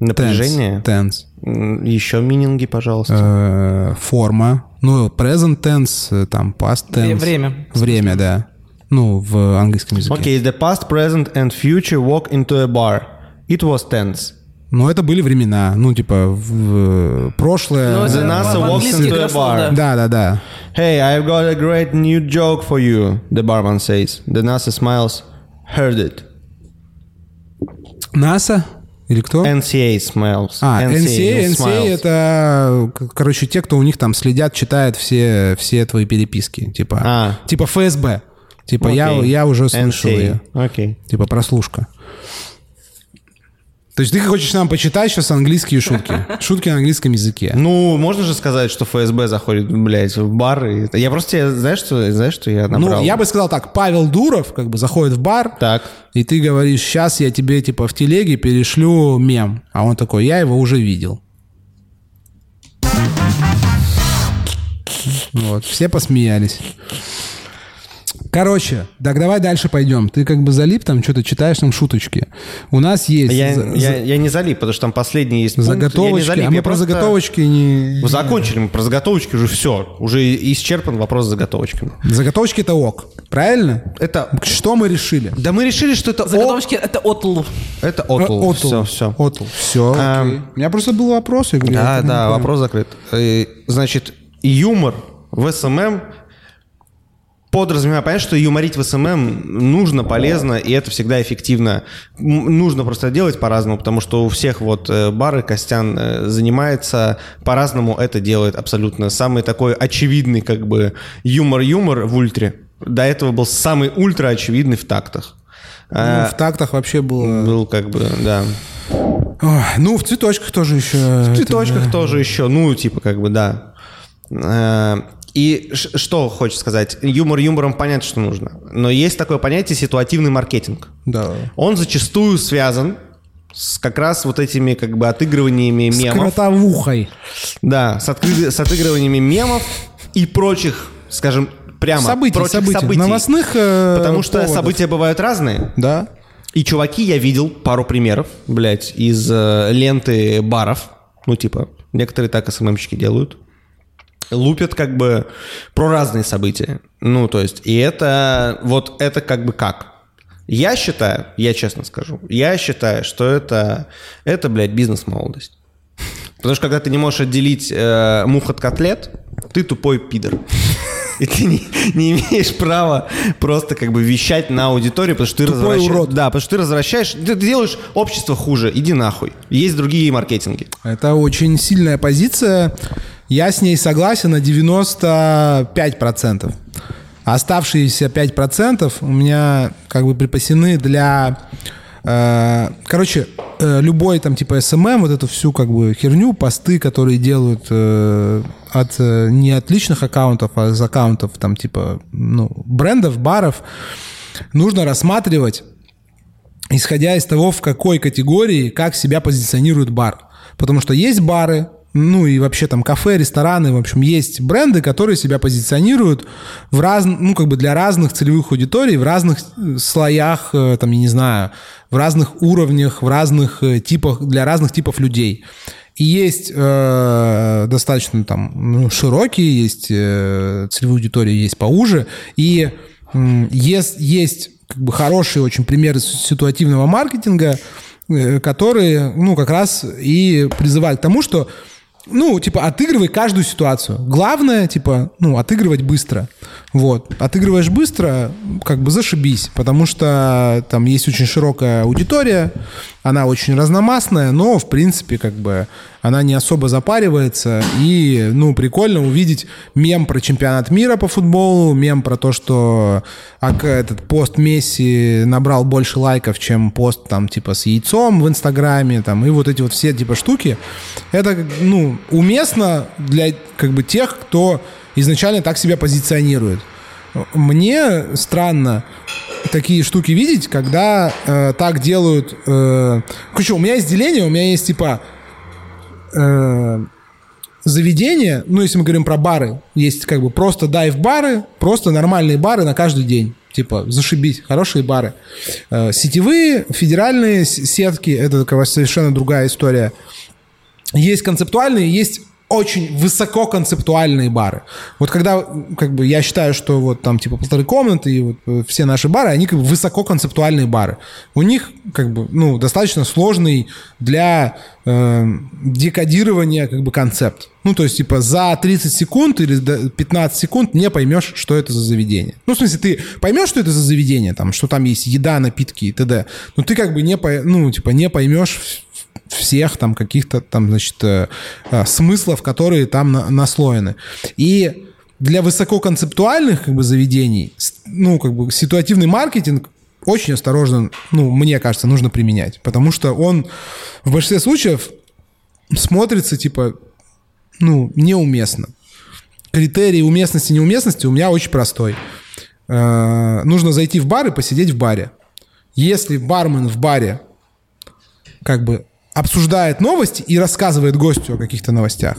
Напряжение. Tense. М, Еще мининги, пожалуйста. Э, форма. Ну, present tense, э, там, past tense. Время. Время, да. Ну, в английском языке. Окей, the past, present and future walk into a bar. It was tense. Но это были времена, ну, типа, в, в прошлое. Ну, The NASA walks into a bar. да. Да, да. Hey, I've got a great new joke for you, the barman says. The NASA smiles. Heard it. НАСА или кто? NCA smiles. А, NCA, NCA smiles. это, короче, те, кто у них там следят, читают все, все твои переписки. Типа, А. типа ФСБ. Типа, я, Окей. я уже слышал ее. Окей. Типа, прослушка. То есть ты хочешь нам почитать сейчас английские шутки? Шутки на английском языке. Ну, можно же сказать, что ФСБ заходит, блядь, в бар. и- Я просто, тебе- знаешь, что, знаешь, что я набрал? Ну, я бы сказал так, Павел Дуров как бы заходит в бар, Так. и ты говоришь, сейчас я тебе типа в телеге перешлю мем. А он такой, я его уже видел. Вот, все посмеялись. Короче, так давай дальше пойдем. Ты как бы залип там, что-то читаешь там шуточки. У нас есть Я, за- я, я не залип, потому что там последний есть пункт. Я не заготовочки, залип, а мы я про просто- заготовочки не... Закончили, мы про заготовочки уже все. Уже исчерпан вопрос с заготовочками. Заготовочки это ок, правильно? Это... Что мы решили? Да мы решили, что это... Заготовочки — это отл. Это отл. Все, все. Отл. Все, Эм, У меня просто был вопрос. Я говорю, я Да, да, понял. вопрос закрыт. Э, Значит, юмор в SMM подразумевая, понятно, что юморить в SMM нужно, полезно, и это всегда эффективно. Нужно просто делать по-разному, потому что у всех вот э, бары Костян э, занимается по-разному это делает абсолютно. Самый такой очевидный как бы юмор-юмор в ультре. До этого был самый ультра очевидный в тактах. Ну, Э, в тактах вообще было... Был как бы, да. Ой, ну, в цветочках тоже еще... В цветочках тоже еще, ну, типа, как бы, да. И что хочешь сказать? Юмор юмором понятно, что нужно. Но есть такое понятие ситуативный маркетинг. Да. Он зачастую связан с как раз вот этими как бы отыгрываниями С мемов. кротовухой. Да, с, откры- с отыгрываниями мемов и прочих, скажем, прямо Событий, прочих событий. событий. Новостных э, Потому что поводов. события бывают разные. Да. И чуваки, я видел пару примеров, блядь, из э, ленты баров. Ну, типа, некоторые так СММщики делают. Лупят как бы про разные события. Ну, то есть, и это, вот это как бы как? Я считаю, я честно скажу, я считаю, что это, это, блядь, бизнес-молодость. Потому что когда ты не можешь отделить э, мух от котлет, ты тупой пидор. И ты не, не имеешь права просто как бы вещать на аудиторию, потому что ты Тупой развращаешь. урод. Да, потому что ты развращаешь, ты делаешь общество хуже, иди нахуй. Есть другие маркетинги. Это очень сильная позиция. Я с ней согласен на 95%. А Оставшиеся 5% у меня как бы припасены для... э, короче, э, любой там типа SMM, вот эту всю как бы херню, посты, которые делают э, от э, не от личных аккаунтов, а из аккаунтов там типа ну, брендов, баров, нужно рассматривать исходя из того, в какой категории, как себя позиционирует бар. Потому что есть бары, ну и вообще там кафе, рестораны, в общем, есть бренды, которые себя позиционируют в раз, ну как бы для разных целевых аудиторий, в разных э, слоях, э, там, я не знаю, в разных уровнях, в разных э, типах, для разных типов людей. И есть э, достаточно там ну, широкие, есть э, целевые аудитории, есть поуже. И м, есть, есть как бы хорошие очень примеры ситуативного маркетинга, э, которые, ну, как раз и призывают к тому, что, ну, типа, отыгрывай каждую ситуацию. Главное, типа, ну, отыгрывать быстро. Вот. Отыгрываешь быстро, как бы зашибись, потому что там есть очень широкая аудитория, она очень разномастная, но, в принципе, как бы она не особо запаривается. И, ну, прикольно увидеть мем про чемпионат мира по футболу, мем про то, что ак- этот пост Месси набрал больше лайков, чем пост там типа с яйцом в Инстаграме, там, и вот эти вот все типа штуки. Это, ну, уместно для как бы тех, кто изначально так себя позиционирует. Мне странно такие штуки видеть, когда э, так делают. Э, короче, у меня есть деление, у меня есть типа э, заведения, ну, если мы говорим про бары, есть как бы просто дайв-бары, просто нормальные бары на каждый день. Типа, зашибись, хорошие бары. Э, сетевые, федеральные сетки, это такая совершенно другая история. Есть концептуальные, есть очень высококонцептуальные бары. Вот когда, как бы, я считаю, что вот там типа полторы комнаты и вот э, все наши бары, они как бы высококонцептуальные бары. У них как бы, ну, достаточно сложный для э, декодирования как бы концепт. Ну, то есть, типа, за 30 секунд или до 15 секунд не поймешь, что это за заведение. Ну, в смысле, ты поймешь, что это за заведение, там, что там есть еда, напитки и т.д. Но ты как бы не, по, ну, типа, не поймешь всех там каких-то там, значит, э, э, смыслов, которые там на, наслоены. И для высококонцептуальных как бы заведений, ну, как бы ситуативный маркетинг очень осторожно, ну, мне кажется, нужно применять, потому что он в большинстве случаев смотрится, типа, ну, неуместно. Критерий уместности, неуместности у меня очень простой. Э, нужно зайти в бар и посидеть в баре. Если бармен в баре как бы обсуждает новости и рассказывает гостю о каких-то новостях,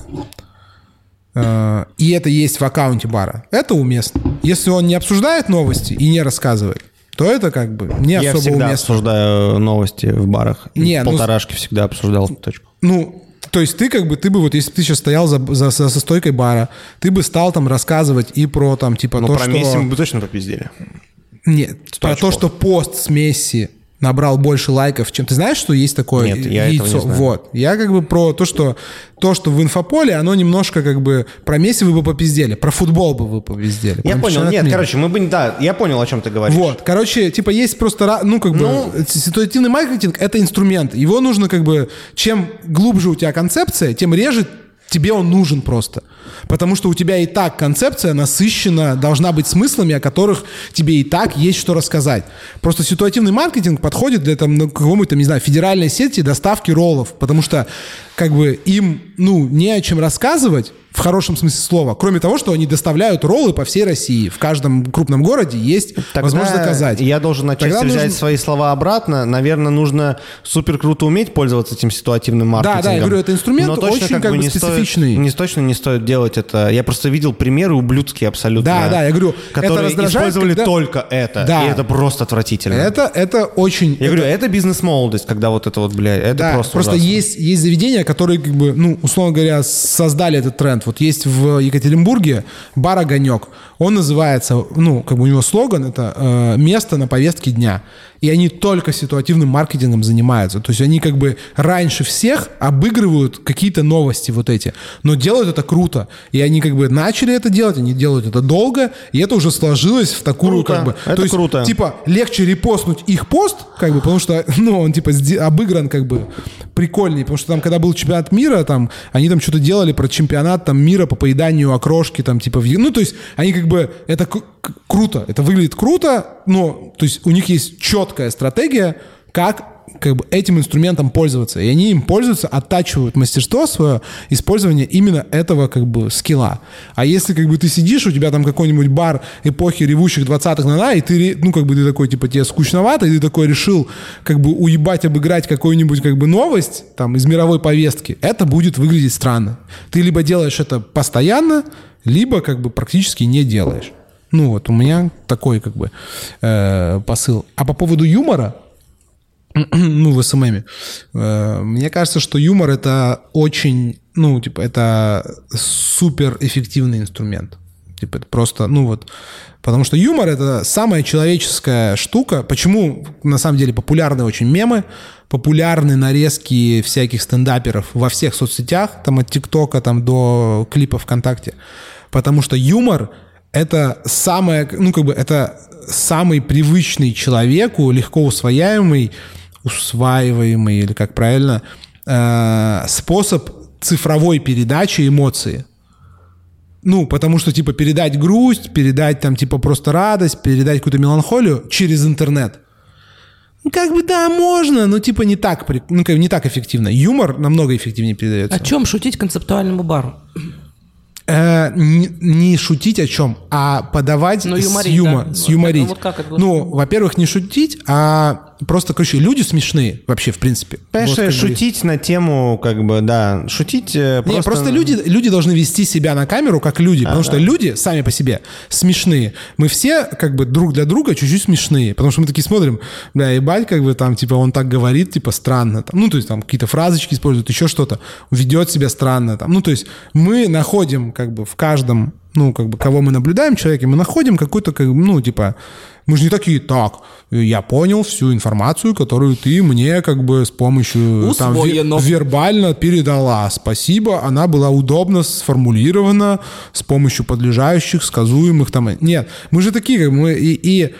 э, и это есть в аккаунте бара, это уместно. Если он не обсуждает новости и не рассказывает, то это как бы не Я особо всегда уместно. обсуждаю новости в барах. Не, ну, Полторашки всегда обсуждал точку. Ну, то есть ты как бы, ты бы вот, если бы ты сейчас стоял за, за, за- со стойкой бара, ты бы стал там рассказывать и про там, типа, Ну, то, про что... Месси мы бы точно попиздели. Нет, про то, очков. что пост с Месси набрал больше лайков, чем... Ты знаешь, что есть такое Нет, я этого не знаю. Вот. Я как бы про то, что то, что в инфополе, оно немножко как бы... Про Месси вы бы попиздели, про футбол бы вы попиздели. Я понял, нет, мира. короче, мы бы... Да, я понял, о чем ты говоришь. Вот, короче, типа есть просто, ну, как бы, Ну- ситуативный маркетинг — это инструмент. Его нужно как бы, чем глубже у тебя концепция, тем реже тебе он нужен просто. Потому что у тебя и так концепция насыщена, должна быть смыслами, о которых тебе и так есть что рассказать. Просто ситуативный маркетинг подходит для там, ну, какому-то, не знаю, федеральной сети доставки роллов, потому что как бы им, ну, не о чем рассказывать, в хорошем смысле слова, кроме того, что они доставляют роллы по всей России. В каждом крупном городе есть Тогда возможность заказать. Я должен отчасти Тогда взять нужно- свои слова обратно. Наверное, нужно супер круто уметь пользоваться этим ситуативным маркетингом. да, я говорю, это инструмент Но точно очень как бы не стоит- специфичный. не точно не стоит делать это. Я просто видел примеры ублюдские абсолютно. Да, да, я говорю, это которые раздражает, использовали когда- только это. Да. И это просто отвратительно. Это, это очень... Я говорю, это бизнес-молодость, когда вот это вот, блядь, это Да, просто просто, ужасно. есть, есть заведения, которые, как бы, ну, условно говоря, создали этот тренд. Вот есть в Екатеринбурге бар «Огонек». Он называется, ну, как бы у него слоган, это э, «Место на повестке дня». И они только ситуативным маркетингом занимаются. То есть они как бы раньше всех обыгрывают какие-то новости вот эти. Но делают это круто. И они как бы начали это делать, они делают это долго, и это уже сложилось в такую Круто. как бы... Это то есть, круто. Типа легче репостнуть их пост, как бы, потому что, ну, он типа обыгран как бы прикольней, потому что там, когда был чемпионат мира, там, они там что-то делали про чемпионат там мира по поеданию окрошки, там, типа, в... Ну, то есть, они как бы, это круто, это выглядит круто, но, то есть, у них есть четкая стратегия, как как бы этим инструментом пользоваться. И они им пользуются, оттачивают мастерство свое, использование именно этого как бы скилла. А если как бы ты сидишь, у тебя там какой-нибудь бар эпохи ревущих 20-х на и ты, ну как бы ты такой, типа, тебе скучновато, и ты такой решил как бы уебать, обыграть какую-нибудь как бы новость там из мировой повестки, это будет выглядеть странно. Ты либо делаешь это постоянно, либо как бы практически не делаешь. Ну вот, у меня такой как бы э, посыл. А по поводу юмора, ну, в СММе. Э, Мне кажется, что юмор это очень, ну, типа, это супер эффективный инструмент. Типа, это просто, ну вот, потому что юмор это самая человеческая штука. Почему, на самом деле, популярны очень мемы, популярны нарезки всяких стендаперов во всех соцсетях, там от ТикТока там до клипов ВКонтакте. Потому что юмор это самое, ну, как бы, это самый привычный человеку, легко усвояемый, усваиваемый, или как правильно, э, способ цифровой передачи эмоции. Ну, потому что, типа, передать грусть, передать, там, типа, просто радость, передать какую-то меланхолию через интернет. Ну, как бы, да, можно, но, типа, не так, ну, как бы не так эффективно. Юмор намного эффективнее передается. О чем шутить концептуальному бару? Э, не, не шутить о чем, а подавать Ну, с, юморить, юмо- да. с Вот юморить. это вот как это? Ну, во-первых, не шутить, а просто, короче, люди смешные вообще, в принципе. Понимаешь, Вот, как бы- шутить на тему, как бы, да, шутить э, Не, просто... просто, люди, люди должны вести себя на камеру как люди, потому что люди сами по себе смешные. Мы все как бы друг для друга чуть-чуть смешные, потому что мы такие смотрим, бля, ебать, как бы там, типа, он так говорит, типа, странно, там, ну, то есть там какие-то фразочки использует, еще что-то, ведет себя странно, там, ну, то есть мы находим как бы в каждом, ну, как бы, кого мы наблюдаем человеке, мы находим какой-то, как, ну, типа, мы же не такие, так, я понял всю информацию, которую ты мне как бы с помощью там, ве- Усвоено. вербально передала. Спасибо, она была удобно сформулирована с помощью подлежащих, сказуемых там. Нет, мы же такие, как мы и, и,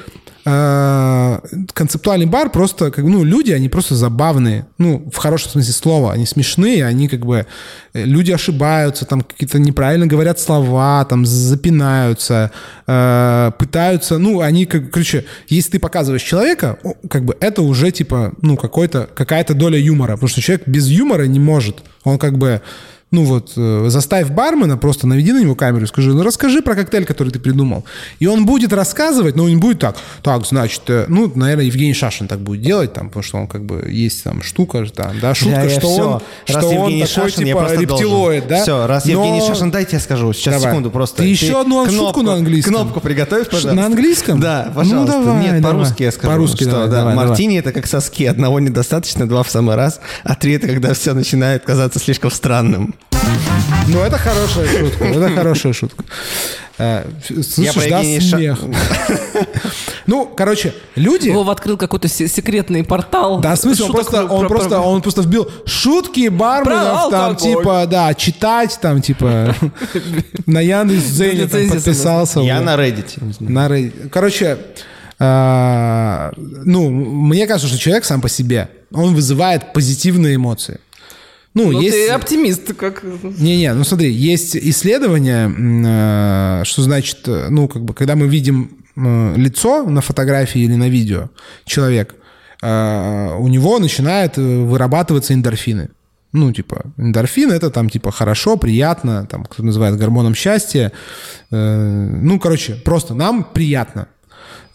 концептуальный бар просто, как, ну, люди, они просто забавные, ну, в хорошем смысле слова, они смешные, они как бы, э, люди ошибаются, там какие-то неправильно говорят слова, там запинаются, э, пытаются, ну, они, как, короче, если ты показываешь человека, как бы это уже типа, ну, какой-то, какая-то доля юмора, потому что человек без юмора не может, он как бы ну вот, э, заставь бармена, просто наведи на него камеру и скажи, ну расскажи про коктейль, который ты придумал. И он будет рассказывать, но он не будет так, так, значит, э, ну, наверное, Евгений Шашин так будет делать, там, потому что он как бы есть там штука, там, да, шутка, Да, я что всё. он, Раз что он Евгений такой, Шашин, я типа, рептилоид, должен. да? Всё, раз Но- Евгений Шашин, дайте я скажу. Сейчас, Давай. секунду, просто. Ты еще одну шутку на английском. Кнопку приготовь, пожалуйста. На английском? Да, пожалуйста. Ну, давай, Нет, давай. по-русски я скажу. По-русски что, давай, да, давай, давай. Мартини это как соски. Одного недостаточно, два в самый раз, а три это когда все начинает казаться слишком странным. Ну, это хорошая шутка, это хорошая шутка. Э, Слышишь, да, смех. Ну, короче, люди... Вова открыл какой-то се- секретный портал. Да, в смысле, он просто, про- он, про- просто, про- он просто вбил шутки барменов, там, типа, да, читать, там, типа, на Яндекс.Дзене подписался. Я на Reddit. На Reddit. Короче, а, ну, мне кажется, что человек сам по себе, он вызывает позитивные эмоции. Ну, Ну, есть... ты оптимист, как... Не-не, ну смотри, есть исследование, м, э, что значит, э, ну, как бы, когда мы видим э, лицо на фотографии или на видео человек, у него начинают вырабатываться эндорфины. Ну, типа, эндорфин это там, типа, хорошо, приятно, там, кто называет гормоном счастья. Ну, короче, просто нам приятно.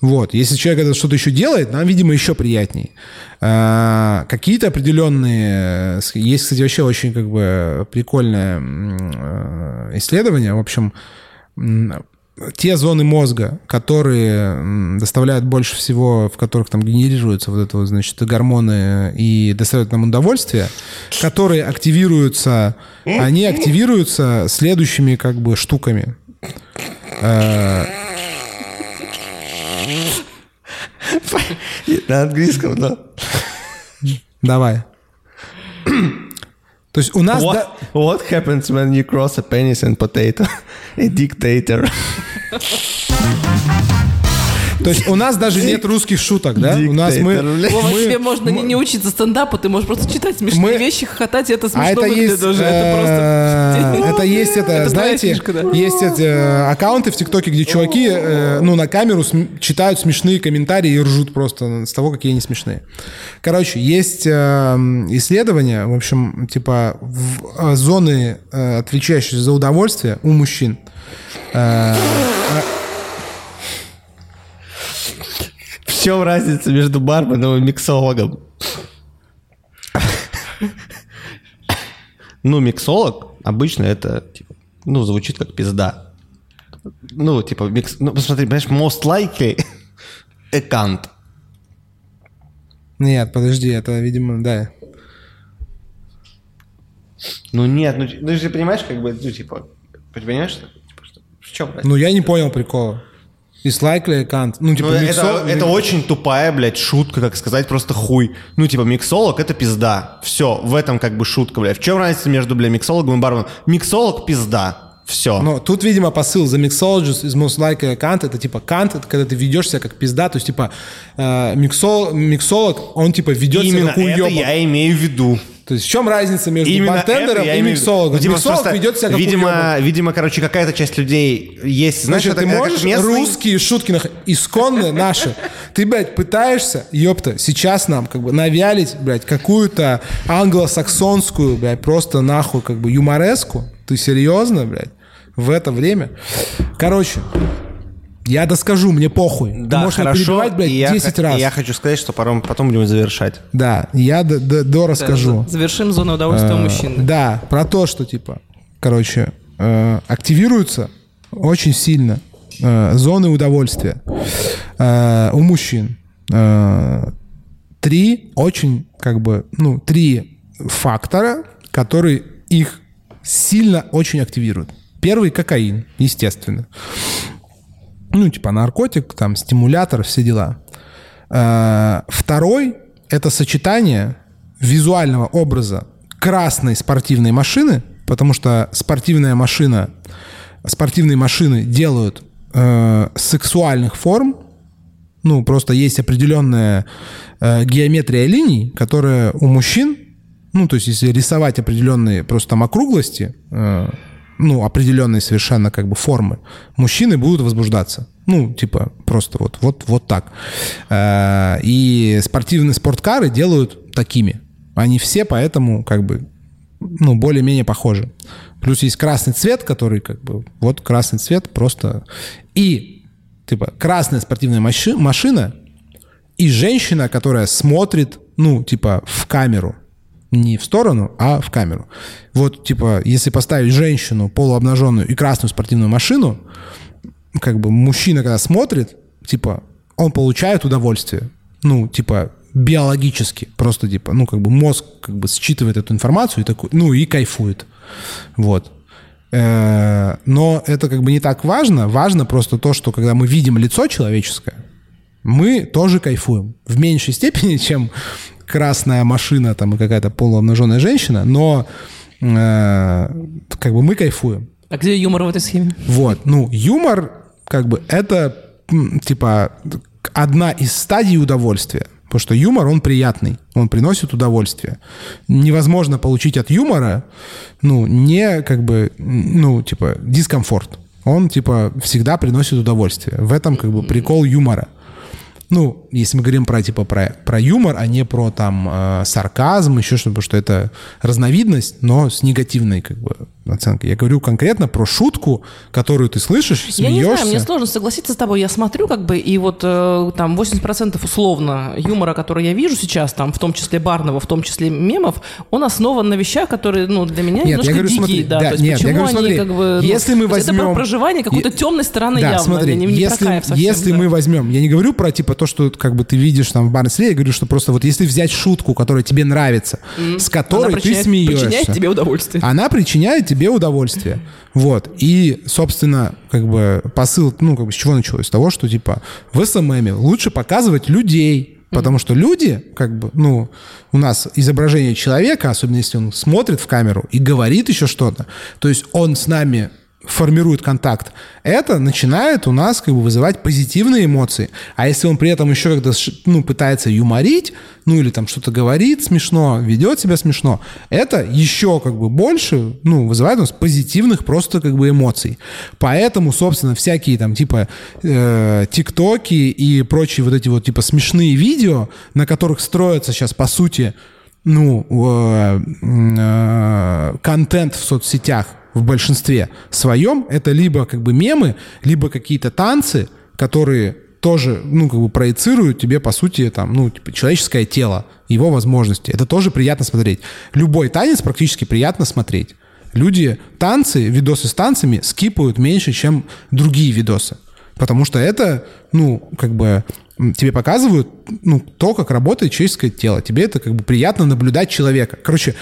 Вот. Если человек это что-то еще делает, нам, видимо, еще приятней. А, Какие-то определенные... э, Есть, кстати, вообще очень как бы прикольное э, исследование. В общем, те зоны мозга, которые доставляют больше всего, в которых там генерируются вот это значит, гормоны и доставляют нам удовольствие, которые активируются, они активируются следующими как бы штуками. На английском, да. Давай. То есть у нас... What, да- what happens when you cross a penis and potato? A dictator. То есть у нас даже нет русских шуток, да? У нас мы... Вова, тебе можно не, учиться стендапу, ты можешь просто читать смешные вещи, хохотать, и это смешно А это выглядит есть, уже. Это э, просто... это есть это, знаете, есть эти э, аккаунты в ТикТоке, где чуваки, э, ну, на камеру читают смешные комментарии и ржут просто с того, какие они смешные. Короче, есть исследования, в общем, типа зоны, отвечающие за удовольствие у мужчин. Э, В чем разница между барменом и миксологом? Ну, миксолог обычно это, типа, ну, звучит как пизда. Ну, типа, микс... Ну, посмотри, понимаешь, most likely cunt. Нет, подожди, это, видимо, да. Ну, нет, ну, ты же понимаешь, как бы, ну, типа, понимаешь, что, типа, что, в чем разница? Ну, я не понял прикола. Is likely cunt. Ну, типа, Ну, это, миксо- это очень тупая, блядь, шутка, как сказать, просто хуй. Ну, типа, миксолог — это пизда. Все, в этом как бы шутка, блядь. В чем разница между, бля, миксологом и барменом? Миксолог — пизда. Все. Но тут, видимо, посыл the mixologist is most likely a cunt. Это типа кант, это когда ты ведешь себя как пизда. То есть, типа, э, миксол- миксолог, он типа ведет себя Именно как это уёбок. я имею в виду. То есть, в чем разница между Именно бартендером это и миксологом? Типа, Миксолог просто, ведет себя как видимо, видимо, короче, какая-то часть людей есть. Знаешь, Значит, это- ты можешь местный- русские шутки, нах- исконные наши, ты, блядь, пытаешься, ёпта, сейчас нам как бы навялить, блядь, какую-то англосаксонскую, блядь, просто нахуй как бы юмореску? Ты серьезно, блядь? В это время? Короче, Я доскажу, мне похуй. Ты Да, можешь меня хорошо. перебивать, блядь, я 10 х- раз. я хочу сказать, что потом, потом будем завершать. Да, я до, до- до расскажу. Да, Завершим зону удовольствия у Э, мужчины. Да, про то, что типа, короче, э, активируются очень сильно э, зоны удовольствия э, у мужчин. Э, Три очень, как бы, ну, три фактора, которые их сильно очень активируют. Первый — кокаин, естественно. Ну, типа наркотик, там, стимулятор, все дела. Э, Второй — это сочетание визуального образа красной спортивной машины, потому что спортивная машина, спортивные машины делают э, сексуальных форм, ну, просто есть определенная э, геометрия линий, которая у мужчин, ну, то есть если рисовать определенные просто там округлости, э, ну, определенные совершенно как бы формы, мужчины будут возбуждаться. Ну, типа, просто вот, вот, вот так. Э, и спортивные спорткары делают такими. Они все поэтому как бы, ну, более-менее похожи. Плюс есть красный цвет, который как бы, вот красный цвет просто... И типа красная спортивная маши- машина и женщина, которая смотрит, ну, типа, в камеру. Не в сторону, а в камеру. Вот, типа, если поставить женщину полуобнаженную и красную спортивную машину, как бы мужчина, когда смотрит, типа, он получает удовольствие. Ну, типа, биологически. Просто, типа, ну, как бы мозг как бы считывает эту информацию и такой, ну, и кайфует. Вот. Э, Но это как бы не так важно. Важно просто то, что когда мы видим лицо человеческое, мы тоже кайфуем. В меньшей степени, чем красная машина там и какая-то полуобнаженная женщина, но э, как бы мы кайфуем. А где юмор в этой схеме? Вот, ну, юмор, как бы, это, типа, одна из стадий удовольствия. Потому что юмор, он приятный, он приносит удовольствие. Невозможно получить от юмора, ну, не, как бы, ну, типа, дискомфорт. Он, типа, всегда приносит удовольствие. В этом, как бы, прикол юмора. Ну, если мы говорим про, типа, про, про юмор, а не про, там, э, сарказм, еще что-то, что это разновидность, но с негативной, как бы, оценкой. Я говорю конкретно про шутку, которую ты слышишь, смеешься. Я не знаю, мне сложно согласиться с тобой. Я смотрю, как бы, и вот э, там 80% условно юмора, который я вижу сейчас, там, в том числе барного, в том числе мемов, он основан на вещах, которые, ну, для меня Нет, я немножко говорю, дикие, смотри, да. да, То есть нет, я почему говорю, они смотри, как бы... ну, если мы есть Это возьмем- про проживание какой-то темной стороны Да, явно, смотри, не, не если, совсем, если да. мы возьмем, я не говорю про типа то, что как бы ты видишь там в Барнсле, я говорю, что просто вот если взять шутку, которая тебе нравится, с которой Она ты причиняет- смеешься, причиняет тебе удовольствие. она причиняет тебе удовольствие. Вот. И, собственно, как бы посыл, ну, как бы с чего началось? С того, что, типа, в СММе лучше показывать людей, потому что люди, как бы, ну, у нас изображение человека, особенно если он смотрит в камеру и говорит еще что-то, то есть он с нами формирует контакт, это начинает у нас как бы вызывать позитивные эмоции. А если он при этом еще когда ну, пытается юморить, ну или там что-то говорит смешно, ведет себя смешно, это еще как бы больше ну, вызывает у нас позитивных просто как бы эмоций. Поэтому, собственно, всякие там типа э, тиктоки и прочие вот эти вот типа смешные видео, на которых строятся сейчас по сути ну, э, э, контент в соцсетях в большинстве своем, это либо как бы мемы, либо какие-то танцы, которые тоже, ну, как бы проецируют тебе, по сути, там, ну, типа, человеческое тело, его возможности. Это тоже приятно смотреть. Любой танец практически приятно смотреть. Люди танцы, видосы с танцами скипают меньше, чем другие видосы. Потому что это, ну, как бы тебе показывают, ну, то, как работает человеческое тело. Тебе это как бы приятно наблюдать человека. Короче,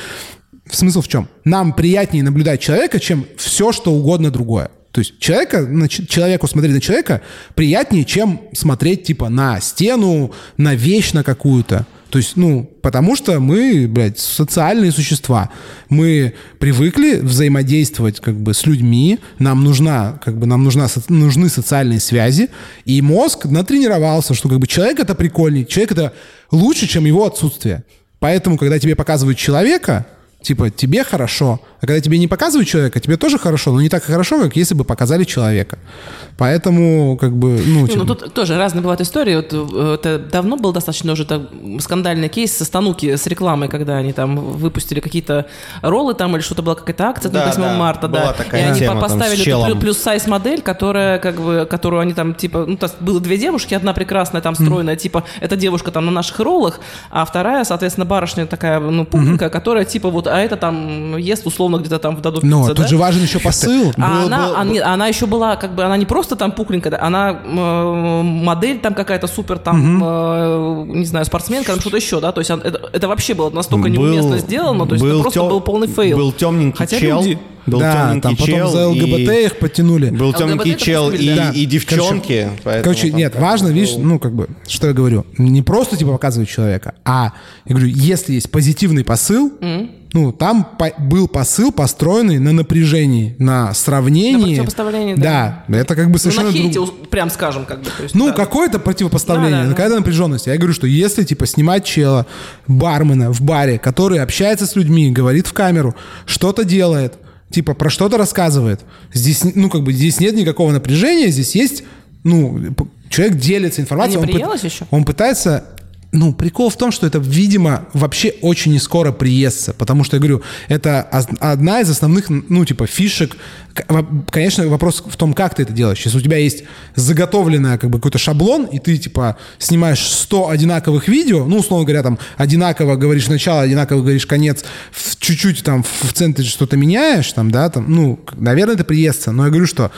смысл в чем? Нам приятнее наблюдать человека, чем все, что угодно другое. То есть человека, на человеку смотреть на человека приятнее, чем смотреть типа на стену, на вещь на какую-то. То есть, ну, потому что мы, блядь, социальные существа. Мы привыкли взаимодействовать как бы с людьми, нам нужна, как бы нам нужна, нужны социальные связи, и мозг натренировался, что как бы человек это прикольней, человек это лучше, чем его отсутствие. Поэтому, когда тебе показывают человека, типа, тебе хорошо. А когда тебе не показывают человека, тебе тоже хорошо, но не так хорошо, как если бы показали человека. Поэтому, как бы, ну... Типа- ну тут тоже разные бывают истории. Вот, э, это давно был достаточно уже так, скандальный кейс со стануки с рекламой, когда они там выпустили какие-то роллы там или что-то была какая-то акция Да, на 8 да, марта, была да. такая и они тема там с поставили эту плюс-сайз модель, которая как бы, которую они там типа, ну то есть было две девушки, одна прекрасная там стройная, типа эта девушка там на наших роллах, а вторая, соответственно, барышня такая, ну пухленькая, которая типа вот, а это там ест условно где-то там в Додо Но пицца, тут да? же важен еще посыл. А Был- она, был- а, нет, она еще была, как бы, она не просто там пухленькая, она э, модель там какая-то супер, там, э, не знаю, спортсменка, там что-то еще, да, то есть она- это, это вообще было настолько неуместно сделано, то есть это просто тем- был полный фейл. Был темненький Хотя чел. люди- Был да, темненький там потом чел. за ЛГБТ и- их подтянули. Был ЛГБТ темненький чел и, да. и девчонки. поэтому Короче, там нет, как важно, бы видишь, был- ну, как бы, что я говорю, не просто, типа, показывать человека, а, я говорю, если есть позитивный посыл, ну, там по- был посыл, построенный на напряжении, на сравнении. На противопоставлении, да. Да, это как бы Ну, совершенно... на друг- хейте, прям скажем, как бы. То есть, Ну, да. какое-то противопоставление, Да, да, ну, да. какая-то напряженность. Я говорю, что если, типа, снимать чела, бармена в баре, который общается с людьми, говорит в камеру, что-то делает, типа, про что-то рассказывает, здесь, ну, как бы, здесь нет никакого напряжения, здесь есть, ну, человек делится информацией. А не он пы- еще? Он пытается... Ну, прикол в том, что это, видимо, вообще очень не скоро приестся, потому что, я говорю, это одна из основных, ну, типа, фишек. Конечно, вопрос в том, как ты это делаешь. Если у тебя есть заготовленный, как бы, какой-то шаблон, и ты, типа, снимаешь 100 одинаковых видео, ну, условно говоря, там, одинаково говоришь начало, одинаково говоришь конец, чуть-чуть там в центре что-то меняешь, там, да, там, ну, наверное, это приестся. Но я говорю, что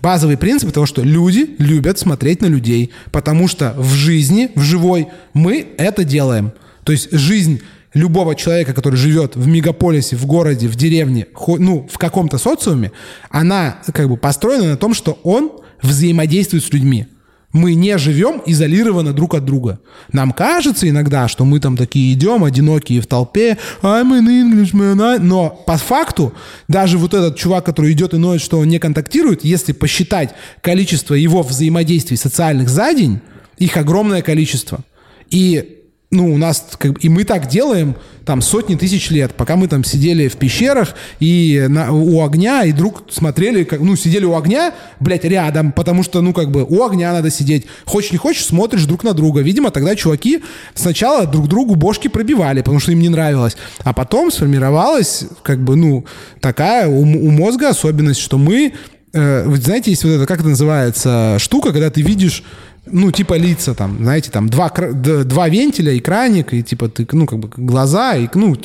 Базовый принцип того, что люди любят смотреть на людей, потому что в жизни, в живой, мы это делаем. То есть жизнь любого человека, который живет в мегаполисе, в городе, в деревне, ну, в каком-то социуме, она как бы построена на том, что он взаимодействует с людьми. Мы не живем изолированно друг от друга. Нам кажется иногда, что мы там такие идем, одинокие в толпе, I'm an Englishman, I-» но по факту даже вот этот чувак, который идет и ноет, что он не контактирует, если посчитать количество его взаимодействий социальных за день, их огромное количество. И ну, у нас, как и мы так делаем там сотни тысяч лет, пока мы там сидели в пещерах и на- у огня, и друг смотрели, как, ну, сидели у огня, блядь, рядом, потому что, ну, как бы, у огня надо сидеть. Хочешь не хочешь, смотришь друг на друга. Видимо, тогда чуваки сначала друг другу бошки пробивали, потому что им не нравилось. А потом сформировалась, как бы, ну, такая у, у мозга особенность, что мы э, вы знаете, есть вот это, как это называется, штука, когда ты видишь, ну, типа лица там, знаете, там два, два вентиля, экраник, и типа ты, ну, как бы глаза, и, ну,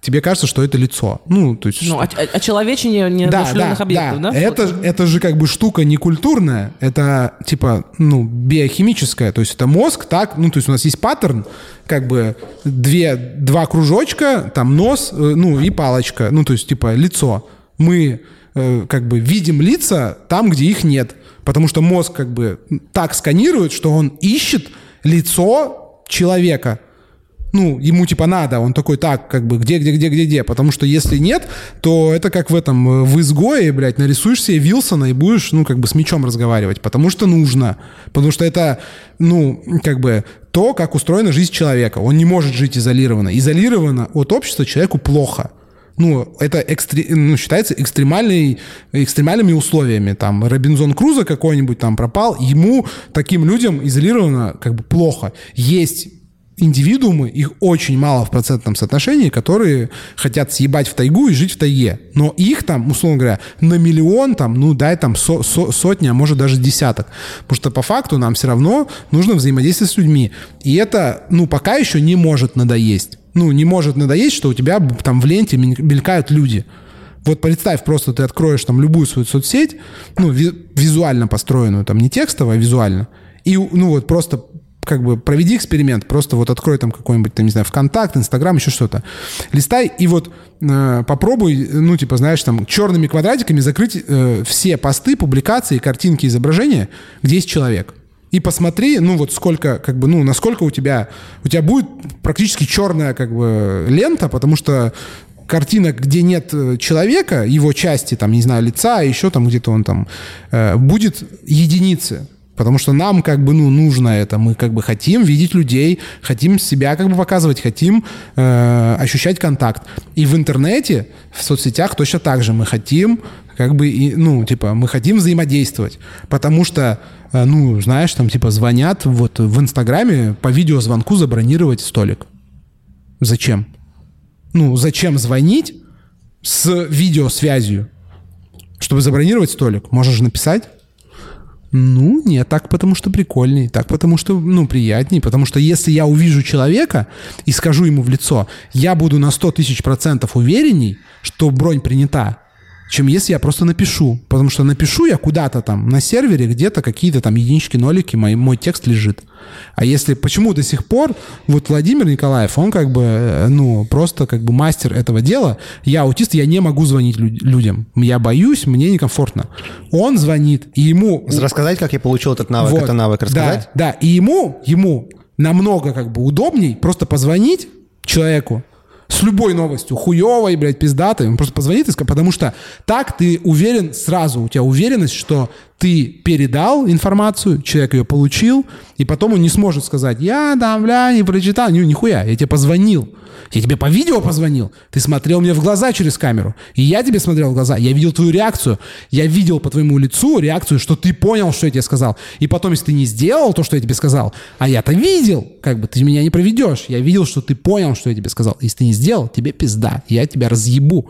тебе кажется, что это лицо. Ну, то есть... Ну, о, о- очеловечение неодушевленных объектов, да? Это, Вот. ж- это же как бы штука не культурная, это типа, ну, биохимическая, то есть это мозг, так, ну, то есть у нас есть паттерн, как бы две, два кружочка, там нос, э, ну, и палочка, ну, то есть типа лицо. Мы э, как бы видим лица там, где их нет, потому что мозг как бы так сканирует, что он ищет лицо человека, ну, ему типа надо, он такой, так, как бы, где, где, где, где, где, потому что если нет, то это как в этом, э, в изгое, блядь, нарисуешь себе Вилсона и будешь, ну, как бы с мечом разговаривать, потому что нужно, потому что это, ну, как бы то, как устроена жизнь человека, он не может жить изолированно, изолированно от общества человеку плохо, ну, это экстре- ну, считается экстремальной, экстремальными условиями. Там Робинзон Крузо какой-нибудь там пропал, ему, таким людям, изолированно как бы плохо. Есть индивидуумы, их очень мало в процентном соотношении, которые хотят съебать в тайгу и жить в тайге. Но их там, условно говоря, на миллион, там, ну, дай там со- со- сотни, а может даже десяток. Потому что по факту нам все равно нужно взаимодействовать с людьми. И это, ну, пока еще не может надоесть. Ну, не может надоесть, что у тебя там в ленте мель- мелькают люди. Вот представь, просто ты откроешь там любую свою соцсеть, ну, ви- визуально построенную, там не текстово, а визуально, и, ну, вот просто как бы проведи эксперимент, просто вот открой там какой-нибудь, там, не знаю, ВКонтакт, Инстаграм, еще что-то. Листай и вот э, попробуй, ну, типа, знаешь, там, черными квадратиками закрыть э, все посты, публикации, картинки, изображения, где есть человек. И посмотри, ну вот сколько, как бы, ну насколько у тебя, у тебя будет практически черная как бы лента, потому что картинок, где нет э, человека, его части, там, не знаю, лица, еще там где-то он там, э, будет единицы. Потому что нам как бы, ну, нужно это. Мы как бы хотим видеть людей, хотим себя как бы показывать, хотим э, ощущать контакт. И в интернете, в соцсетях точно так же. Мы хотим как бы, и, ну, типа, мы хотим взаимодействовать, потому что, ну, знаешь, там, типа, звонят вот в Инстаграме по видеозвонку забронировать столик. Зачем? Ну, зачем звонить с видеосвязью, чтобы забронировать столик? Можешь же написать. Ну, нет, так потому что прикольней, так потому что, ну, приятней, потому что если я увижу человека и скажу ему в лицо, я буду на 100 тысяч процентов уверенней, что бронь принята, чем если я просто напишу. Потому что напишу я куда-то там на сервере, где-то какие-то там единички, нолики, мой, мой текст лежит. А если почему до сих пор вот Владимир Николаев, он как бы, э, ну, просто как бы мастер этого дела. Я аутист, я не могу звонить лю- людям. Я боюсь, мне некомфортно. Он звонит, и ему... Рассказать, как я получил этот навык, Вот. это навык рассказать? Да, да. И ему, ему намного как бы удобней просто позвонить человеку с любой новостью, хуевой, блядь, пиздатой, он просто позвонит и скажет, потому что так ты уверен сразу, у тебя уверенность, что ты передал информацию, человек ее получил, и потом он не сможет сказать, я там, бля, не прочитал, ни, нихуя, я тебе позвонил, я тебе по видео позвонил, ты смотрел мне в глаза через камеру, и я тебе смотрел в глаза, я видел твою реакцию, я видел по твоему лицу реакцию, что ты понял, что я тебе сказал, и потом, если ты не сделал то, что я тебе сказал, а я-то видел, как бы ты меня не проведешь, я видел, что ты понял, что я тебе сказал, если ты не сделал, тебе пизда, я тебя разъебу.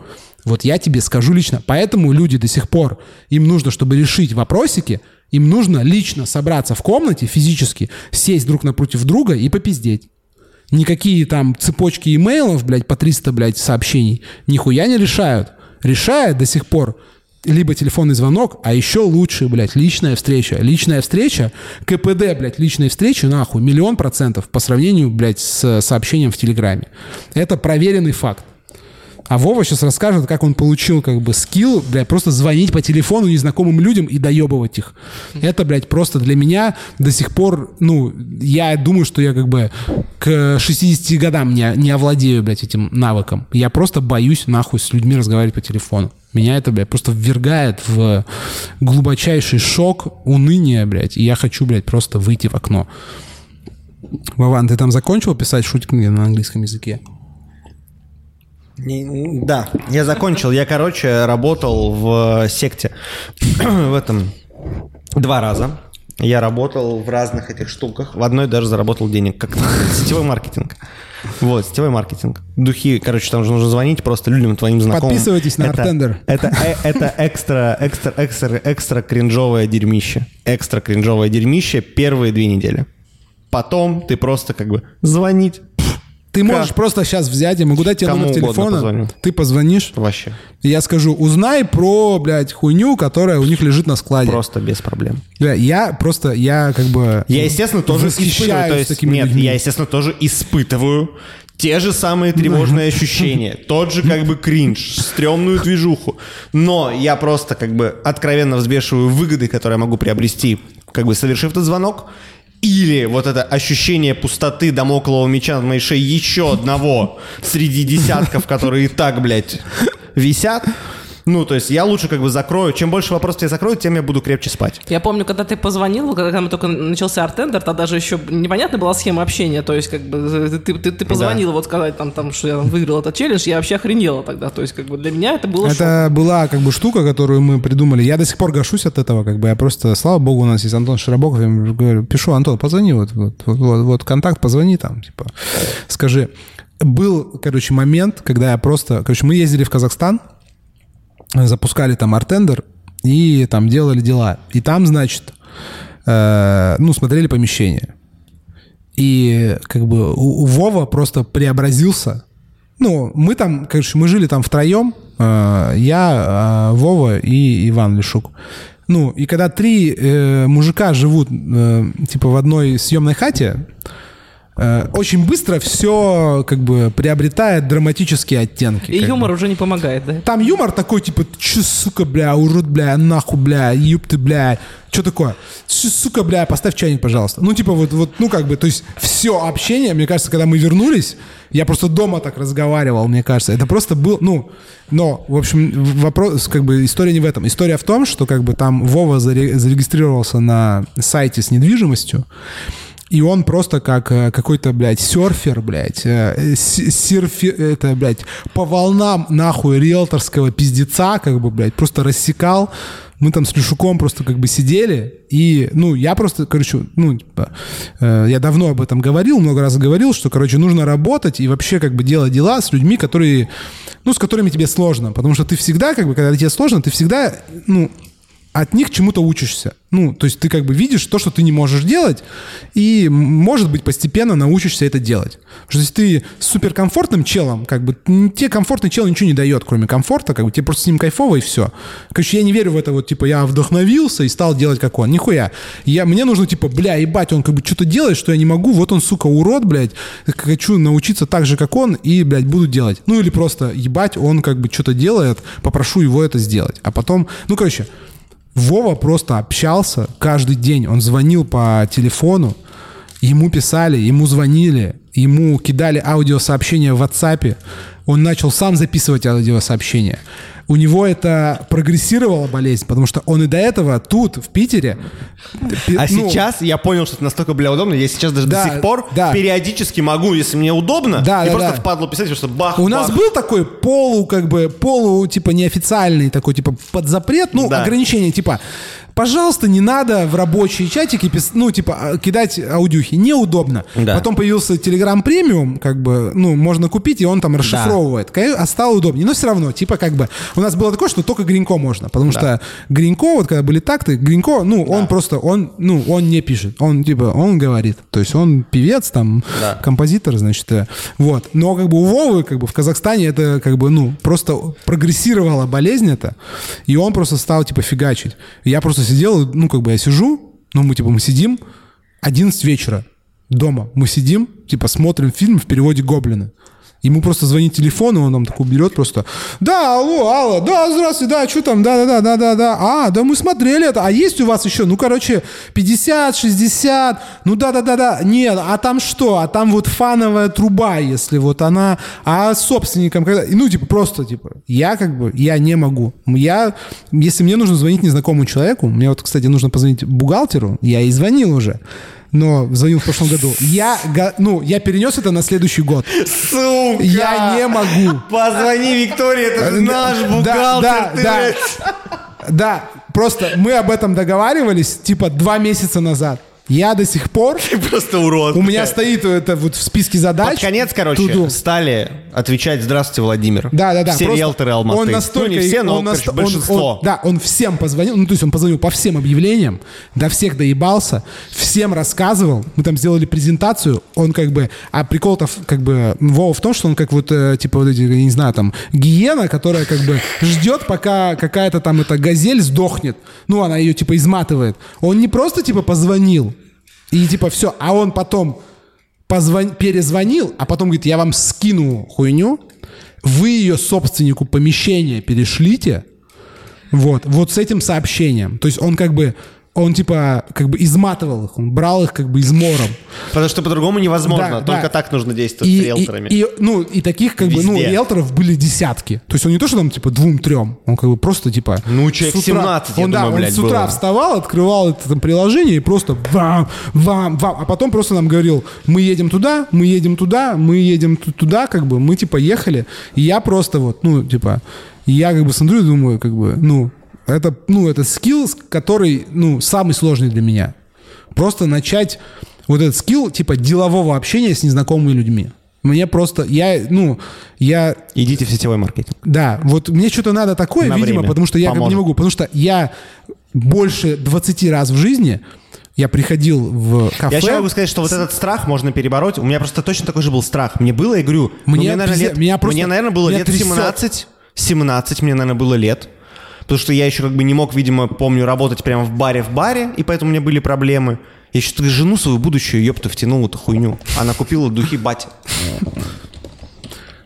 Вот я тебе скажу лично. Поэтому люди до сих пор, им нужно, чтобы решить вопросики, им нужно лично собраться в комнате физически, сесть друг напротив друга и попиздеть. Никакие там цепочки имейлов, блядь, по 300, блядь, сообщений нихуя не решают. Решает до сих пор либо телефонный звонок, а еще лучше, блядь, личная встреча. Личная встреча, КПД, блядь, личной встречи, нахуй, миллион процентов по сравнению, блядь, с сообщением в Телеграме. Это проверенный факт. А Вова сейчас расскажет, как он получил как бы скилл, блядь, просто звонить по телефону незнакомым людям и доебывать их. Это, блядь, просто для меня до сих пор, ну, я думаю, что я как бы к 60 годам не, не овладею, блядь, этим навыком. Я просто боюсь нахуй с людьми разговаривать по телефону. Меня это, блядь, просто ввергает в глубочайший шок, уныние, блядь, и я хочу, блядь, просто выйти в окно. Вован, ты там закончил писать шутки на английском языке? Не- Да, я закончил. Я, короче, работал в секте в этом два раза. Я работал в разных этих штуках. В одной даже заработал денег. Как сетевой маркетинг. Вот, сетевой маркетинг. Духи, короче, там же нужно звонить просто людям, твоим знакомым. Подписывайтесь на Это- Artender. Это, э- это экстра, экстра, экстра, экстра кринжовое дерьмище. Экстра кринжовое дерьмище первые две недели. Потом ты просто как бы звонить. Ты можешь просто сейчас взять, я могу дать тебе Кому номер телефона, позвоню. ты позвонишь, Вообще. и я скажу, узнай про, блядь, хуйню, которая у них лежит на складе. Просто без проблем. Бля, я просто, я как бы... Я, естественно, тоже испытываю. То есть, такими нет, людьми. я, естественно, тоже испытываю те же самые тревожные ощущения. Тот же как бы кринж, стрёмную движуху. Но я просто как бы откровенно взбешиваю выгоды, которые я могу приобрести, как бы совершив этот звонок. Или вот это ощущение пустоты домоклого меча над моей шеей еще одного среди десятков, которые и так, блядь, висят. Ну, то есть я лучше как бы закрою. Чем больше вопросов я закрою, тем я буду крепче спать. Я помню, когда ты позвонил, когда мы только начался артендер, тогда даже еще непонятна была схема общения. То есть, как бы ты, ты, ты позвонил, вот сказать там, там, что я выиграл этот челлендж, я вообще охренела тогда. То есть, как бы для меня это было шок. Это была как бы штука, которую мы придумали. Я до сих пор гашусь от этого, как бы я просто, слава богу, у нас есть Антон Широбоков, я ему говорю, пишу, Антон, позвони, вот, вот, вот, вот, вот контакт, позвони там, типа, скажи. Был, короче, момент, когда я просто, короче, мы ездили в Казахстан, запускали там артендер и там делали дела. И там, значит, э, ну, смотрели помещение. И как бы у, у Вова просто преобразился. Ну, мы там, короче, мы жили там втроем. э, я, э, Вова и Иван Лешук. Ну, и когда три э, мужика живут, э, типа, в одной съемной хате, э, очень быстро все, как бы, приобретает драматические оттенки. И как бы. юмор уже не помогает, да? Там юмор такой, типа, че, сука, бля, урод, бля, нахуй, бля, юб ты, бля. Что такое? Че, сука, бля, поставь чайник, пожалуйста. Ну, типа, вот, вот, ну, как бы, то есть, все общение, мне кажется, когда мы вернулись, я просто дома так разговаривал, мне кажется. Это просто был, ну, но, в общем, вопрос, как бы, история не в этом. История в том, что, как бы, там Вова заре- зарегистрировался на сайте с недвижимостью, И он просто как э, какой-то, блядь, серфер, блядь, э, с- серфи, это, блядь, по волнам, нахуй, риэлторского пиздеца, как бы, блядь, просто рассекал. Мы там с Люшуком просто как бы сидели, и, ну, я просто, короче, ну, типа, э, я давно об этом говорил, много раз говорил, что, короче, нужно работать и вообще как бы делать дела с людьми, которые, ну, с которыми тебе сложно, потому что ты всегда, как бы, когда тебе сложно, ты всегда, ну, от них чему-то учишься. Ну, то есть ты как бы видишь то, что ты не можешь делать, и, может быть, постепенно научишься это делать. Потому что если ты суперкомфортным челом, как бы, тебе комфортный чел ничего не дает, кроме комфорта, как бы, тебе просто с ним кайфово, и все. Короче, я не верю в это вот, типа, я вдохновился и стал делать как он. Нихуя. Я, мне нужно, типа, бля, ебать, он как бы что-то делает, что я не могу, вот он, сука, урод, блядь, хочу научиться так же, как он, и, блядь, буду делать. Ну, или просто, ебать, он как бы что-то делает, попрошу его это сделать. А потом, ну, короче, Вова просто общался каждый день. Он звонил по телефону, ему писали, ему звонили, ему кидали аудиосообщения в WhatsApp. Он начал сам записывать аудиосообщения. У него это прогрессировала болезнь, потому что он и до этого тут, в Питере... пи- А ну, сейчас я понял, что это настолько, бля, удобно. Я сейчас даже Да, до сих пор да. периодически могу, если мне удобно, Да, и да, просто да. впадло писать, потому что бах, У нас бах. был такой полу, как бы, полу, типа, неофициальный такой, типа, под запрет, ну, Да. ограничение, типа, пожалуйста, не надо в рабочие чатики, ну, типа, а, кидать аудюхи, неудобно. Да. Потом появился Telegram премиум, как бы, ну, можно купить, и он там расшифровывает. Ка- А стало удобнее. Но все равно, типа, как бы, у нас было такое, что только Гринько можно, потому что Гринько, вот когда были такты, Гринько, ну, он просто, он, ну, он не пишет, он, типа, он говорит. То есть он певец, там, Да. композитор, значит, э, вот. Но как бы у Вовы, как бы в Казахстане это как бы, ну, просто прогрессировала болезнь это, и он просто стал, типа, фигачить. Я просто сидел, ну, как бы я сижу, ну, мы, типа, мы сидим, 11 вечера дома, мы сидим, типа, смотрим фильм в переводе «Гоблины». Ему просто звонит телефон, и он там такой берет просто, да, алло, алло, да, здравствуйте, да, что там, да, да, да, да, да, а, да, мы смотрели это, а есть у вас еще, ну, короче, 50, 60, ну, да, да, да, да, нет, а там что, а там вот фановая труба, если вот она, а собственником, когда, ну, типа, просто, типа, я как бы, я не могу, я, если мне нужно звонить незнакомому человеку, мне вот, кстати, нужно позвонить бухгалтеру, я и звонил уже, но звонил в прошлом году. Я, ну, я перенес это на следующий год. Сука! Я не могу. Позвони Виктории, это же наш Да, бухгалтер. да, да. блядь. Да, просто мы об этом договаривались, типа, два месяца назад. Я до сих пор... Ты просто урод. У меня стоит это вот в списке задач. Под конец, короче, to-do. стали отвечать «Здравствуйте, Владимир». Да, да, да. Все просто риэлторы Алматы. Он настолько... Ну, не все, но, он короче, он- большинство. он- да, он всем позвонил, ну, то есть он позвонил по всем объявлениям, до всех доебался, всем рассказывал, мы там сделали презентацию, он как бы... А прикол-то как бы Вова в том, что он как вот, э, типа, вот эти, я не знаю, там, гиена, которая как бы ждет, пока какая-то там эта газель сдохнет. Ну, она ее, типа, изматывает. Он не просто, типа, позвонил, и, типа, все, а он потом позвон... перезвонил, а потом говорит, я вам скину хуйню, вы ее собственнику помещения перешлите, вот, вот с этим сообщением. То есть он как бы, он типа, как бы изматывал их, он брал их как бы измором. Потому что по-другому невозможно. Да, Только да. так нужно действовать И, с и, риэлторами. и, ну, и таких как бы, ну, Везде. риэлторов были десятки. То есть он не то, что там типа двум-трем, он как бы просто типа... Ну, человек с утра- 17, я он, да, думаю, он блядь, с утра было. вставал, открывал это там приложение и просто вам, вам, вам. А потом просто нам говорил, мы едем туда, мы едем туда, мы едем ту- туда, как бы, мы типа ехали. И я просто вот, ну, типа, я как бы смотрю и думаю, как бы, ну, это, ну, это скилл, который, ну, самый сложный для меня. Просто начать вот этот скилл, типа, делового общения с незнакомыми людьми. Мне просто, я, ну, я Идите в сетевой маркетинг. да, вот мне что-то надо такое, На видимо, время. потому что я бы не Поможет. могу. Потому что я больше 20 раз в жизни я приходил в кафе. Я еще могу сказать, что вот этот страх можно перебороть. У меня просто точно такой же был страх. Мне было, я говорю, ну, Мне наверное, лет, меня просто- мне, наверное, было меня лет трясет. 17. 17 мне, наверное, было лет. Потому что я еще как бы не мог, видимо, помню, работать прямо в баре в баре, и поэтому у меня были проблемы. Я еще жену свою будущую, ёпта, втянул эту хуйню. Она купила духи бати.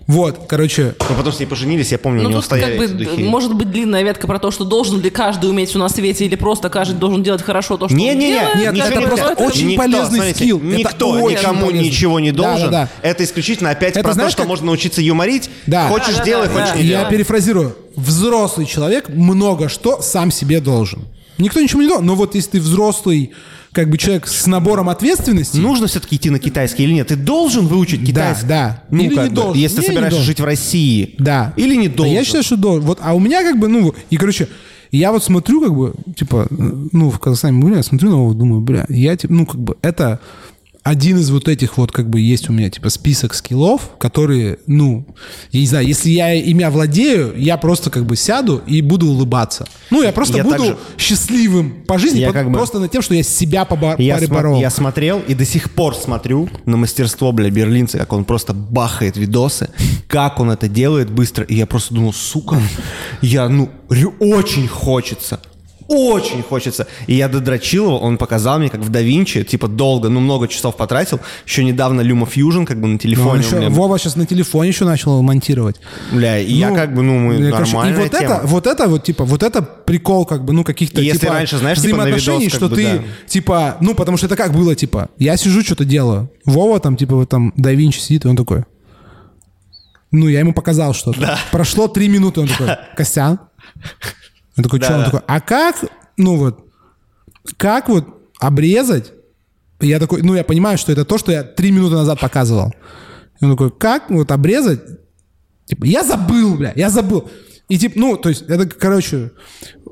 Вот, короче, Ну, потому что и поженились, я помню, у Ну, него тут стояли как эти бы духи. может быть длинная ветка про то, что должен ли каждый уметь все на свете, или просто каждый должен делать хорошо то, что он Не-не-не, делает. Нет, ничего это не просто очень Никто, полезный смотрите, скилл. Это Никто очень никому полезный. ничего не Да, должен. да, да. Это исключительно опять Это про то, знаешь, что как- можно научиться юморить. Да. Хочешь Да, делай, да, хочешь да. не я делай. перефразирую. Взрослый человек много что сам себе должен. Никто ничего не должен. Но вот если ты взрослый, как бы человек с набором ответственности. Нужно все-таки идти на китайский или нет? Ты должен выучить китайский? да. Ну, Или как не бы, должен. Если ты собираешься жить в России. Да. Или не Да должен. Я считаю, что должен. Вот, а у меня как бы, ну, и, короче, я вот смотрю, как бы, типа, ну, в Казахстане, бля, я смотрю на него, думаю, бля, я, типа, ну, как бы, это один из вот этих вот, как бы, есть у меня, типа, список скиллов, которые, ну, я не знаю, если я ими владею, я просто, как бы, сяду и буду улыбаться. Ну, я просто Я буду также. счастливым по жизни, Я по- как бы- просто над тем, что я себя побо- Я, сма- переборол. я смотрел и до сих пор смотрю на мастерство, бля, берлинца, как он просто бахает видосы, как он это делает быстро. И я просто думал, сука, я, ну, очень хочется. Очень хочется. И я додрочил его, он показал мне, как в Da Vinci, типа долго, ну много часов потратил. Еще недавно Luma Fusion, как бы на Ну, телефоне. он у еще- меня, Вова сейчас на телефоне еще начал его монтировать. Бля, и я Ну, как бы, ну, мы я, нормальная И вот тема. это, вот это вот, типа, вот это прикол, как бы, ну, каких-то, если типа, раньше, знаешь, типа, взаимоотношений, видос, как что бы, ты, да. типа, ну, потому что это как было, типа, я сижу, что-то делаю, Вова там, типа, вот там, да Винчи сидит, и он такой, ну, я ему показал что-то. Прошло три минуты, он такой, Костян? Он такой, что? Да, Он да. такой, а как, ну, вот, как вот обрезать? Я такой, ну, я понимаю, что это то, что я три минуты назад показывал. И он такой, как вот обрезать? Типа, я забыл, бля, я забыл. И типа, ну, то есть, это, короче,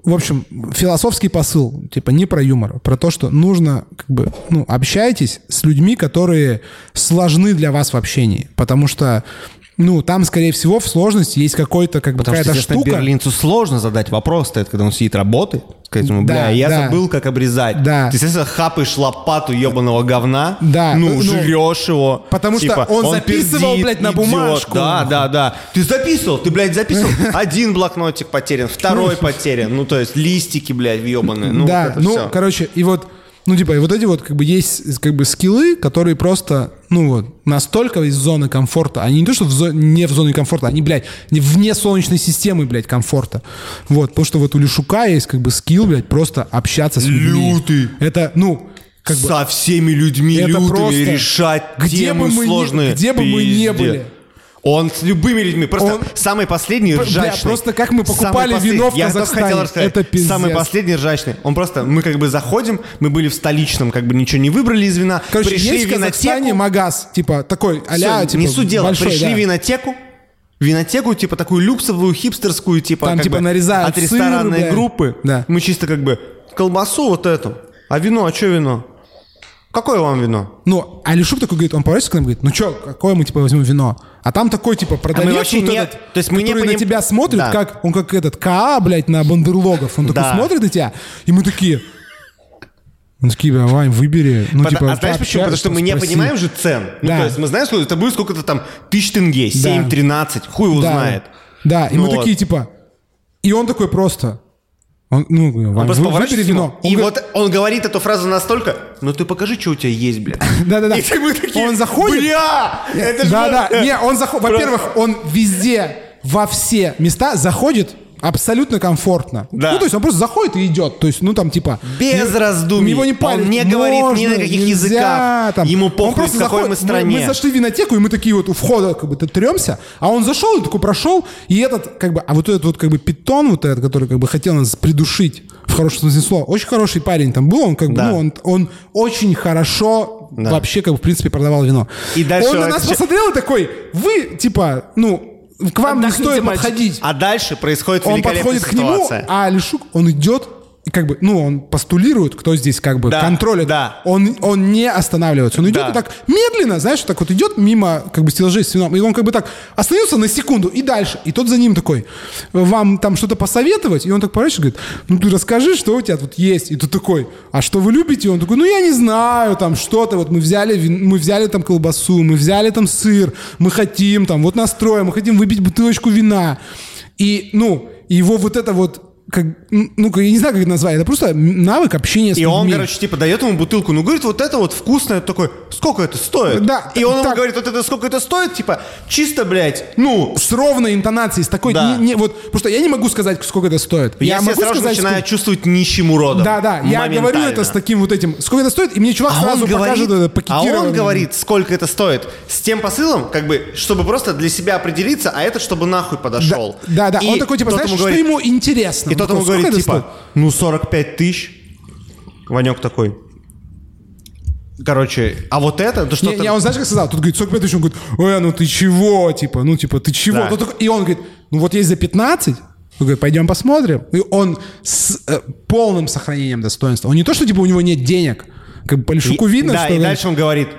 в общем, философский посыл, типа, не про юмор, а про то, что нужно, как бы, ну, общайтесь с людьми, которые сложны для вас в общении, потому что, ну, там, скорее всего, в сложности есть какой-то, как бы, Потому что, какая-то естественно, штука. берлинцу сложно задать вопрос, стоит, когда он сидит работает. Сказать ему, бля, Да, я да. забыл, как обрезать. Да. Ты, естественно, хапаешь лопату ебаного говна, Да, ну, ну, жрешь его. потому что Типа, он записывал, пердит, блядь, на бумажку. Да, да, да. Ты записывал, ты, блядь, записывал. Один блокнотик потерян, второй потерян. Ну, то есть листики, блядь, ебаные. Ну, да, вот ну, короче, и вот, ну, типа, и вот эти вот, как бы, есть, как бы, скиллы, которые просто, ну, вот, настолько из зоны комфорта, они не то, что в зо- не в зоне комфорта, они, блядь, не вне солнечной системы, блядь, комфорта. Вот, потому что вот у Лешука есть, как бы, скилл, блядь, просто общаться с людьми. Лютый. Это, ну, как бы, Со всеми людьми Это лютыми просто- решать где темы бы мы ни- сложные. где бы мы не Пиздец. были. Он с любыми людьми. Просто Он- самый последний Бля, ржачный. просто как мы покупали Самый вино в Я Казахстане. хотел рассказать. Это пиздец. Самый последний ржачный. Он просто... Мы как бы заходим, мы были в столичном, как бы ничего не выбрали из вина. короче, пришли есть в винотеку. магаз, типа, такой, а-ля, типа, не суть дела. большой, Пришли да. в винотеку, винотеку, типа такую люксовую, хипстерскую, типа, Там, типа, бы нарезают от сыр, ресторанной бля. группы. Да. Мы чисто как бы колбасу вот эту. А вино, а что вино? Какое вам вино? Ну, а Лешук такой говорит, он поворачивается к нам и говорит, ну что, какое мы, типа, возьмем вино? А там такой, типа, продавец, вообще вот не- этот, то есть мы не который на поним- тебя смотрит, Да. как, он как этот КА, блядь, на бандерлогов. Он такой Да. смотрит на тебя, и мы такие... Мы такие, Вань, выбери. Ну, Пода- типа, а знаешь почему? Потому что мы не спроси. понимаем же цен. Ну, Да. то есть мы знаем, сколько это будет сколько-то там тысяч тенге, 7, 13, хуй его Да. знает. Да, и Ну мы вот. такие, типа... И он такой просто... Он, ну, Он вы- просто выбери поворачивается вино. Он и говорит, вот он говорит эту фразу настолько, ну ты покажи, что у тебя есть, блядь. Да-да-да. И мы такие, Он заходит... Бля! Это ж Да, да. просто- Не, он заходит. Во-первых, он везде, во все места заходит абсолютно комфортно. Да. Ну, то есть он просто заходит и идет. То есть, ну, там, типа... Без не- раздумий. Его не Он парит. не говорит ни Можно, на каких нельзя, языках. там. Ему Он похуй, просто в какой мы заходит- стране. Мы, зашли в винотеку, и мы такие вот у входа как бы тремся, а он зашел и такой прошел, и этот, как бы, а вот этот вот как бы питон вот этот, который как бы хотел нас придушить, в хорошем смысле слова, очень хороший парень там был, он как бы, Да. ну, он, он очень хорошо Да. вообще как бы в принципе продавал вино. И дальше он на нас ща- посмотрел и такой, вы, типа, ну, к вам не стоит подходить. А дальше происходит Он великолепная подходит к нему, ситуация. а Лешук, он идет, как бы, ну, он постулирует, кто здесь как бы Да, контролит. да. Он, он не останавливается. Он идет Да. и так медленно, знаешь, так вот идет мимо как бы стеллажей с вином, и он как бы так остается на секунду и дальше. И тот за ним такой, вам там что-то посоветовать? И он так поворачивается и говорит, ну ты расскажи, что у тебя тут есть. И тут такой, а что вы любите? И он такой, ну я не знаю, там что-то, вот мы взяли, мы взяли там колбасу, мы взяли там сыр, мы хотим там, вот настроим, мы хотим выпить бутылочку вина. И, ну, его вот это вот как, ну, я не знаю, как это назвать, это просто навык общения с И людьми. он, короче, типа, дает ему бутылку, ну, говорит, вот это вот вкусное, такой, сколько это стоит? Да, И он ему так. говорит, вот это сколько это стоит, типа, чисто, блядь, ну, с ровной интонацией, с такой, Да. не, не- вот, что я не могу сказать, сколько это стоит. я, себе могу сразу сказать, начинаю сколько- чувствовать нищим уродом. Да, да, я говорю это с таким вот этим, сколько это стоит, и мне чувак А сразу говорит, покажет это а пакетированное. он говорит, сколько это стоит, с тем посылом, как бы, чтобы просто для себя определиться, а этот, чтобы нахуй подошел. Да, да, И он такой, типа, знаешь, ему что говорит- ему интересно? Такой, ему говорит, «Сколько это типа, ну, 45 тысяч. Ванек такой, Короче, а вот это, то Не, что-то... не, он знаешь, как сказал? Тут говорит, 45 тысяч, он говорит, ой, ну ты чего, типа, ну типа, ты чего? Да. И он говорит, ну вот есть за 15, он говорит, пойдем посмотрим. И он с э, полным сохранением достоинства. Он не то, что типа у него нет денег, как Лешуку И- видно, да, что... и дальше он говорит,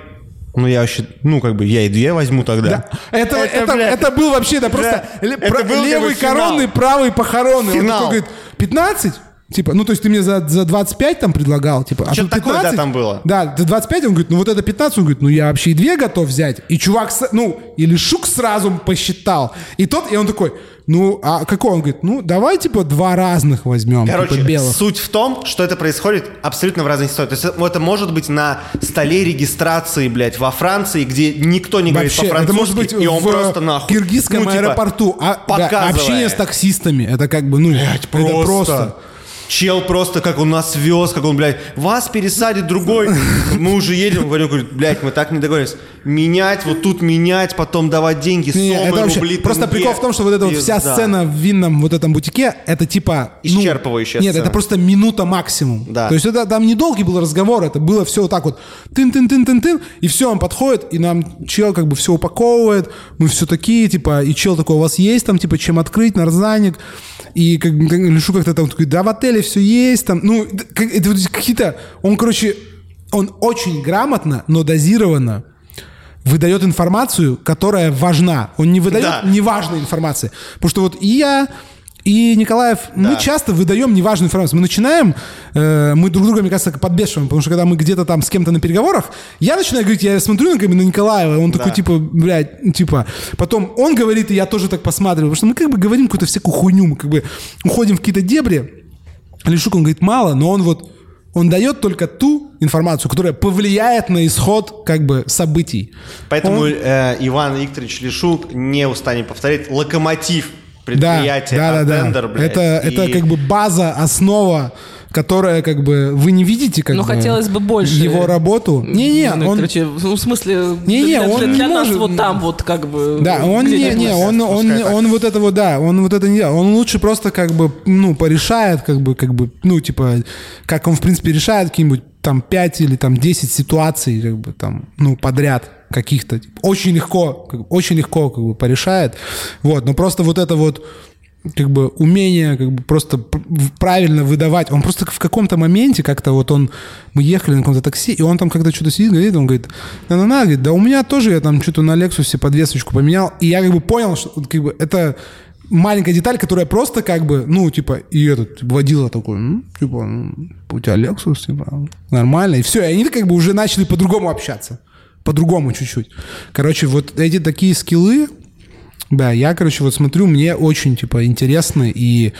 ну я вообще, ну как бы я и две возьму тогда. Да. Это, это, это, блядь, был вообще, да, просто Да. ле- Это про- был левый коронный, правый похоронный. Он Финал. такой говорит, 15? Типа, ну, то есть ты мне за, за 25 там предлагал, типа, а Что-то тут такое, 15? да, там было. Да, за 25 он говорит, ну вот это 15, он говорит, ну я вообще и две готов взять. И чувак, ну, или Шук сразу посчитал. И тот, и он такой, ну, а какой? Он говорит, ну, давай, типа, два разных возьмем, Короче, типа, белых. суть в том, что это происходит абсолютно в разные ситуации. То есть это, может быть на столе регистрации, блядь, во Франции, где никто не говорит Вообще, по-французски, это может быть и он в просто нахуй. киргизском Ну, типа, аэропорту. А, да, общение с таксистами. Это как бы, ну, это просто. Чел просто, как он нас вез, как он, блядь, вас пересадит другой. Мы уже едем, говорю, говорю, блядь, мы так не договорились. Менять, вот тут менять, потом давать деньги, Не, сомы, это вообще, рубли, просто тенге. прикол в том, что вот эта вот вся сцена в винном вот этом бутике, это типа... ну, Исчерпывающая Нет, сцена. это просто минута максимум. Да. То есть это там недолгий был разговор, это было все вот так вот тын-тын-тын-тын-тын, и все, он подходит, и нам чел как бы все упаковывает, мы все такие, типа, и чел такой, у вас есть там, типа, чем открыть, нарзаник, и как, Лешу как-то там такой, да, в отеле все есть, там, ну, как- это вот какие-то, он, короче, он очень грамотно, но дозированно выдает информацию, которая важна. Он не выдает Да. неважной информации. Потому что вот и я, и Николаев, мы часто выдаем неважную информацию. Мы начинаем, э, мы друг друга, мне кажется, подбешиваем, потому что когда мы где-то там с кем-то на переговорах, я начинаю говорить, я смотрю на, на Николаева, он такой, типа, блядь, типа, потом он говорит, и я тоже так посматриваю, потому что мы как бы говорим какую-то всякую хуйню, мы как бы уходим в какие-то дебри, Лешук, он говорит, мало, но он вот, он дает только ту информацию, которая повлияет на исход, как бы, событий. Поэтому Он- э, Иван Викторович Лешук не устанет повторять локомотив Да, предприятия да, да, Артендер, да. блядь, Это, и- это как бы база, основа, которая как бы вы не видите как Ну, бы хотелось бы больше. его работу. Не-не, Ну, он, короче, ну, в смысле, Не-не, для, он для- не для нас может. вот там вот как бы... да, он не, не, он, он, так. он вот это вот, да, он вот это не делает. Он лучше просто как бы, ну, порешает, как бы, как бы, ну, типа, как он, в принципе, решает какие-нибудь там 5 или там 10 ситуаций, как бы, там, ну, подряд каких-то. Типа, Очень легко, как очень легко, как бы, порешает. Вот, но просто вот это вот, как бы умение как бы просто правильно выдавать. Он просто в каком-то моменте как-то вот он... Мы ехали на каком-то такси, и он там когда что-то сидит, говорит, он говорит, на на говорит, да у меня тоже я там что-то на Лексусе подвесочку поменял. И я как бы понял, что как бы это маленькая деталь, которая просто как бы, ну, типа, и этот типа, водила такой, ну, типа, ну, у тебя Lexus, типа, нормально. И все, и они как бы уже начали по-другому общаться. По-другому чуть-чуть. Короче, вот эти такие скиллы, да, я, короче, вот смотрю, мне очень, типа, интересно, и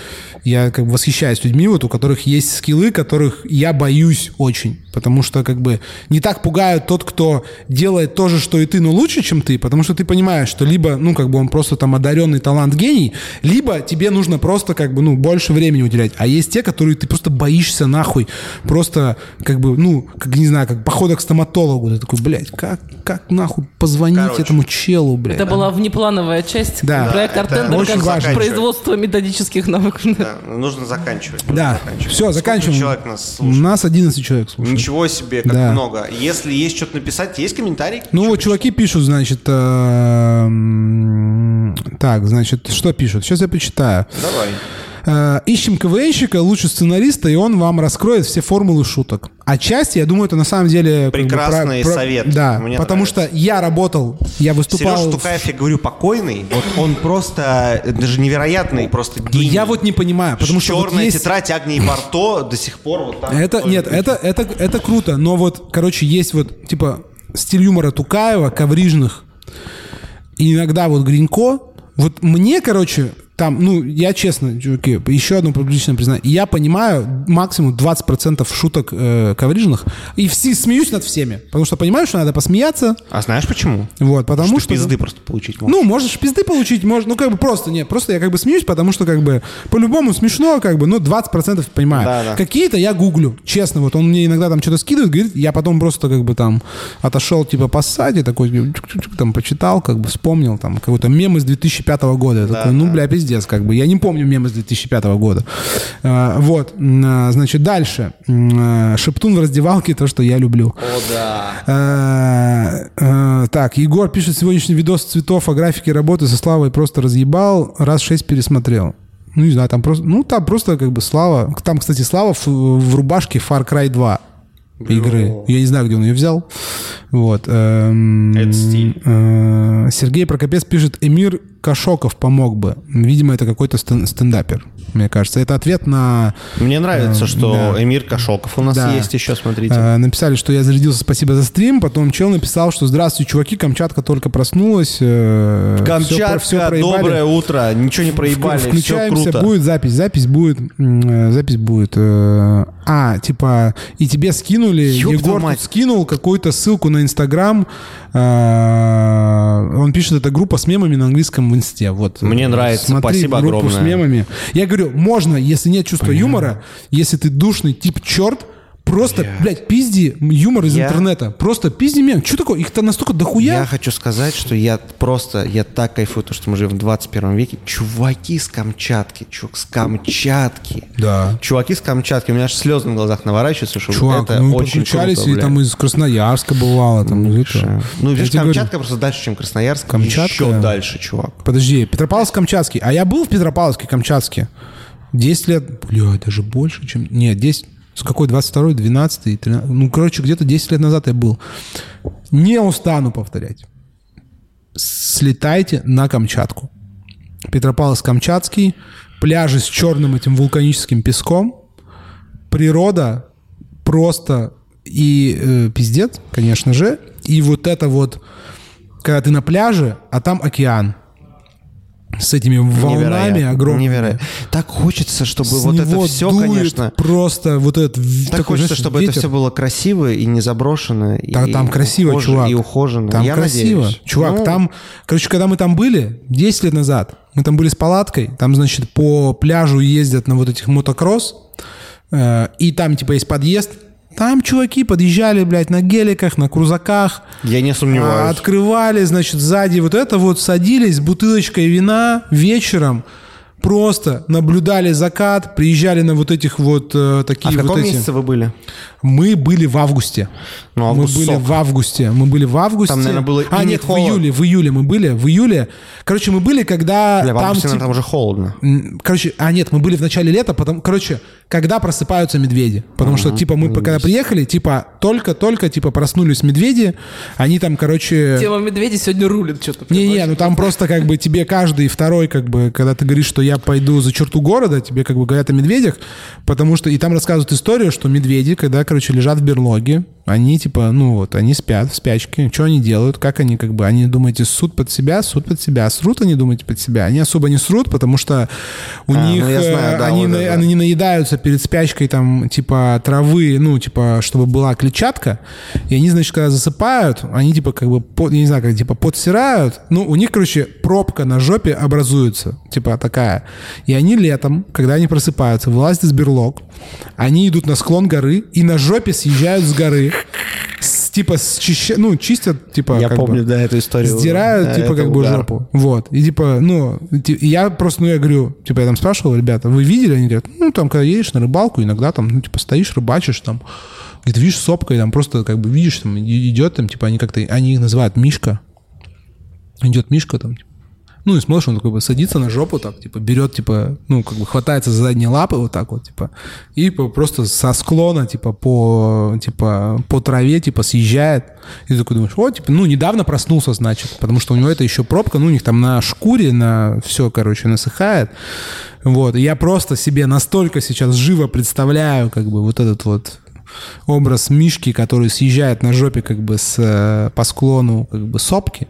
я как бы восхищаюсь людьми, вот у которых есть скиллы, которых я боюсь очень, потому что, как бы, не так пугают тот, кто делает то же, что и ты, но лучше, чем ты, потому что ты понимаешь, что либо, ну, как бы он просто там одаренный талант гений, либо тебе нужно просто, как бы, ну, больше времени уделять, а есть те, которые ты просто боишься нахуй, просто, как бы, ну, как, не знаю, как похода к стоматологу, ты такой, блядь, как, как нахуй позвонить Короче. этому челу, блядь? Это была внеплановая часть Да. проекта Это Артендер очень как важно. производство методических навыков. Да, нужно заканчивать. нужно Да, заканчивать. все, Сколько заканчиваем. человек нас слушает? нас 11 человек слушает. Ничего себе, как Да. много. Если есть что-то написать, есть комментарий? Ну вот чуваки пишут, значит, эм, так, значит, что пишут? Сейчас я почитаю. Давай. Э, Ищем КВНщика, лучше сценариста, и он вам раскроет все формулы шуток. Отчасти, я думаю, это на самом деле... как бы, Прекрасный совет. Да, Мне потому нравится. что я работал, я выступал... Сережа Тукаев, я говорю, покойный, вот он просто, даже невероятный, просто Ну, гений. Я вот не понимаю, потому что вот Черная есть... тетрадь Агнии Барто до сих пор вот там. Это, нет, это, это, это круто, но вот, короче, есть вот, типа, стиль юмора Тукаева, коврижных, и иногда вот Гринько, вот мне, короче, там, ну, я честно, чуваки, еще одно публичное признание, я понимаю максимум 20% шуток э, коврижных, и все, смеюсь над всеми, потому что понимаю, что надо посмеяться, А знаешь почему? вот, потому Что что... пизды просто получить можно. Ну, можешь пизды получить, можешь, ну, как бы просто, нет, просто я как бы смеюсь, потому что, как бы, по-любому смешно, как бы, ну, 20% понимаю. Да, да. Какие-то я гуглю, честно, вот он мне иногда там что-то скидывает, говорит, я потом просто, как бы, там, отошел, типа, по ссаде, такой, там, почитал, как бы, вспомнил, там, какой-то мем из 2005 года. Я такой, ну, бля, пиздец. Пиздец, как бы. Я не помню мемы с 2005 года. А, Вот, а, значит, дальше. А, Шептун в раздевалке, то, что я люблю. О, да. Так, Егор пишет сегодняшний видос цветов о графике работы со Славой просто разъебал, раз шесть пересмотрел. Ну, не знаю, там просто, ну, там просто как бы Слава. Там, кстати, Слава в, в рубашке Far Cry 2 игры. Я не знаю, где он ее взял. Вот. эм, Это стиль. э, Сергей Прокопец пишет, Эмир Кашоков помог бы. Видимо, это какой-то стен- стендапер, мне кажется. Это ответ на... Мне нравится, Э, что да. Эмир Кашоков у нас Да. есть еще, смотрите. Э, написали, что я зарядился, спасибо за стрим. Потом чел написал, что здравствуйте, чуваки, Камчатка только проснулась. э, Камчатка, всё проебали. доброе утро. Ничего не проебали, все Включаемся, круто. будет запись, запись будет, э, запись будет. э, А, типа, и тебе скинули, Ёб Егор мать. скинул какую-то ссылку на Инстаграм. Э, Он пишет, это группа с мемами на английском в Инсте. Вот. Мне нравится, Смотри спасибо группу с огромное. мемами. Я говорю, можно, если нет чувства юмора, если ты душный тип черт, Просто, блядь, пизди юмор из Я- интернета. Просто пизди мем. Что такое? Их-то настолько дохуя. Я хочу сказать, что я просто, я так кайфую, то, что мы живем в 21 веке. Чуваки с Камчатки, чувак, с Камчатки. Да. Чуваки с Камчатки, у меня аж слезы на глазах наворачиваются, что Чувак, это мы очень подключались, круто, и блядь. там из Красноярска бывало. Там, из этого. Ну, видишь, тебе говорю, Камчатка просто дальше, чем Красноярск. Камчатка- Еще дальше, чувак. Подожди, Петропавловск-Камчатский. А я был в Петропавловске-Камчатске. 10 лет, бля, даже больше, чем... Нет, 10... С какой? 22-й, 12-й, 13 Ну, короче, где-то 10 лет назад я был. Не устану повторять. Слетайте на Камчатку. Петропавловск-Камчатский, пляжи с черным этим вулканическим песком, природа просто и э, пиздец, конечно же. И вот это вот, когда ты на пляже, а там океан с этими волнами Невероятно, огромными. невероятно. Так хочется, чтобы С вот это все, дует конечно... просто вот этот в- Так такой, хочется, знаешь, чтобы ветер. это все было красиво и не заброшено. Да, и там красиво, ухоже- чувак. И ухожено. Там Я красиво. надеюсь. Чувак, Ну, там... Короче, когда мы там были, 10 лет назад, мы там были с палаткой, там, значит, по пляжу ездят на вот этих мотокросс, э, и там, типа, есть подъезд, там чуваки подъезжали, блядь, на геликах, на крузаках, Я не а, сомневаюсь. открывали, значит, сзади вот это вот, садились с бутылочкой вина вечером, просто наблюдали закат, приезжали на вот этих вот э, А такие в каком вот эти... месяце вы были? Мы были в августе. Ну, мы август были сок. в августе. Мы были в августе. Там, наверное, было А, и не нет, в июле. В июле мы были. В июле. Короче, мы были, когда Бля, в там... августе, тип- там уже холодно. Короче, а нет, мы были в начале лета, потом, короче, когда просыпаются медведи. Потому что, типа, мы когда приехали, типа, только-только, типа, проснулись медведи, они там, короче... Тема медведей сегодня рулит что-то. Не-не, ну там просто как бы тебе каждый второй, как бы, когда ты говоришь, что я пойду за черту города, тебе как бы говорят о медведях, потому что и там рассказывают историю, что медведи, когда, короче, лежат в берлоге, они типа, ну вот, они спят в спячке, что они делают, как они как бы, они, думаете, ссут под себя, ссут под себя, срут они, думаете, под себя, они особо не срут, потому что у А, них, ну, я знаю, э, да, они, вот на- это. они наедаются перед спячкой там, типа, травы, ну, типа, чтобы была клетчатка, и они, значит, когда засыпают, они, типа, как бы, под- я не знаю, как, типа, подсирают, ну, у них, короче, пробка на жопе образуется, типа, такая, и они летом, когда они просыпаются, вылазят из берлог, они идут на склон горы и на жопе съезжают с горы, с, типа, счища- ну, чистят, типа, Я как бы, помню, да, эту историю. Сдирают, Да, типа, как бы жопу. Вот. И типа, ну, и я просто, ну, я говорю, типа, я там спрашивал, ребята, вы видели? Они говорят, ну, там, когда едешь на рыбалку, иногда там, ну, типа, стоишь, рыбачишь, там, где-то видишь сопкой, там просто, как бы, видишь, там, идет там, типа, они как-то, они их называют Мишка. Идет Мишка там, типа, ну, и смотришь, он такой бы садится на жопу, так, типа, берет, типа, ну, как бы хватается за задние лапы вот так вот, типа, и просто со склона, типа, по, типа, по траве, типа, съезжает. И ты такой думаешь, о, типа, ну, недавно проснулся, значит, потому что у него это еще пробка, ну, у них там на шкуре, на все, короче, насыхает. Вот, и я просто себе настолько сейчас живо представляю, как бы, вот этот вот образ Мишки, который съезжает на жопе как бы с, э, по склону как бы сопки.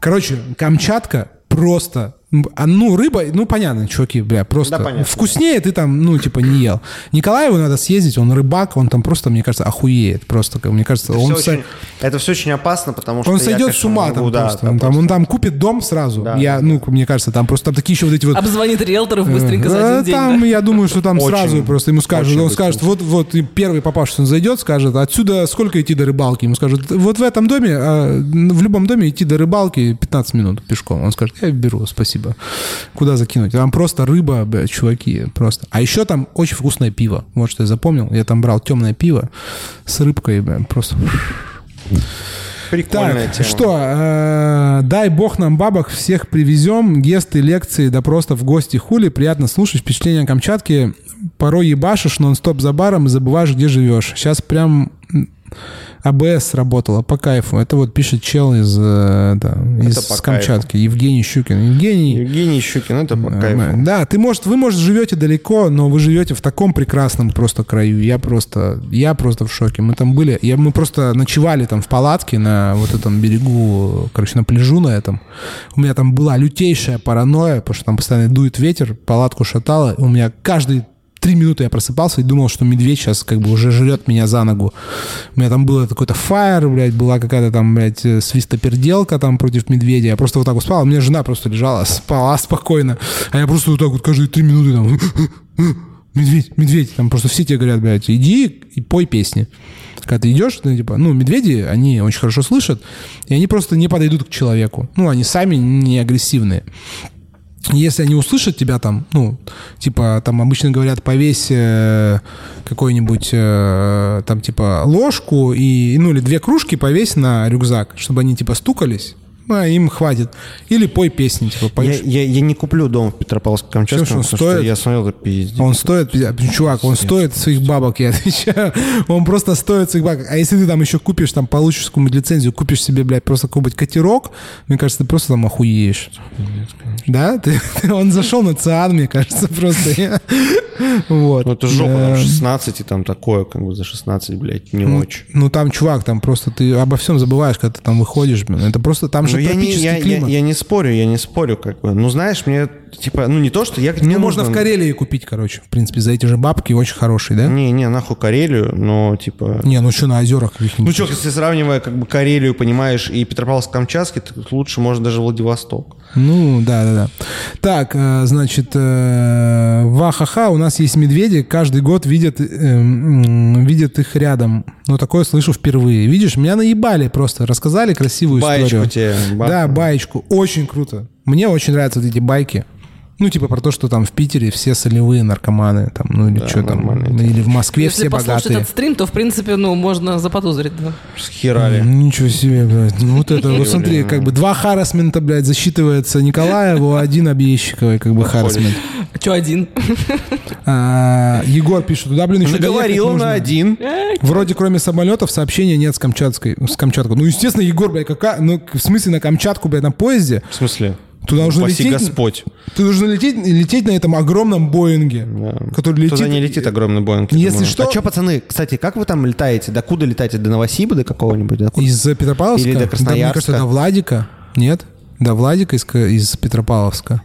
Короче, Камчатка просто... а, Ну, рыба, ну, понятно, чуваки, бля, просто Да, понятно. вкуснее ты там, ну, типа, не ел. Николаеву надо съездить, он рыбак, он там просто, мне кажется, охуеет. Просто, мне кажется, Это он, всё со- очень- Это все очень опасно, потому что он я, сойдет конечно, с ума могу, там да, просто. там он, там, он там купит дом сразу. Да, Я, ну, мне кажется, там просто там такие еще вот эти вот... Обзвонит риэлторов быстренько за Э, один день. Там, да? я думаю, что там Очень, сразу просто ему скажут, он скажет, вот, вот, и первый попавшийся он зайдет, скажет, отсюда сколько идти до рыбалки? Ему скажут, вот в этом доме, а, в любом доме идти до рыбалки 15 минут пешком. Он скажет, я беру, спасибо. Типа, куда закинуть. Там просто рыба, блядь, чуваки, просто. А еще там очень вкусное пиво. Вот что я запомнил. Я там брал темное пиво с рыбкой, блядь, просто... Прикольная Так, тема. что, э, дай бог нам бабок, всех привезем, гесты, лекции, да просто в гости хули, приятно слушать, впечатления Камчатки, порой ебашишь нон-стоп за баром и забываешь, где живешь. Сейчас прям АБС работала по кайфу. Это вот пишет чел из, э, да, из по Камчатки, Евгений Щукин. Евгений, Евгений Щукин, это по кайфу. Э, Да, ты, может, вы, может, живете далеко, но вы живете в таком прекрасном просто краю. Я просто, я просто в шоке. Мы там были, я, мы просто ночевали там в палатке на вот этом берегу, короче, на пляжу на этом. У меня там была лютейшая паранойя, потому что там постоянно дует ветер, палатку шатало. У меня каждый три минуты я просыпался и думал, что медведь сейчас как бы уже жрет меня за ногу. У меня там было какой-то фаер, блядь, была какая-то там, блядь, э, свистоперделка там против медведя. Я просто вот так вот а у меня жена просто лежала, спала спокойно. А я просто вот так вот каждые три минуты там... Медведь, медведь. Там просто все тебе говорят, блядь, иди и пой песни. Когда ты идешь, ты, типа, ну, медведи, они очень хорошо слышат, и они просто не подойдут к человеку. Ну, они сами не агрессивные. Если они услышат тебя там, ну, типа, там обычно говорят, повесь э, какой-нибудь, э, там, типа, ложку и, ну, или две кружки повесь на рюкзак, чтобы они, типа, стукались, а им хватит. Или пой песни, типа, Я, поешь. я, я не куплю дом в Петропавловске-Камчатском, Что ж он потому стоит? что я смотрел, это пиздец. Он стоит, чувак, он стоит своих бабок, я отвечаю. Он просто стоит своих бабок. А если ты там еще купишь, там, получишь какую-нибудь лицензию, купишь себе, блядь, просто какой-нибудь катерок, мне кажется, ты просто там охуеешь. Да? Ты, ты- он зашел на циан, мне кажется, просто. Вот. Ну, это жопа, там 16 и там такое, как бы за 16, блядь, не Ну, очень. ну, там, чувак, там просто ты обо всем забываешь, когда ты там выходишь, блин. Это просто там Ну, же я, не, климат. я не спорю, я не спорю, как бы. Ну, знаешь, мне, типа, ну, не то, что я... Мне можно в Карелии купить, короче, в принципе, за эти же бабки, очень хороший, да? Не, не, нахуй Карелию, но, типа... Не, ну что, на озерах Ну что, если сравнивая как бы Карелию, понимаешь, и Петропавловск-Камчатский, лучше можно даже Владивосток. Ну, да, да, да. Так, э, значит, э, вахаха, у нас есть медведи, каждый год видят, э, видят их рядом. Но такое слышу впервые. Видишь, меня наебали просто, рассказали красивую Баечку историю. тебе, бабку. Да, баечку. Очень круто. Мне очень нравятся вот эти байки. Ну, типа про то, что там в Питере все солевые наркоманы, там, ну или что там, нормально. или в Москве Если все послушать богатые. этот стрим, то, в принципе, ну, можно заподозрить, да. Схерали. М, Ничего себе, блядь. Ну, вот это, вот смотри, как бы два харасмента, блядь, засчитывается Николаеву, а один объещиковый, как бы харасмент. Че один? А, Егор пишет, туда, блин, еще Наговорил на один. Вроде кроме самолетов сообщения нет с Камчатской, с Камчаткой. Ну, естественно, Егор, блядь, какая, ну, в смысле на Камчатку, блядь, на поезде? В смысле? Туда нужно Упаси лететь. Господь. Ты должен лететь, лететь на этом огромном Боинге, который летит. Туда не летит огромный Боинг. Если думаю. что- А что, пацаны, кстати, как вы там летаете? До куда летаете? До Новосиба, до какого-нибудь? До? Из Петропавловска? Или до Да, мне Красноярска? кажется, до Владика. Нет? До Владика из, К- из Петропавловска.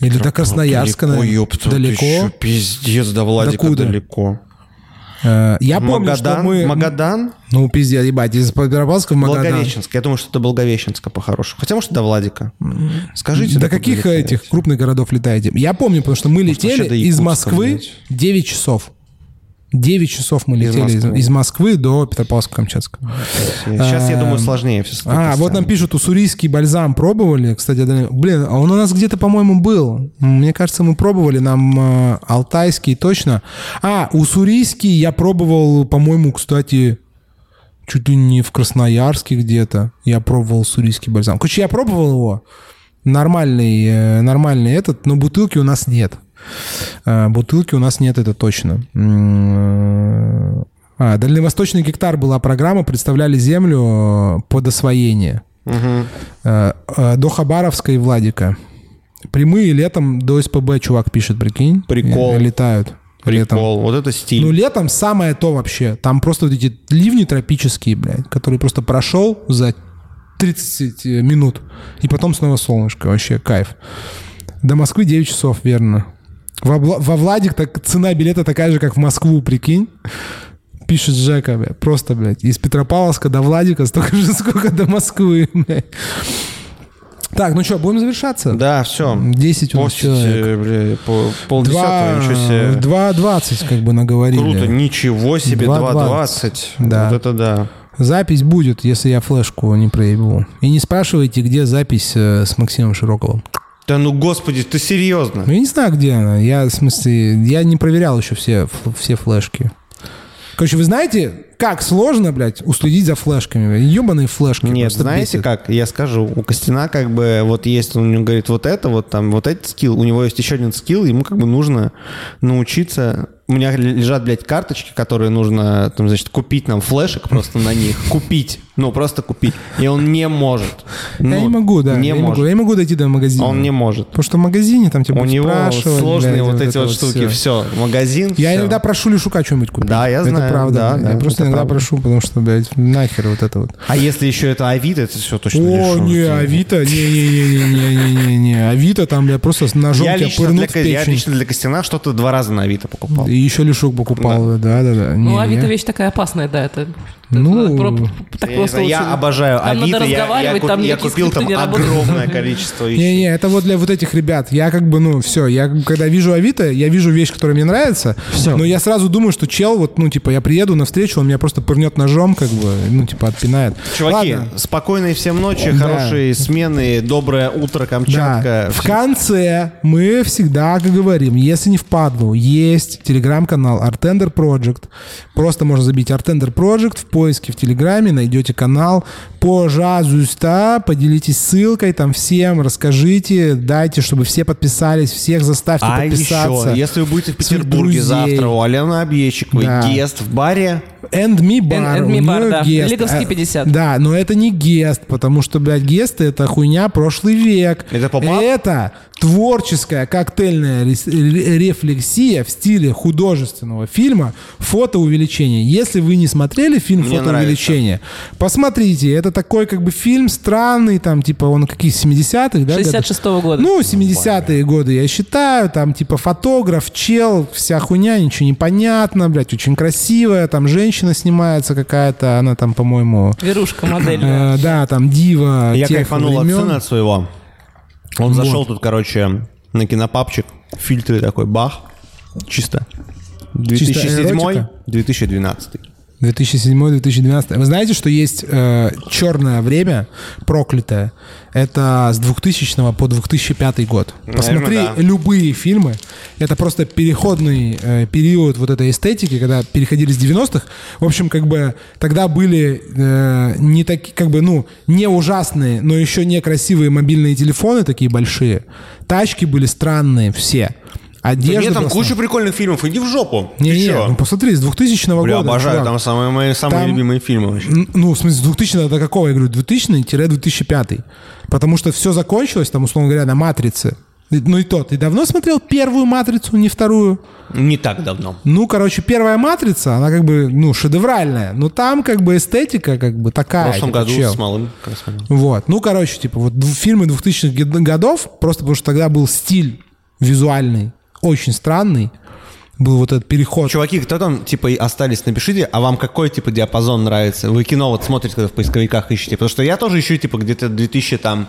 Или до Красноярска, Далеко, наверное. ёпта, Далеко? чё, пиздец, до Владика куда? далеко. Э, Я помню, что Магадан? мы... Магадан? Ну, пиздец, ебать, из Петропавловска в Магадан. Благовещенск. Я думаю, что это Благовещенска по-хорошему. Хотя, может, до Владика. Скажите. До каких этих крупных городов летаете? Я помню, потому что мы летели из Москвы блядь. 9 часов. 9 часов мы Из летели из, Москвы. из Москвы до Петропавловска-Камчатска. Сейчас, я думаю, сложнее все А, вот нам пишут, уссурийский бальзам пробовали. Кстати, блин, а он у нас где-то, по-моему, был. Мне кажется, мы пробовали. Нам э, алтайский точно. А, уссурийский я пробовал, по-моему, кстати, чуть ли не в Красноярске где-то. Я пробовал уссурийский бальзам. Короче, я пробовал его. Нормальный, э, нормальный этот, но бутылки у нас нет. Э, Бутылки у нас нет, это точно. А, Дальневосточный гектар была программа, представляли землю э, под освоение. Э, До Хабаровска и Владика. Прямые летом до СПБ, чувак пишет, прикинь. Прикол. Летают. Летом. Прикол. Вот это стиль. Ну, летом самое то вообще. Там просто вот эти ливни тропические, блядь, которые просто прошел за 30 минут, и потом снова солнышко. Вообще кайф. До Москвы 9 часов, верно. Во, Вла- во Владик так, цена билета такая же, как в Москву, прикинь. Пишет Жека, блядь. Просто, блядь, из Петропавловска до Владика столько же, сколько до Москвы, блядь. Так, ну что, будем завершаться? Да, все. 10 у нас человек. Постите, бля, полдесятого, ничего себе. 2.20 как бы наговорили. Круто, ничего себе, 2.20. 2.20. Да. Вот это да. Запись будет, если я флешку не проебу. И не спрашивайте, где запись э, с Максимом Широковым. Да ну, господи, ты серьезно? Ну, я не знаю, где она. Я, в смысле, я не проверял еще все, все флешки. Короче, вы знаете, как сложно, блядь, уследить за флешками? Ебаные флешки. Нет, знаете бесят. как? Я скажу, у Костина как бы вот есть, он мне говорит, вот это, вот там, вот этот скилл, у него есть еще один скилл, ему как бы нужно научиться... У меня лежат, блядь, карточки, которые нужно, там, значит, купить нам флешек просто на них. Купить. Ну, просто купить. И он не может. Я Ну, не могу, да. Не я, может. могу, я не могу дойти до магазина. Он не может. Потому что в магазине там тебя У него сложные блядь, вот эти это вот штуки. всё. Все, магазин. Я всё. иногда прошу Лешука что-нибудь купить. Да, я Это знаю, правда. да, я да, просто это иногда правда. прошу, потому что, блядь, нахер вот это вот. А если еще это Авито, это все точно О, лишён. не, Авито, не-не-не-не-не-не-не. Авито там, бля, просто ножом Я тебя лично, для, пырнут Ко- я лично для Костяна что-то два раза на Авито покупал. И еще Лешук покупал, да-да-да. Ну, Не, Авито не. вещь такая опасная, да, это... Ну, про- так Я, просто знаю, я обожаю Там Авито. надо Я, я, разговаривать, куп- там я купил там огромное количество вещей. Не-не, это вот для вот этих ребят. Я как бы, ну, все, я когда вижу Авито, я вижу вещь, которая мне нравится, Всё. но я сразу думаю, что чел, вот, ну, типа, я приеду навстречу, он меня просто пырнет ножом, как бы, ну, типа, отпинает. Чуваки, Ладно. спокойной всем ночи, Да. хорошие смены, доброе утро, Да. Камчатка. В конце мы всегда говорим, если не впадлу, есть телеграм-канал Artender Project. Просто можно забить Artender Project в поиске в Телеграме, найдете канал. Пожалуйста, поделитесь ссылкой там всем, расскажите, дайте, чтобы все подписались, всех заставьте А подписаться. еще, если вы будете в Петербурге завтра у Алены Объедчиковой, Да. гест в баре, And Me Bar. And- and Me у Bar, да. гест. Лиговский А, 50. Да, но это не гест, потому что, блядь, гесты — это хуйня прошлый век. Это поп-ап? Это творческая коктейльная рефлексия в стиле художественного фильма «Фотоувеличение». Если вы не смотрели фильм «Фотоувеличение», посмотрите. Это такой как бы фильм странный, там типа он каких 70-х, да? года? 66-го года. Ну, 70-е годы, я считаю, там, типа, фотограф, чел, вся хуйня, ничего не понятно, блядь, очень красивая, там, женщина снимается какая-то, она там, по-моему, Верушка модель. э, да, там, дива я кайфанул от времен. сына от своего. Он зашел тут, короче, на кинопапчик, фильтры такой, бах, чисто. 2007 эротика? 2012 2007-2012. Вы знаете, что есть э, черное время, проклятое? Это с 2000 по 2005 год. Посмотри да. любые фильмы. Это просто переходный э, период вот этой эстетики, когда переходили с 90-х. В общем, как бы тогда были э, не такие, как бы, ну, не ужасные, но еще не красивые мобильные телефоны такие большие. Тачки были странные все. Да Одежда нет, там была куча прикольных фильмов, иди в жопу. не, не, ну посмотри, с 2000 Бля, года. обожаю, чувак. там самые мои самые Там- любимые фильмы вообще. Ну, в смысле, с 2000 до какого? Я говорю, 2000-2005. Потому что все закончилось, там, условно говоря, на «Матрице». Ну и то, ты давно смотрел первую «Матрицу», не вторую? Не так давно. Ну, короче, первая «Матрица», она как бы, ну, шедевральная. Но там как бы эстетика как бы В такая. прошлом типа, году чел. с малым. Вот. Ну, короче, типа, вот фильмы 2000-х год- годов, просто потому что тогда был стиль визуальный очень странный. Был вот этот переход. Чуваки, кто там, типа, остались, напишите, а вам какой, типа, диапазон нравится? Вы кино вот смотрите, когда в поисковиках ищете? Потому что я тоже ищу, типа, где-то 2000 там...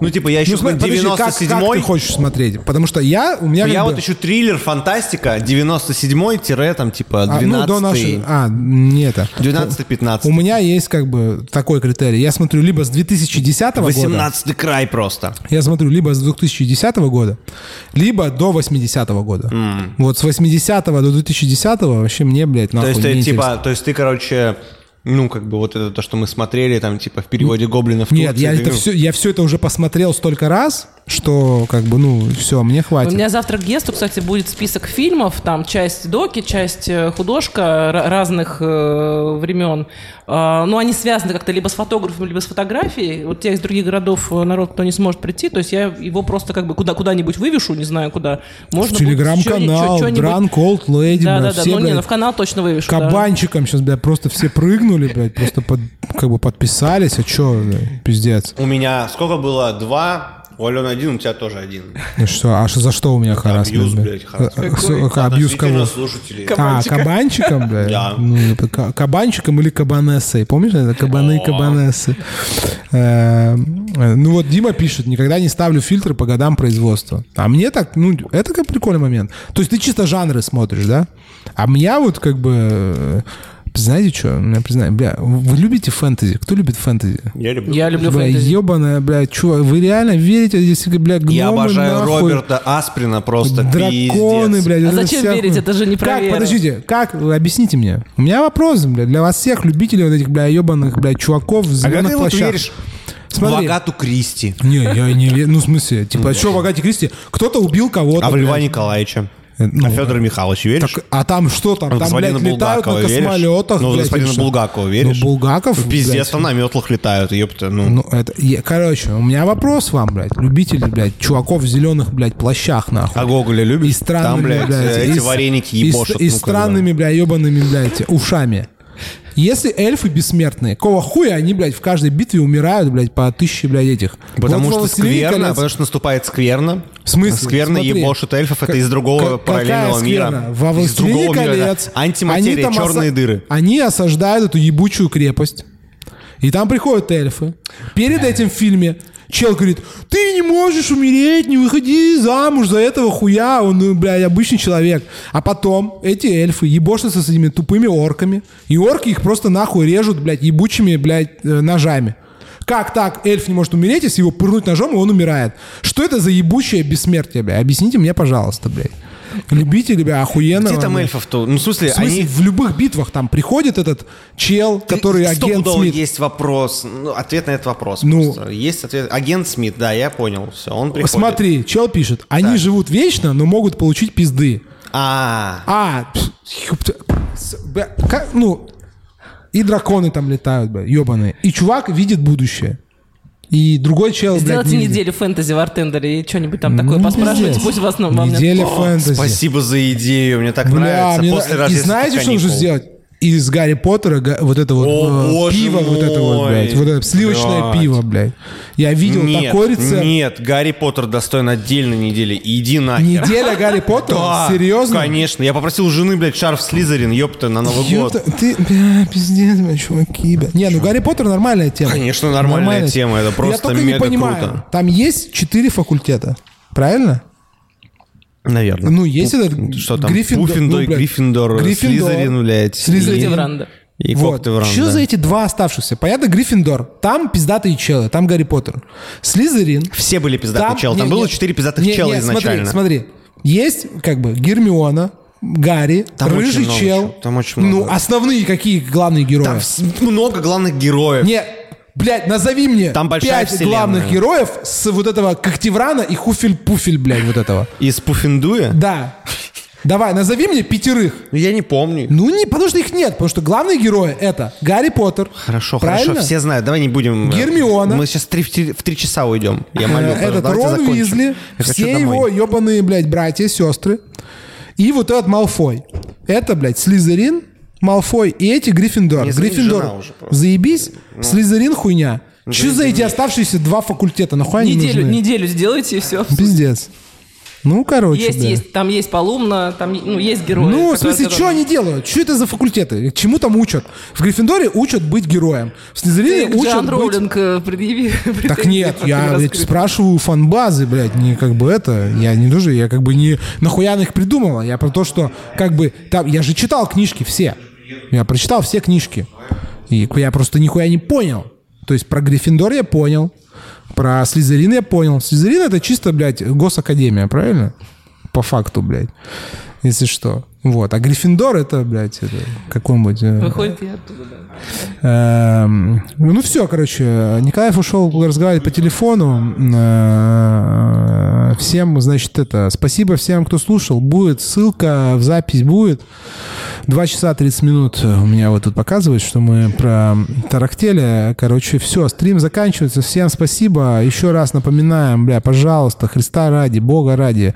Ну, типа, я ищу Ну, смотри, подожди, как, как 97-й. ты хочешь смотреть? Потому что я, у меня я бы- вот ищу триллер, фантастика, 97-й, там, типа, А, ну, до 12-й. нашей... А, не это. 12-15. У меня есть как бы такой критерий. Я смотрю либо с 2010 года, 18-й край просто. я смотрю либо с 2010 года, либо до 80 года. Вот с 80 до 2010 вообще мне, блядь, То нахуй есть, не ты, типа, то есть ты, короче, ну, как бы вот это то, что мы смотрели, там, типа, в переводе гоблинов. Нет, Турции, я это, ну, все, я все это уже посмотрел столько раз, что как бы, ну, все, мне У хватит. меня завтра к Гесту, кстати, будет список фильмов, там часть доки, часть э, художка ра- разных э, времен. А, ну, они связаны как-то либо с фотографом, либо с фотографией. Вот тех из других городов э, народ, кто не сможет прийти, то есть я его просто как бы куда, куда-нибудь вывешу, не знаю куда. Можно В телеграм-канал, Drunk Old Lady, Да, да, да. все, Ну, не, блядь, ну в канал точно вывешу. да. кабанчиком сейчас, блядь, просто все прыгнули, блядь, просто под- как бы подписались, а чё, блядь, пиздец. У меня сколько было? Два. У Алены один, у тебя тоже один. Ну что, а что, за что у меня харасмент, Абьюз, блядь? харасмент. А, с- а, Абьюз кого? слушателей. А, кабанчиком, блядь? Да. Ну, это ка- кабанчиком или кабанессой. Помнишь, это кабаны и кабанессы? Э, Ну вот Дима пишет, никогда не ставлю фильтры по годам производства. А мне так, ну, это как прикольный момент. То есть ты чисто жанры смотришь, да? А меня вот как бы... знаете что? Я признаю, бля, вы любите фэнтези? Кто любит фэнтези? Я люблю. Я люблю Бля, фэнтези. ебаная, бля, чувак, вы реально верите, если, бля, гномы, Я обожаю нахуй, Роберта Асприна просто Драконы, пиздец. блядь. А зачем вся верить? Это же не про Как, веру. подождите, как, вы объясните мне. У меня вопрос, бля, для вас всех, любителей вот этих, бля, ебаных, бля, чуваков в А зеленых ты вот плащах. веришь в Смотри. Агату Кристи, Не, я не верю. Ну, в смысле, типа, что в Агате Кристи? Кто-то убил кого-то. а в Льва блядь. Николаевича, ну, а Федора Михайловича веришь? Так, а там что там? Ну, Там, блядь, летают на Булгакова веришь? космолетах, Ну, блядь, господина? Булгакова веришь? Ну, Булгаков, Пиздец, блядь. там на метлах летают, ёпта, ну. Ну, это... я- короче, у меня вопрос вам, блядь. Любители, блядь, чуваков в зеленых, блядь, плащах, нахуй. А Гоголя любишь? И странными, Там, блядь, блядь, эти и вареники и ебошат. И, ну, как бы. странными, бля, ебаными, блядь, ушами. Если эльфы бессмертные, какого хуя они, блядь, в каждой битве умирают, блядь, по тысяче, блядь, этих? Потому Вот что «Властелин скверно, колец». потому что наступает скверно. В смысле? Скверно Смотри. ебошит эльфов, это Как- из другого как- параллельного мира. Во из «Властелине другого мира. колец» да. Антиматерия, они черные оса- дыры. Они осаждают эту ебучую крепость. И там приходят эльфы. Перед этим в фильме чел говорит, ты не можешь умереть, не выходи замуж за этого хуя, он, ну, обычный человек. А потом эти эльфы ебошатся с этими тупыми орками, и орки их просто нахуй режут, блядь, ебучими, блядь, э, ножами. Как так эльф не может умереть, если его пырнуть ножом, и он умирает? Что это за ебучее бессмертие, блядь? Объясните мне, пожалуйста, блядь. Любители, бля, охуенно. Где там эльфов-то? Ну, в смысле, В смысле, они... в любых битвах там приходит этот чел, который агент Смит. есть вопрос, ну, ответ на этот вопрос. Ну. просто. Есть ответ. Агент Смит, да, я понял, все, он приходит. Смотри, чел пишет, они живут вечно, но могут получить пизды. А, А, ну, и драконы там летают, бля, ебаные. И чувак видит будущее. И другой чел, блядь, Сделайте видит. неделю фэнтези в Артендере и что-нибудь там такое Ну, поспрашивайте, пиздец. пусть вас на вам Неделя фэнтези. спасибо за идею, мне так Бля, нравится. мне После на- и знаете, что нужно сделать? Из Гарри Поттера вот это вот О, э, пиво, вот это вот, мой. блядь, вот это сливочное Блядь. пиво, блядь. Я видел Нет, такой рецепт. нет, Гарри Поттер достоин отдельной недели. Иди нахер. Неделя Гарри Поттера? Да, Серьезно? Конечно. Я попросил у жены, блядь, шарф Слизерин, ёпта, на Новый Ёпта, год. ты, бля, пиздец, бля, чуваки, бля. Не, ну Гарри Поттер нормальная тема. Конечно, нормальная тема, это просто Я только не понимаю, круто. там есть четыре факультета, правильно? Наверное. Ну, есть этот Что там? Гриффиндор, Пуффиндуй, ну, блядь, Гриффиндор, Гриффиндор, Слизерин, блядь. Слизерин. Сильверанда. И Вот. Что за эти два оставшихся? Понятно, Гриффиндор. Там пиздатые челы, там Гарри Поттер. Слизерин. Все были пиздатые Там, чела. Там не, было четыре пиздатых не, чела не, изначально. Смотри, смотри. Есть как бы Гермиона, Гарри, Там очень рыжий много чел. чего, там очень много. Ну, основные какие главные герои? Там много главных героев. Не, блядь, назови мне Там большая пять вселенная. главных героев с вот этого Когтеврана и Хуфель-Пуфель, блядь, вот этого. Из Пуффиндуя? Да. Давай, назови мне пятерых. Ну, Я не помню. Ну, не, потому что их нет, потому что главные герои это Гарри Поттер. Хорошо, Правильно? хорошо, все знают. Давай не будем... э, Гермиона. Мы сейчас в три, в три- в три часа уйдем. Я молю. Э, Этот давайте Рон закончим. Уизли, Я все его ебаные, блядь, братья, сестры. И вот этот Малфой. Это, блядь, Слизерин, Малфой и эти Гриффиндор. Не Гриффиндор, заебись, Слизерин хуйня. Что за эти оставшиеся два факультета? Нахуй они Неделю, нужны? неделю сделайте и все. Пиздец. Ну, короче, Есть, бля. есть. Там есть Полумна, там ну, есть герои. Ну, в которые- смысле, что они делают? Что это за факультеты? Чему там учат? В Гриффиндоре учат быть героем. В Слизерине учат Джоан быть... Роулинг э, предъяви Так нет, я раскрыт. спрашиваю фанбазы, блядь, не как бы это, я не тоже, я как бы не нахуя их придумала, я про то, что как бы там, я же читал книжки все, я прочитал все книжки, и я просто нихуя не понял, то есть про Гриффиндор я понял, про Слизерин я понял, Слизерин это чисто, блядь, госакадемия, правильно? По факту, блядь, если что. Вот, а Гриффиндор это, блядь, это какой-нибудь... э, Выходит я оттуда, да. Эм, Ну все, короче, Николаев ушел разговаривать по телефону. Всем, значит, это, спасибо всем, кто слушал. Будет ссылка в запись будет. Два часа 30 минут у меня вот тут показывает, что мы про тарахтели. Короче, все, стрим заканчивается. Всем спасибо. Еще раз напоминаем, бля, пожалуйста, Христа ради, Бога ради,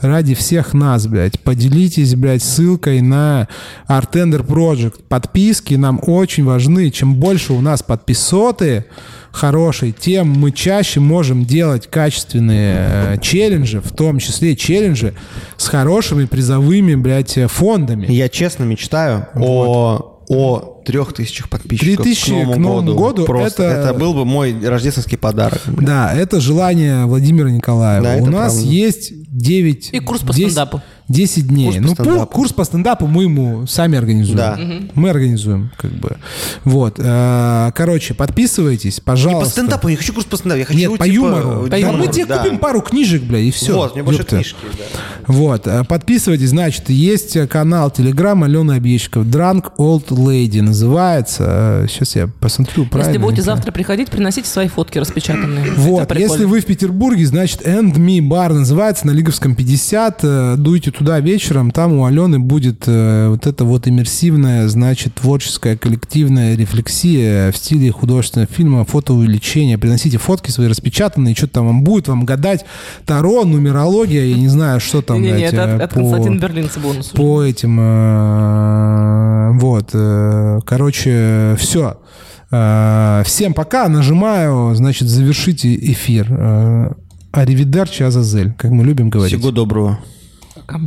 ради всех нас, блядь, поделитесь, блядь, ссылкой на Artender Project. Подписки нам очень важны. Чем больше у нас подписоты хорошие, тем мы чаще можем делать качественные э, челленджи, в том числе челленджи с хорошими призовыми, блядь, э, фондами. Я честно мечтаю о, о трех тысячах подписчиков 3000 к Новому, к Новому году Просто это- это... был бы мой рождественский подарок. блин. Да, это желание Владимира Николаева. Да, У нас правда. есть 9... И курс по 10 стендапу. 10 дней. Курс по ну, пу- стендапу. курс по стендапу мы ему сами организуем. Да. Мы организуем, как бы. Вот. э, Короче, подписывайтесь, Не по пожалуйста. стендапу, я не хочу курс по стендапу, я хочу, Нет, по типа, юмору. э, Да юмору, мы тебе да. купим пару книжек, бля, и все. Вот, мне больше книжки, да. Вот, э, подписывайтесь, значит, есть э, канал Телеграм Алены Объездчиков, Drunk Old Lady называется. Сейчас я посмотрю правильно. Если будете завтра приходить, приносите свои фотки распечатанные. Вот, если вы в Петербурге, значит, End Me Bar называется на Лиговском 50. Э, Дуйте туда вечером, там у Алены будет э, вот эта вот иммерсивная, значит, творческая коллективная рефлексия в стиле художественного фильма, фотоувеличение. Приносите фотки свои распечатанные, что там вам будет, вам гадать Таро, нумерология, я не знаю, что там. Не-не, это э, от, от по- Константина Берлинца бонус. по этим, э, вот, э, короче, все. Всем пока, нажимаю, значит, завершите эфир. Э, Аривидерчи Азазель, как мы любим говорить. Всего доброго. Пока.